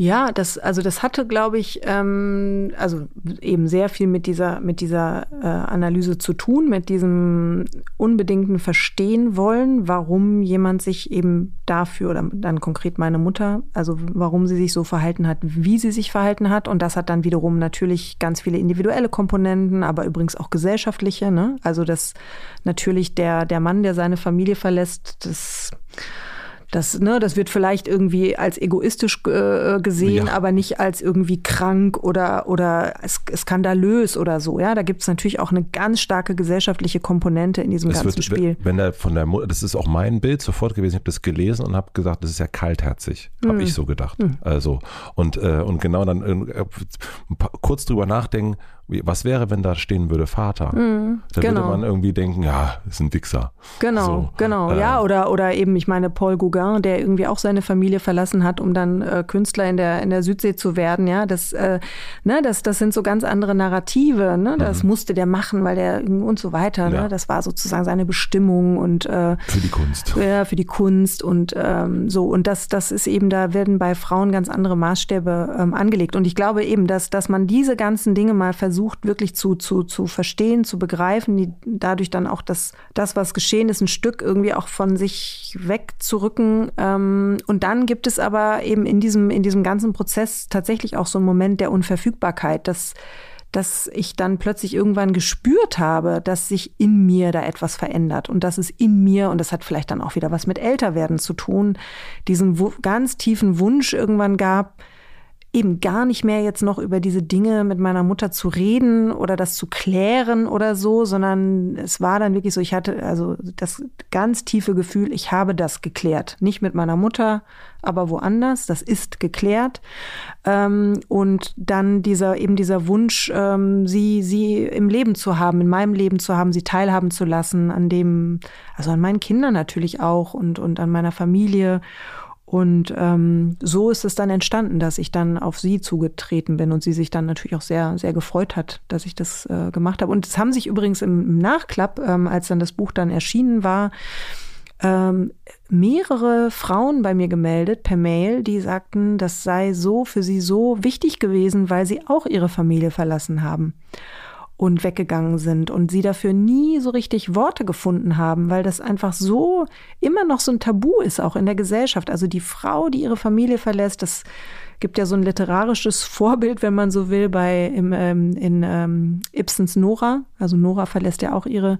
Ja, das, also das hatte, glaube ich, ähm, also eben sehr viel mit dieser, mit dieser äh, Analyse zu tun, mit diesem unbedingten Verstehen wollen, warum jemand sich eben dafür oder dann konkret meine Mutter, also warum sie sich so verhalten hat, wie sie sich verhalten hat. Und das hat dann wiederum natürlich ganz viele individuelle Komponenten, aber übrigens auch gesellschaftliche. Ne? Also dass natürlich der, der Mann, der seine Familie verlässt, das das, ne, das wird vielleicht irgendwie als egoistisch äh, gesehen, ja. aber nicht als irgendwie krank oder, oder skandalös oder so. Ja, da gibt es natürlich auch eine ganz starke gesellschaftliche Komponente in diesem das ganzen wird, Spiel. Wenn er von der Mutter, das ist auch mein Bild sofort gewesen. Ich habe das gelesen und habe gesagt, das ist ja kaltherzig, habe hm. ich so gedacht. Hm. Also und äh, und genau dann äh, kurz drüber nachdenken was wäre, wenn da stehen würde Vater? Mhm, da genau. würde man irgendwie denken, ja, ist ein Wichser. Genau, so, genau, äh, ja, oder, oder eben, ich meine, Paul Gauguin, der irgendwie auch seine Familie verlassen hat, um dann äh, Künstler in der, in der Südsee zu werden, ja, das, äh, ne, das, das sind so ganz andere Narrative, ne, das mhm. musste der machen, weil der und so weiter, ne? ja. ne, das war sozusagen seine Bestimmung und äh, für die Kunst. Ja, für die Kunst und ähm, so, und das, das ist eben, da werden bei Frauen ganz andere Maßstäbe ähm, angelegt und ich glaube eben, dass, dass man diese ganzen Dinge mal versucht, versucht wirklich zu, zu, zu verstehen, zu begreifen, die, dadurch dann auch das, das, was geschehen ist, ein Stück irgendwie auch von sich wegzurücken. Ähm, und dann gibt es aber eben in diesem, in diesem ganzen Prozess tatsächlich auch so einen Moment der Unverfügbarkeit, dass dass ich dann plötzlich irgendwann gespürt habe, dass sich in mir da etwas verändert und dass es in mir, und das hat vielleicht dann auch wieder was mit Älterwerden zu tun, diesen ganz tiefen Wunsch irgendwann gab, eben gar nicht mehr jetzt noch über diese Dinge mit meiner Mutter zu reden oder das zu klären oder so, sondern es war dann wirklich so, ich hatte also das ganz tiefe Gefühl, ich habe das geklärt. Nicht mit meiner Mutter, aber woanders. Das ist geklärt. Ähm, und dann dieser, eben dieser Wunsch, ähm, sie, sie im Leben zu haben, in meinem Leben zu haben, sie teilhaben zu lassen, an dem, also an meinen Kindern natürlich auch und, und an meiner Familie. Und ähm, so ist es dann entstanden, dass ich dann auf sie zugetreten bin und sie sich dann natürlich auch sehr, sehr gefreut hat, dass ich das äh, gemacht habe. Und es haben sich übrigens im, Nachklapp, ähm, als dann das Buch dann erschienen war, ähm, mehrere Frauen bei mir gemeldet per Mail, die sagten, das sei so für sie so wichtig gewesen, weil sie auch ihre Familie verlassen haben und weggegangen sind und sie dafür nie so richtig Worte gefunden haben, weil das einfach so immer noch so ein Tabu ist, auch in der Gesellschaft. Also die Frau, die ihre Familie verlässt, das Gibt ja so ein literarisches Vorbild, wenn man so will, bei im, ähm, in ähm, Ibsens Nora. Also Nora verlässt ja auch ihre,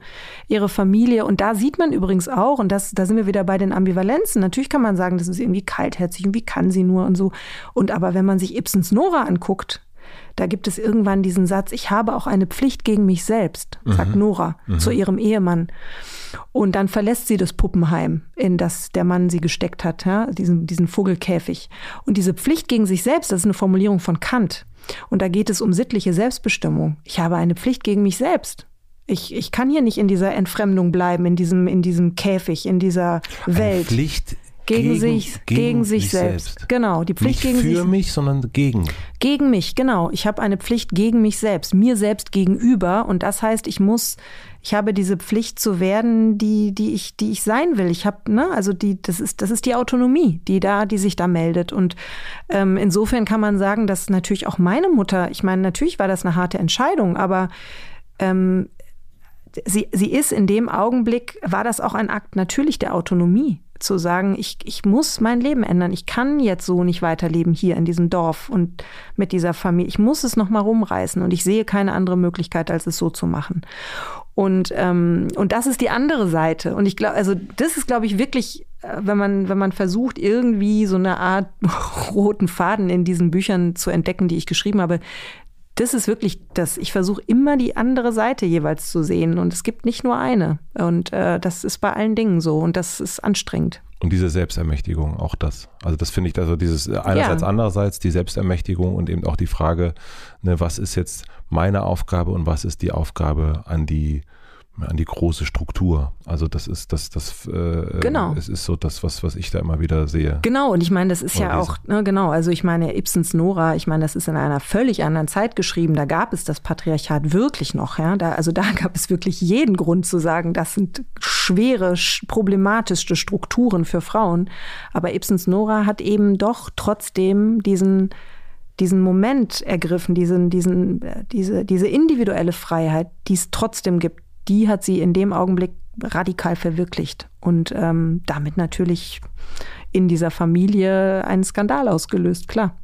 ihre Familie. Und da sieht man übrigens auch, und das, da sind wir wieder bei den Ambivalenzen. Natürlich kann man sagen, das ist irgendwie kaltherzig und wie kann sie nur und so. Und aber wenn man sich Ibsens Nora anguckt, da gibt es irgendwann diesen Satz, ich habe auch eine Pflicht gegen mich selbst, sagt mhm. Nora mhm. zu ihrem Ehemann. Und dann verlässt sie das Puppenheim, in das der Mann sie gesteckt hat, ja, diesen, diesen Vogelkäfig. Und diese Pflicht gegen sich selbst, das ist eine Formulierung von Kant. Und da geht es um sittliche Selbstbestimmung. Ich habe eine Pflicht gegen mich selbst. Ich, ich kann hier nicht in dieser Entfremdung bleiben, in diesem, in diesem Käfig, in dieser Welt. Eine Pflicht gegen, gegen sich, gegen, gegen sich selbst. selbst. Genau, die Pflicht Nicht gegen für sich. mich, sondern gegen. Gegen mich, genau. Ich habe eine Pflicht gegen mich selbst, mir selbst gegenüber. Und das heißt, ich muss, ich habe diese Pflicht zu werden, die, die ich, die ich sein will. Ich habe, ne, also die, das ist, das ist die Autonomie, die da, die sich da meldet. Und ähm, insofern kann man sagen, dass natürlich auch meine Mutter, ich meine, natürlich war das eine harte Entscheidung, aber ähm, sie, sie ist in dem Augenblick, war das auch ein Akt natürlich der Autonomie zu sagen, ich, ich muss mein Leben ändern. Ich kann jetzt so nicht weiterleben hier in diesem Dorf und mit dieser Familie. Ich muss es nochmal rumreißen und ich sehe keine andere Möglichkeit, als es so zu machen. Und, ähm, und das ist die andere Seite. Und ich glaube, also das ist, glaube ich, wirklich, äh, wenn man, wenn man versucht, irgendwie so eine Art roten Faden in diesen Büchern zu entdecken, die ich geschrieben habe, das ist wirklich das. Ich versuche immer die andere Seite jeweils zu sehen und es gibt nicht nur eine. Und äh, das ist bei allen Dingen so und das ist anstrengend. Und diese Selbstermächtigung, auch das. Also das finde ich, also dieses einerseits, ja. andererseits die Selbstermächtigung und eben auch die Frage, ne, was ist jetzt meine Aufgabe und was ist die Aufgabe an die an die große Struktur. Also das ist das, das äh, genau. es ist so das, was, was ich da immer wieder sehe. Genau, und ich meine, das ist Oder ja auch, ne, genau, also ich meine, Ibsens Nora, ich meine, das ist in einer völlig anderen Zeit geschrieben, da gab es das Patriarchat wirklich noch, ja. Da, also da gab es wirklich jeden Grund zu sagen, das sind schwere, problematischste Strukturen für Frauen. Aber Ibsens Nora hat eben doch trotzdem diesen diesen Moment ergriffen, diesen, diesen, äh, diese, diese individuelle Freiheit, die es trotzdem gibt, die hat sie in dem Augenblick radikal verwirklicht und ähm, damit natürlich in dieser Familie einen Skandal ausgelöst, klar.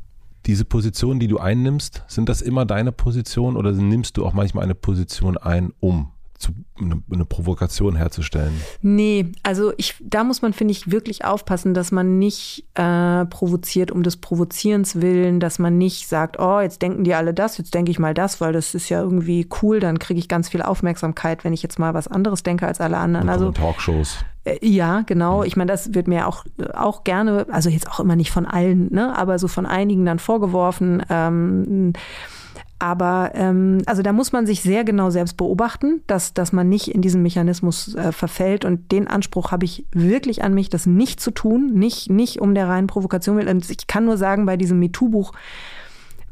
Diese Position, die du einnimmst, sind das immer deine Position oder nimmst du auch manchmal eine Position ein, um zu, eine, eine, Provokation herzustellen. Nee, also ich, da muss man, finde ich, wirklich aufpassen, dass man nicht äh, provoziert um des Provozierens willen, dass man nicht sagt, oh, jetzt denken die alle das, jetzt denke ich mal das, weil das ist ja irgendwie cool, dann kriege ich ganz viel Aufmerksamkeit, wenn ich jetzt mal was anderes denke als alle anderen. also Talkshows. Äh, ja, genau. Ich meine, das wird mir auch, auch gerne, also jetzt auch immer nicht von allen, ne, aber so von einigen dann vorgeworfen. Ähm, aber ähm, also da muss man sich sehr genau selbst beobachten, dass, dass man nicht in diesen Mechanismus äh, verfällt. Und den Anspruch habe ich wirklich an mich, das nicht zu tun, nicht, nicht um der reinen Provokation willen. Und ich kann nur sagen, bei diesem MeToo-Buch,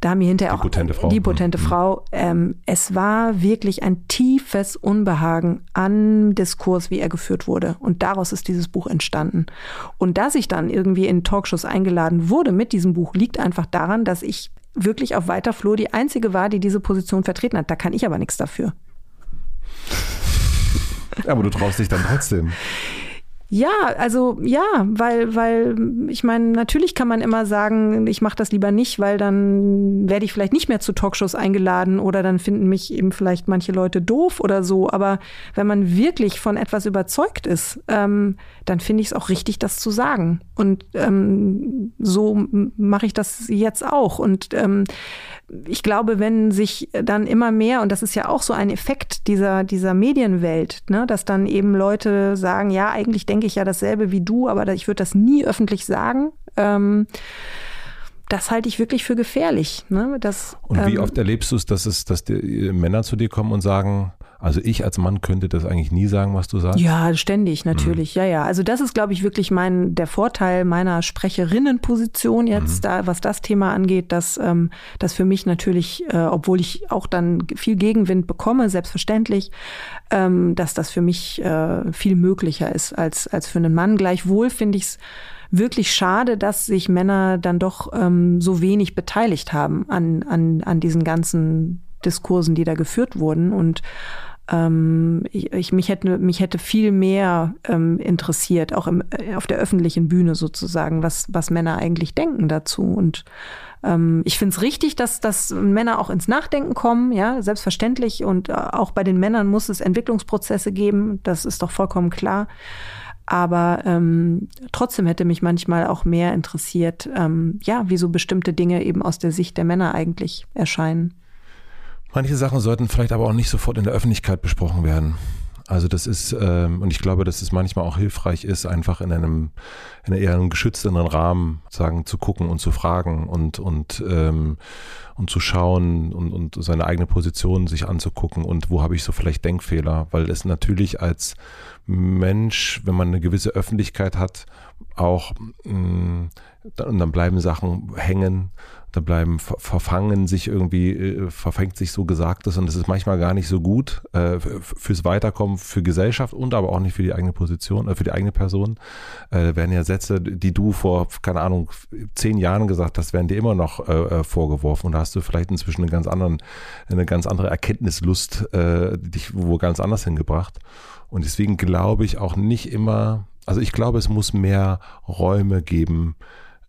da haben wir hinterher die auch potente Frau. die potente mhm. Frau. Ähm, es war wirklich ein tiefes Unbehagen an Diskurs, wie er geführt wurde. Und daraus ist dieses Buch entstanden. Und dass ich dann irgendwie in Talkshows eingeladen wurde mit diesem Buch, liegt einfach daran, dass ich wirklich auf weiter Flur die einzige war, die diese Position vertreten hat. Da kann ich aber nichts dafür. Aber du traust dich dann trotzdem. Ja, also ja, weil, weil ich meine, natürlich kann man immer sagen, ich mache das lieber nicht, weil dann werde ich vielleicht nicht mehr zu Talkshows eingeladen oder dann finden mich eben vielleicht manche Leute doof oder so. Aber wenn man wirklich von etwas überzeugt ist, ähm, dann finde ich es auch richtig, das zu sagen. Und ähm, so mache ich das jetzt auch. Und ähm, ich glaube, wenn sich dann immer mehr, und das ist ja auch so ein Effekt dieser, dieser Medienwelt, ne, dass dann eben Leute sagen, ja, eigentlich denke ich ja dasselbe wie du, aber ich würde das nie öffentlich sagen. Ähm, das halte ich wirklich für gefährlich. Ne? Das, und wie ähm, oft erlebst du es, dass es, dass die Männer zu dir kommen und sagen, also ich als Mann könnte das eigentlich nie sagen, was du sagst. Ja, ständig, natürlich. Mhm. Ja, ja. Also das ist, glaube ich, wirklich mein, der Vorteil meiner Sprecherinnenposition jetzt, mhm. da, was das Thema angeht, dass ähm, das für mich natürlich, äh, obwohl ich auch dann viel Gegenwind bekomme, selbstverständlich, ähm, dass das für mich äh, viel möglicher ist als, als für einen Mann. Gleichwohl finde ich es wirklich schade, dass sich Männer dann doch ähm, so wenig beteiligt haben an, an, an diesen ganzen Diskursen, die da geführt wurden. Und Ähm, ich, ich, mich, hätte, mich hätte viel mehr ähm, interessiert, auch im, äh, auf der öffentlichen Bühne sozusagen, was, was Männer eigentlich denken dazu. Und ähm, ich finde es richtig, dass, dass Männer auch ins Nachdenken kommen, ja, selbstverständlich. Und äh, auch bei den Männern muss es Entwicklungsprozesse geben, das ist doch vollkommen klar. Aber ähm, trotzdem hätte mich manchmal auch mehr interessiert, ähm, ja, wie so bestimmte Dinge eben aus der Sicht der Männer eigentlich erscheinen. Manche Sachen sollten vielleicht aber auch nicht sofort in der Öffentlichkeit besprochen werden. Also das ist, ähm, und ich glaube, dass es manchmal auch hilfreich ist, einfach in einem, in eher einem geschützteren Rahmen sagen, zu gucken und zu fragen und, und, ähm, und zu schauen und, und seine eigene Position sich anzugucken und wo habe ich so vielleicht Denkfehler, weil es natürlich als Mensch, wenn man eine gewisse Öffentlichkeit hat, auch mh, mm, und dann bleiben Sachen hängen da bleiben verfangen sich irgendwie, äh, verfängt sich so Gesagtes und das ist manchmal gar nicht so gut äh, fürs Weiterkommen, für Gesellschaft und aber auch nicht für die eigene Position, äh, für die eigene Person. Äh, werden ja Sätze, die du vor, keine Ahnung, zehn Jahren gesagt hast, werden dir immer noch äh, äh, vorgeworfen und da hast du vielleicht inzwischen eine ganz anderen, eine ganz andere Erkenntnislust, äh, dich wo ganz anders hingebracht. Und deswegen glaube ich auch nicht immer, also ich glaube, es muss mehr Räume geben,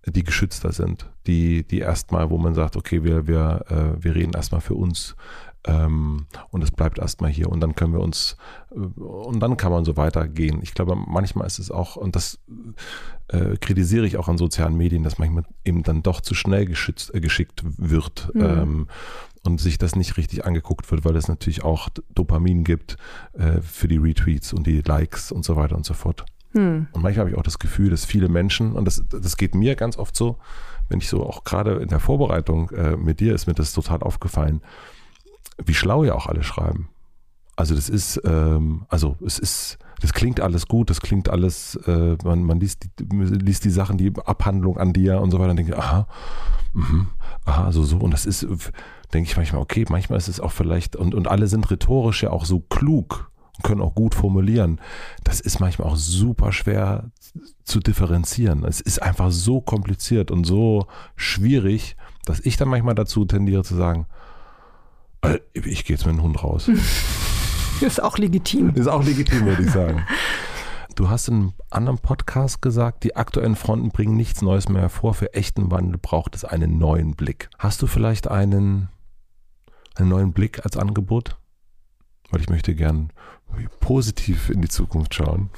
die geschützter sind, die, die erstmal, wo man sagt, okay, wir, wir, äh, wir reden erstmal für uns ähm, und es bleibt erstmal hier und dann können wir uns äh, und dann kann man so weitergehen. Ich glaube, manchmal ist es auch, und das äh, kritisiere ich auch an sozialen Medien, dass manchmal eben dann doch zu schnell geschützt, äh, geschickt wird. Mhm. Ähm, und sich das nicht richtig angeguckt wird, weil es natürlich auch Dopamin gibt äh, für die Retweets und die Likes und so weiter und so fort. Hm. Und manchmal habe ich auch das Gefühl, dass viele Menschen, und das, das geht mir ganz oft so, wenn ich so auch gerade in der Vorbereitung äh, mit dir ist mir das total aufgefallen, wie schlau ja auch alle schreiben. Also das ist, ähm, also es ist, das klingt alles gut, das klingt alles, äh, man, man liest, die, liest die Sachen, die Abhandlung an dir und so weiter und denkt, aha, mh, aha, so, so. Und das ist, denke ich manchmal, okay, manchmal ist es auch vielleicht, und, und alle sind rhetorisch ja auch so klug, und können auch gut formulieren. Das ist manchmal auch super schwer zu differenzieren. Es ist einfach so kompliziert und so schwierig, dass ich dann manchmal dazu tendiere zu sagen, äh, ich gehe jetzt mit dem Hund raus. Ist auch legitim. Ist auch legitim, würde ich sagen. Du hast in einem anderen Podcast gesagt, die aktuellen Fronten bringen nichts Neues mehr hervor. Für echten Wandel braucht es einen neuen Blick. Hast du vielleicht einen, einen neuen Blick als Angebot? Weil ich möchte gern positiv in die Zukunft schauen.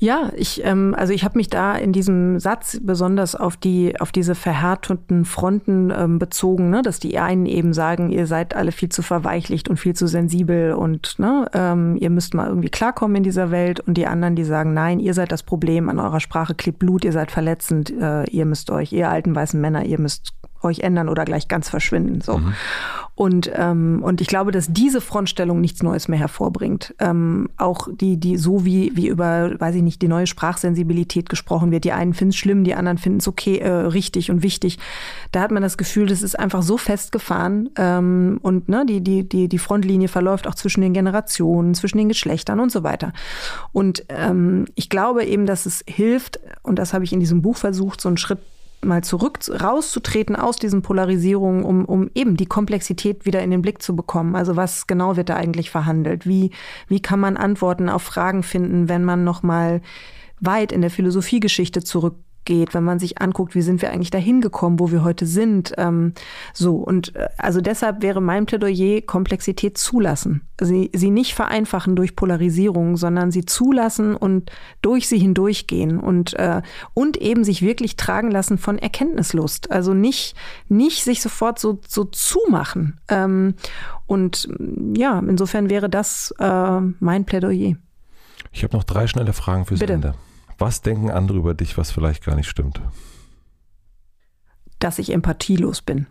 Ja, ich, ähm, also ich habe mich da in diesem Satz besonders auf die, auf diese verhärteten Fronten ähm, bezogen, ne? dass die einen eben sagen, ihr seid alle viel zu verweichlicht und viel zu sensibel und ne, ähm, ihr müsst mal irgendwie klarkommen in dieser Welt und die anderen, die sagen, nein, ihr seid das Problem, an eurer Sprache klebt Blut, ihr seid verletzend, äh, ihr müsst euch, ihr alten weißen Männer, ihr müsst euch ändern oder gleich ganz verschwinden. So. Mhm. Und, ähm, und ich glaube, dass diese Frontstellung nichts Neues mehr hervorbringt. Ähm, auch die, die so wie, wie über, weiß ich nicht, die neue Sprachsensibilität gesprochen wird. Die einen finden es schlimm, die anderen finden es okay, äh, richtig und wichtig. Da hat man das Gefühl, das ist einfach so festgefahren ähm, und ne, die, die, die, die Frontlinie verläuft auch zwischen den Generationen, zwischen den Geschlechtern und so weiter. Und ähm, ich glaube eben, dass es hilft, und das habe ich in diesem Buch versucht, so einen Schritt mal zurück rauszutreten aus diesen Polarisierungen, um, um eben die Komplexität wieder in den Blick zu bekommen. Also was genau wird da eigentlich verhandelt? Wie, wie kann man Antworten auf Fragen finden, wenn man noch mal weit in der Philosophiegeschichte zurück geht, wenn man sich anguckt, wie sind wir eigentlich dahin gekommen, wo wir heute sind. Ähm, so und äh, also deshalb wäre mein Plädoyer Komplexität zulassen, sie sie nicht vereinfachen durch Polarisierung, sondern sie zulassen und durch sie hindurchgehen und äh, und eben sich wirklich tragen lassen von Erkenntnislust. Also nicht nicht sich sofort so so zumachen. Ähm, und ja, insofern wäre das äh, mein Plädoyer. Ich habe noch drei schnelle Fragen fürs Bitte. Ende. Was denken andere über dich, was vielleicht gar nicht stimmt? Dass ich empathielos bin.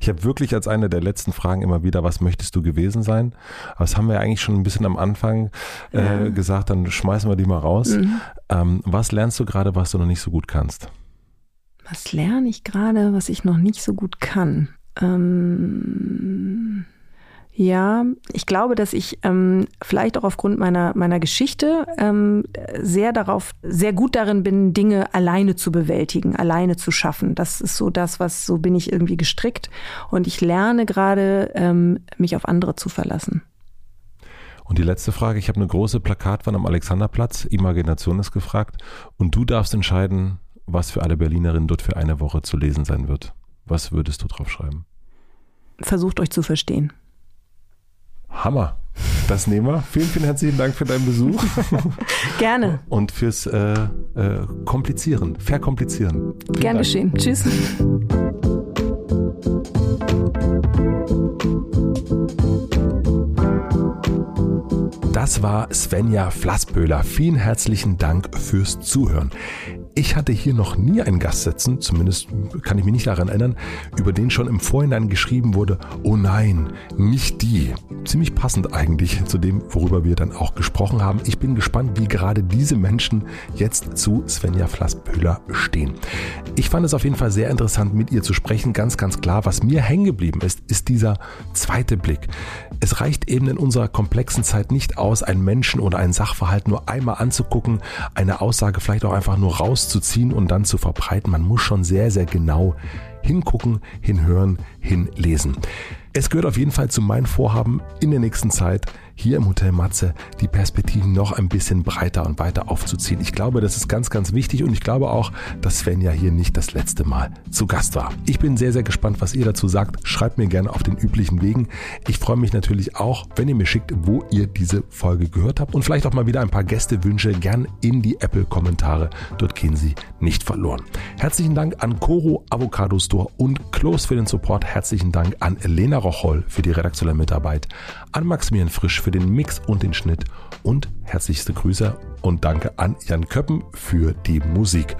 ich habe wirklich als eine der letzten Fragen immer wieder, was möchtest du gewesen sein? Aber das haben wir eigentlich schon ein bisschen am Anfang äh, ja. gesagt, dann schmeißen wir die mal raus. Mhm. Ähm, was lernst du gerade, was du noch nicht so gut kannst? Was lerne ich gerade, was ich noch nicht so gut kann? Ähm Ja, ich glaube, dass ich ähm, vielleicht auch aufgrund meiner, meiner Geschichte ähm, sehr darauf, sehr gut darin bin, Dinge alleine zu bewältigen, alleine zu schaffen. Das ist so das, was so bin ich irgendwie gestrickt. Und ich lerne gerade, ähm, mich auf andere zu verlassen. Und die letzte Frage, ich habe eine große Plakatwand am Alexanderplatz, Imagination ist gefragt. Und du darfst entscheiden, was für alle Berlinerinnen dort für eine Woche zu lesen sein wird. Was würdest du drauf schreiben? Versucht euch zu verstehen. Hammer. Das nehmen wir. Vielen, vielen herzlichen Dank für deinen Besuch. Gerne. Und fürs äh, äh, Komplizieren, Verkomplizieren. Vielen Gern Dank. geschehen. Tschüss. Das war Svenja Flassböhler. Vielen herzlichen Dank fürs Zuhören. Ich hatte hier noch nie einen Gast sitzen, zumindest kann ich mich nicht daran erinnern, über den schon im Vorhinein geschrieben wurde, oh nein, nicht die. Ziemlich passend eigentlich zu dem, worüber wir dann auch gesprochen haben. Ich bin gespannt, wie gerade diese Menschen jetzt zu Svenja Flassböhler stehen. Ich fand es auf jeden Fall sehr interessant, mit ihr zu sprechen. Ganz, ganz klar, was mir hängen geblieben ist, ist dieser zweite Blick. Es reicht eben in unserer komplexen Zeit nicht aus, einen Menschen oder einen Sachverhalt nur einmal anzugucken, eine Aussage vielleicht auch einfach nur rauszuziehen und dann zu verbreiten. Man muss schon sehr, sehr genau hingucken, hinhören, hinlesen. Es gehört auf jeden Fall zu meinem Vorhaben in der nächsten Zeit hier im Hotel Matze die Perspektiven noch ein bisschen breiter und weiter aufzuziehen. Ich glaube, das ist ganz, ganz wichtig und ich glaube auch, dass Svenja hier nicht das letzte Mal zu Gast war. Ich bin sehr, sehr gespannt, was ihr dazu sagt. Schreibt mir gerne auf den üblichen Wegen. Ich freue mich natürlich auch, wenn ihr mir schickt, wo ihr diese Folge gehört habt und vielleicht auch mal wieder ein paar Gästewünsche gern in die Apple-Kommentare. Dort gehen sie nicht verloren. Herzlichen Dank an Coro Avocado Store und Close für den Support. Herzlichen Dank an Elena Rocholl für die redaktionelle Mitarbeit, an Maximilian Frisch für den Mix und den Schnitt und herzlichste Grüße und danke an Jan Köppen für die Musik.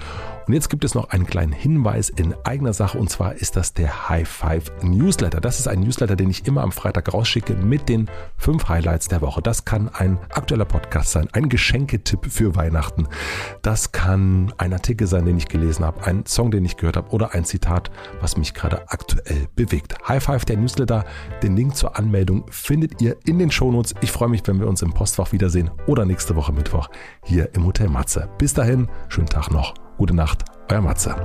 Und jetzt gibt es noch einen kleinen Hinweis in eigener Sache und zwar ist das der High Five Newsletter. Das ist ein Newsletter, den ich immer am Freitag rausschicke mit den fünf Highlights der Woche. Das kann ein aktueller Podcast sein, ein Geschenketipp für Weihnachten. Das kann ein Artikel sein, den ich gelesen habe, ein Song, den ich gehört habe oder ein Zitat, was mich gerade aktuell bewegt. High Five der Newsletter. Den Link zur Anmeldung findet ihr in den Shownotes. Ich freue mich, wenn wir uns im Postfach wiedersehen oder nächste Woche Mittwoch hier im Hotel Matze. Bis dahin, schönen Tag noch. Gute Nacht, euer Matze.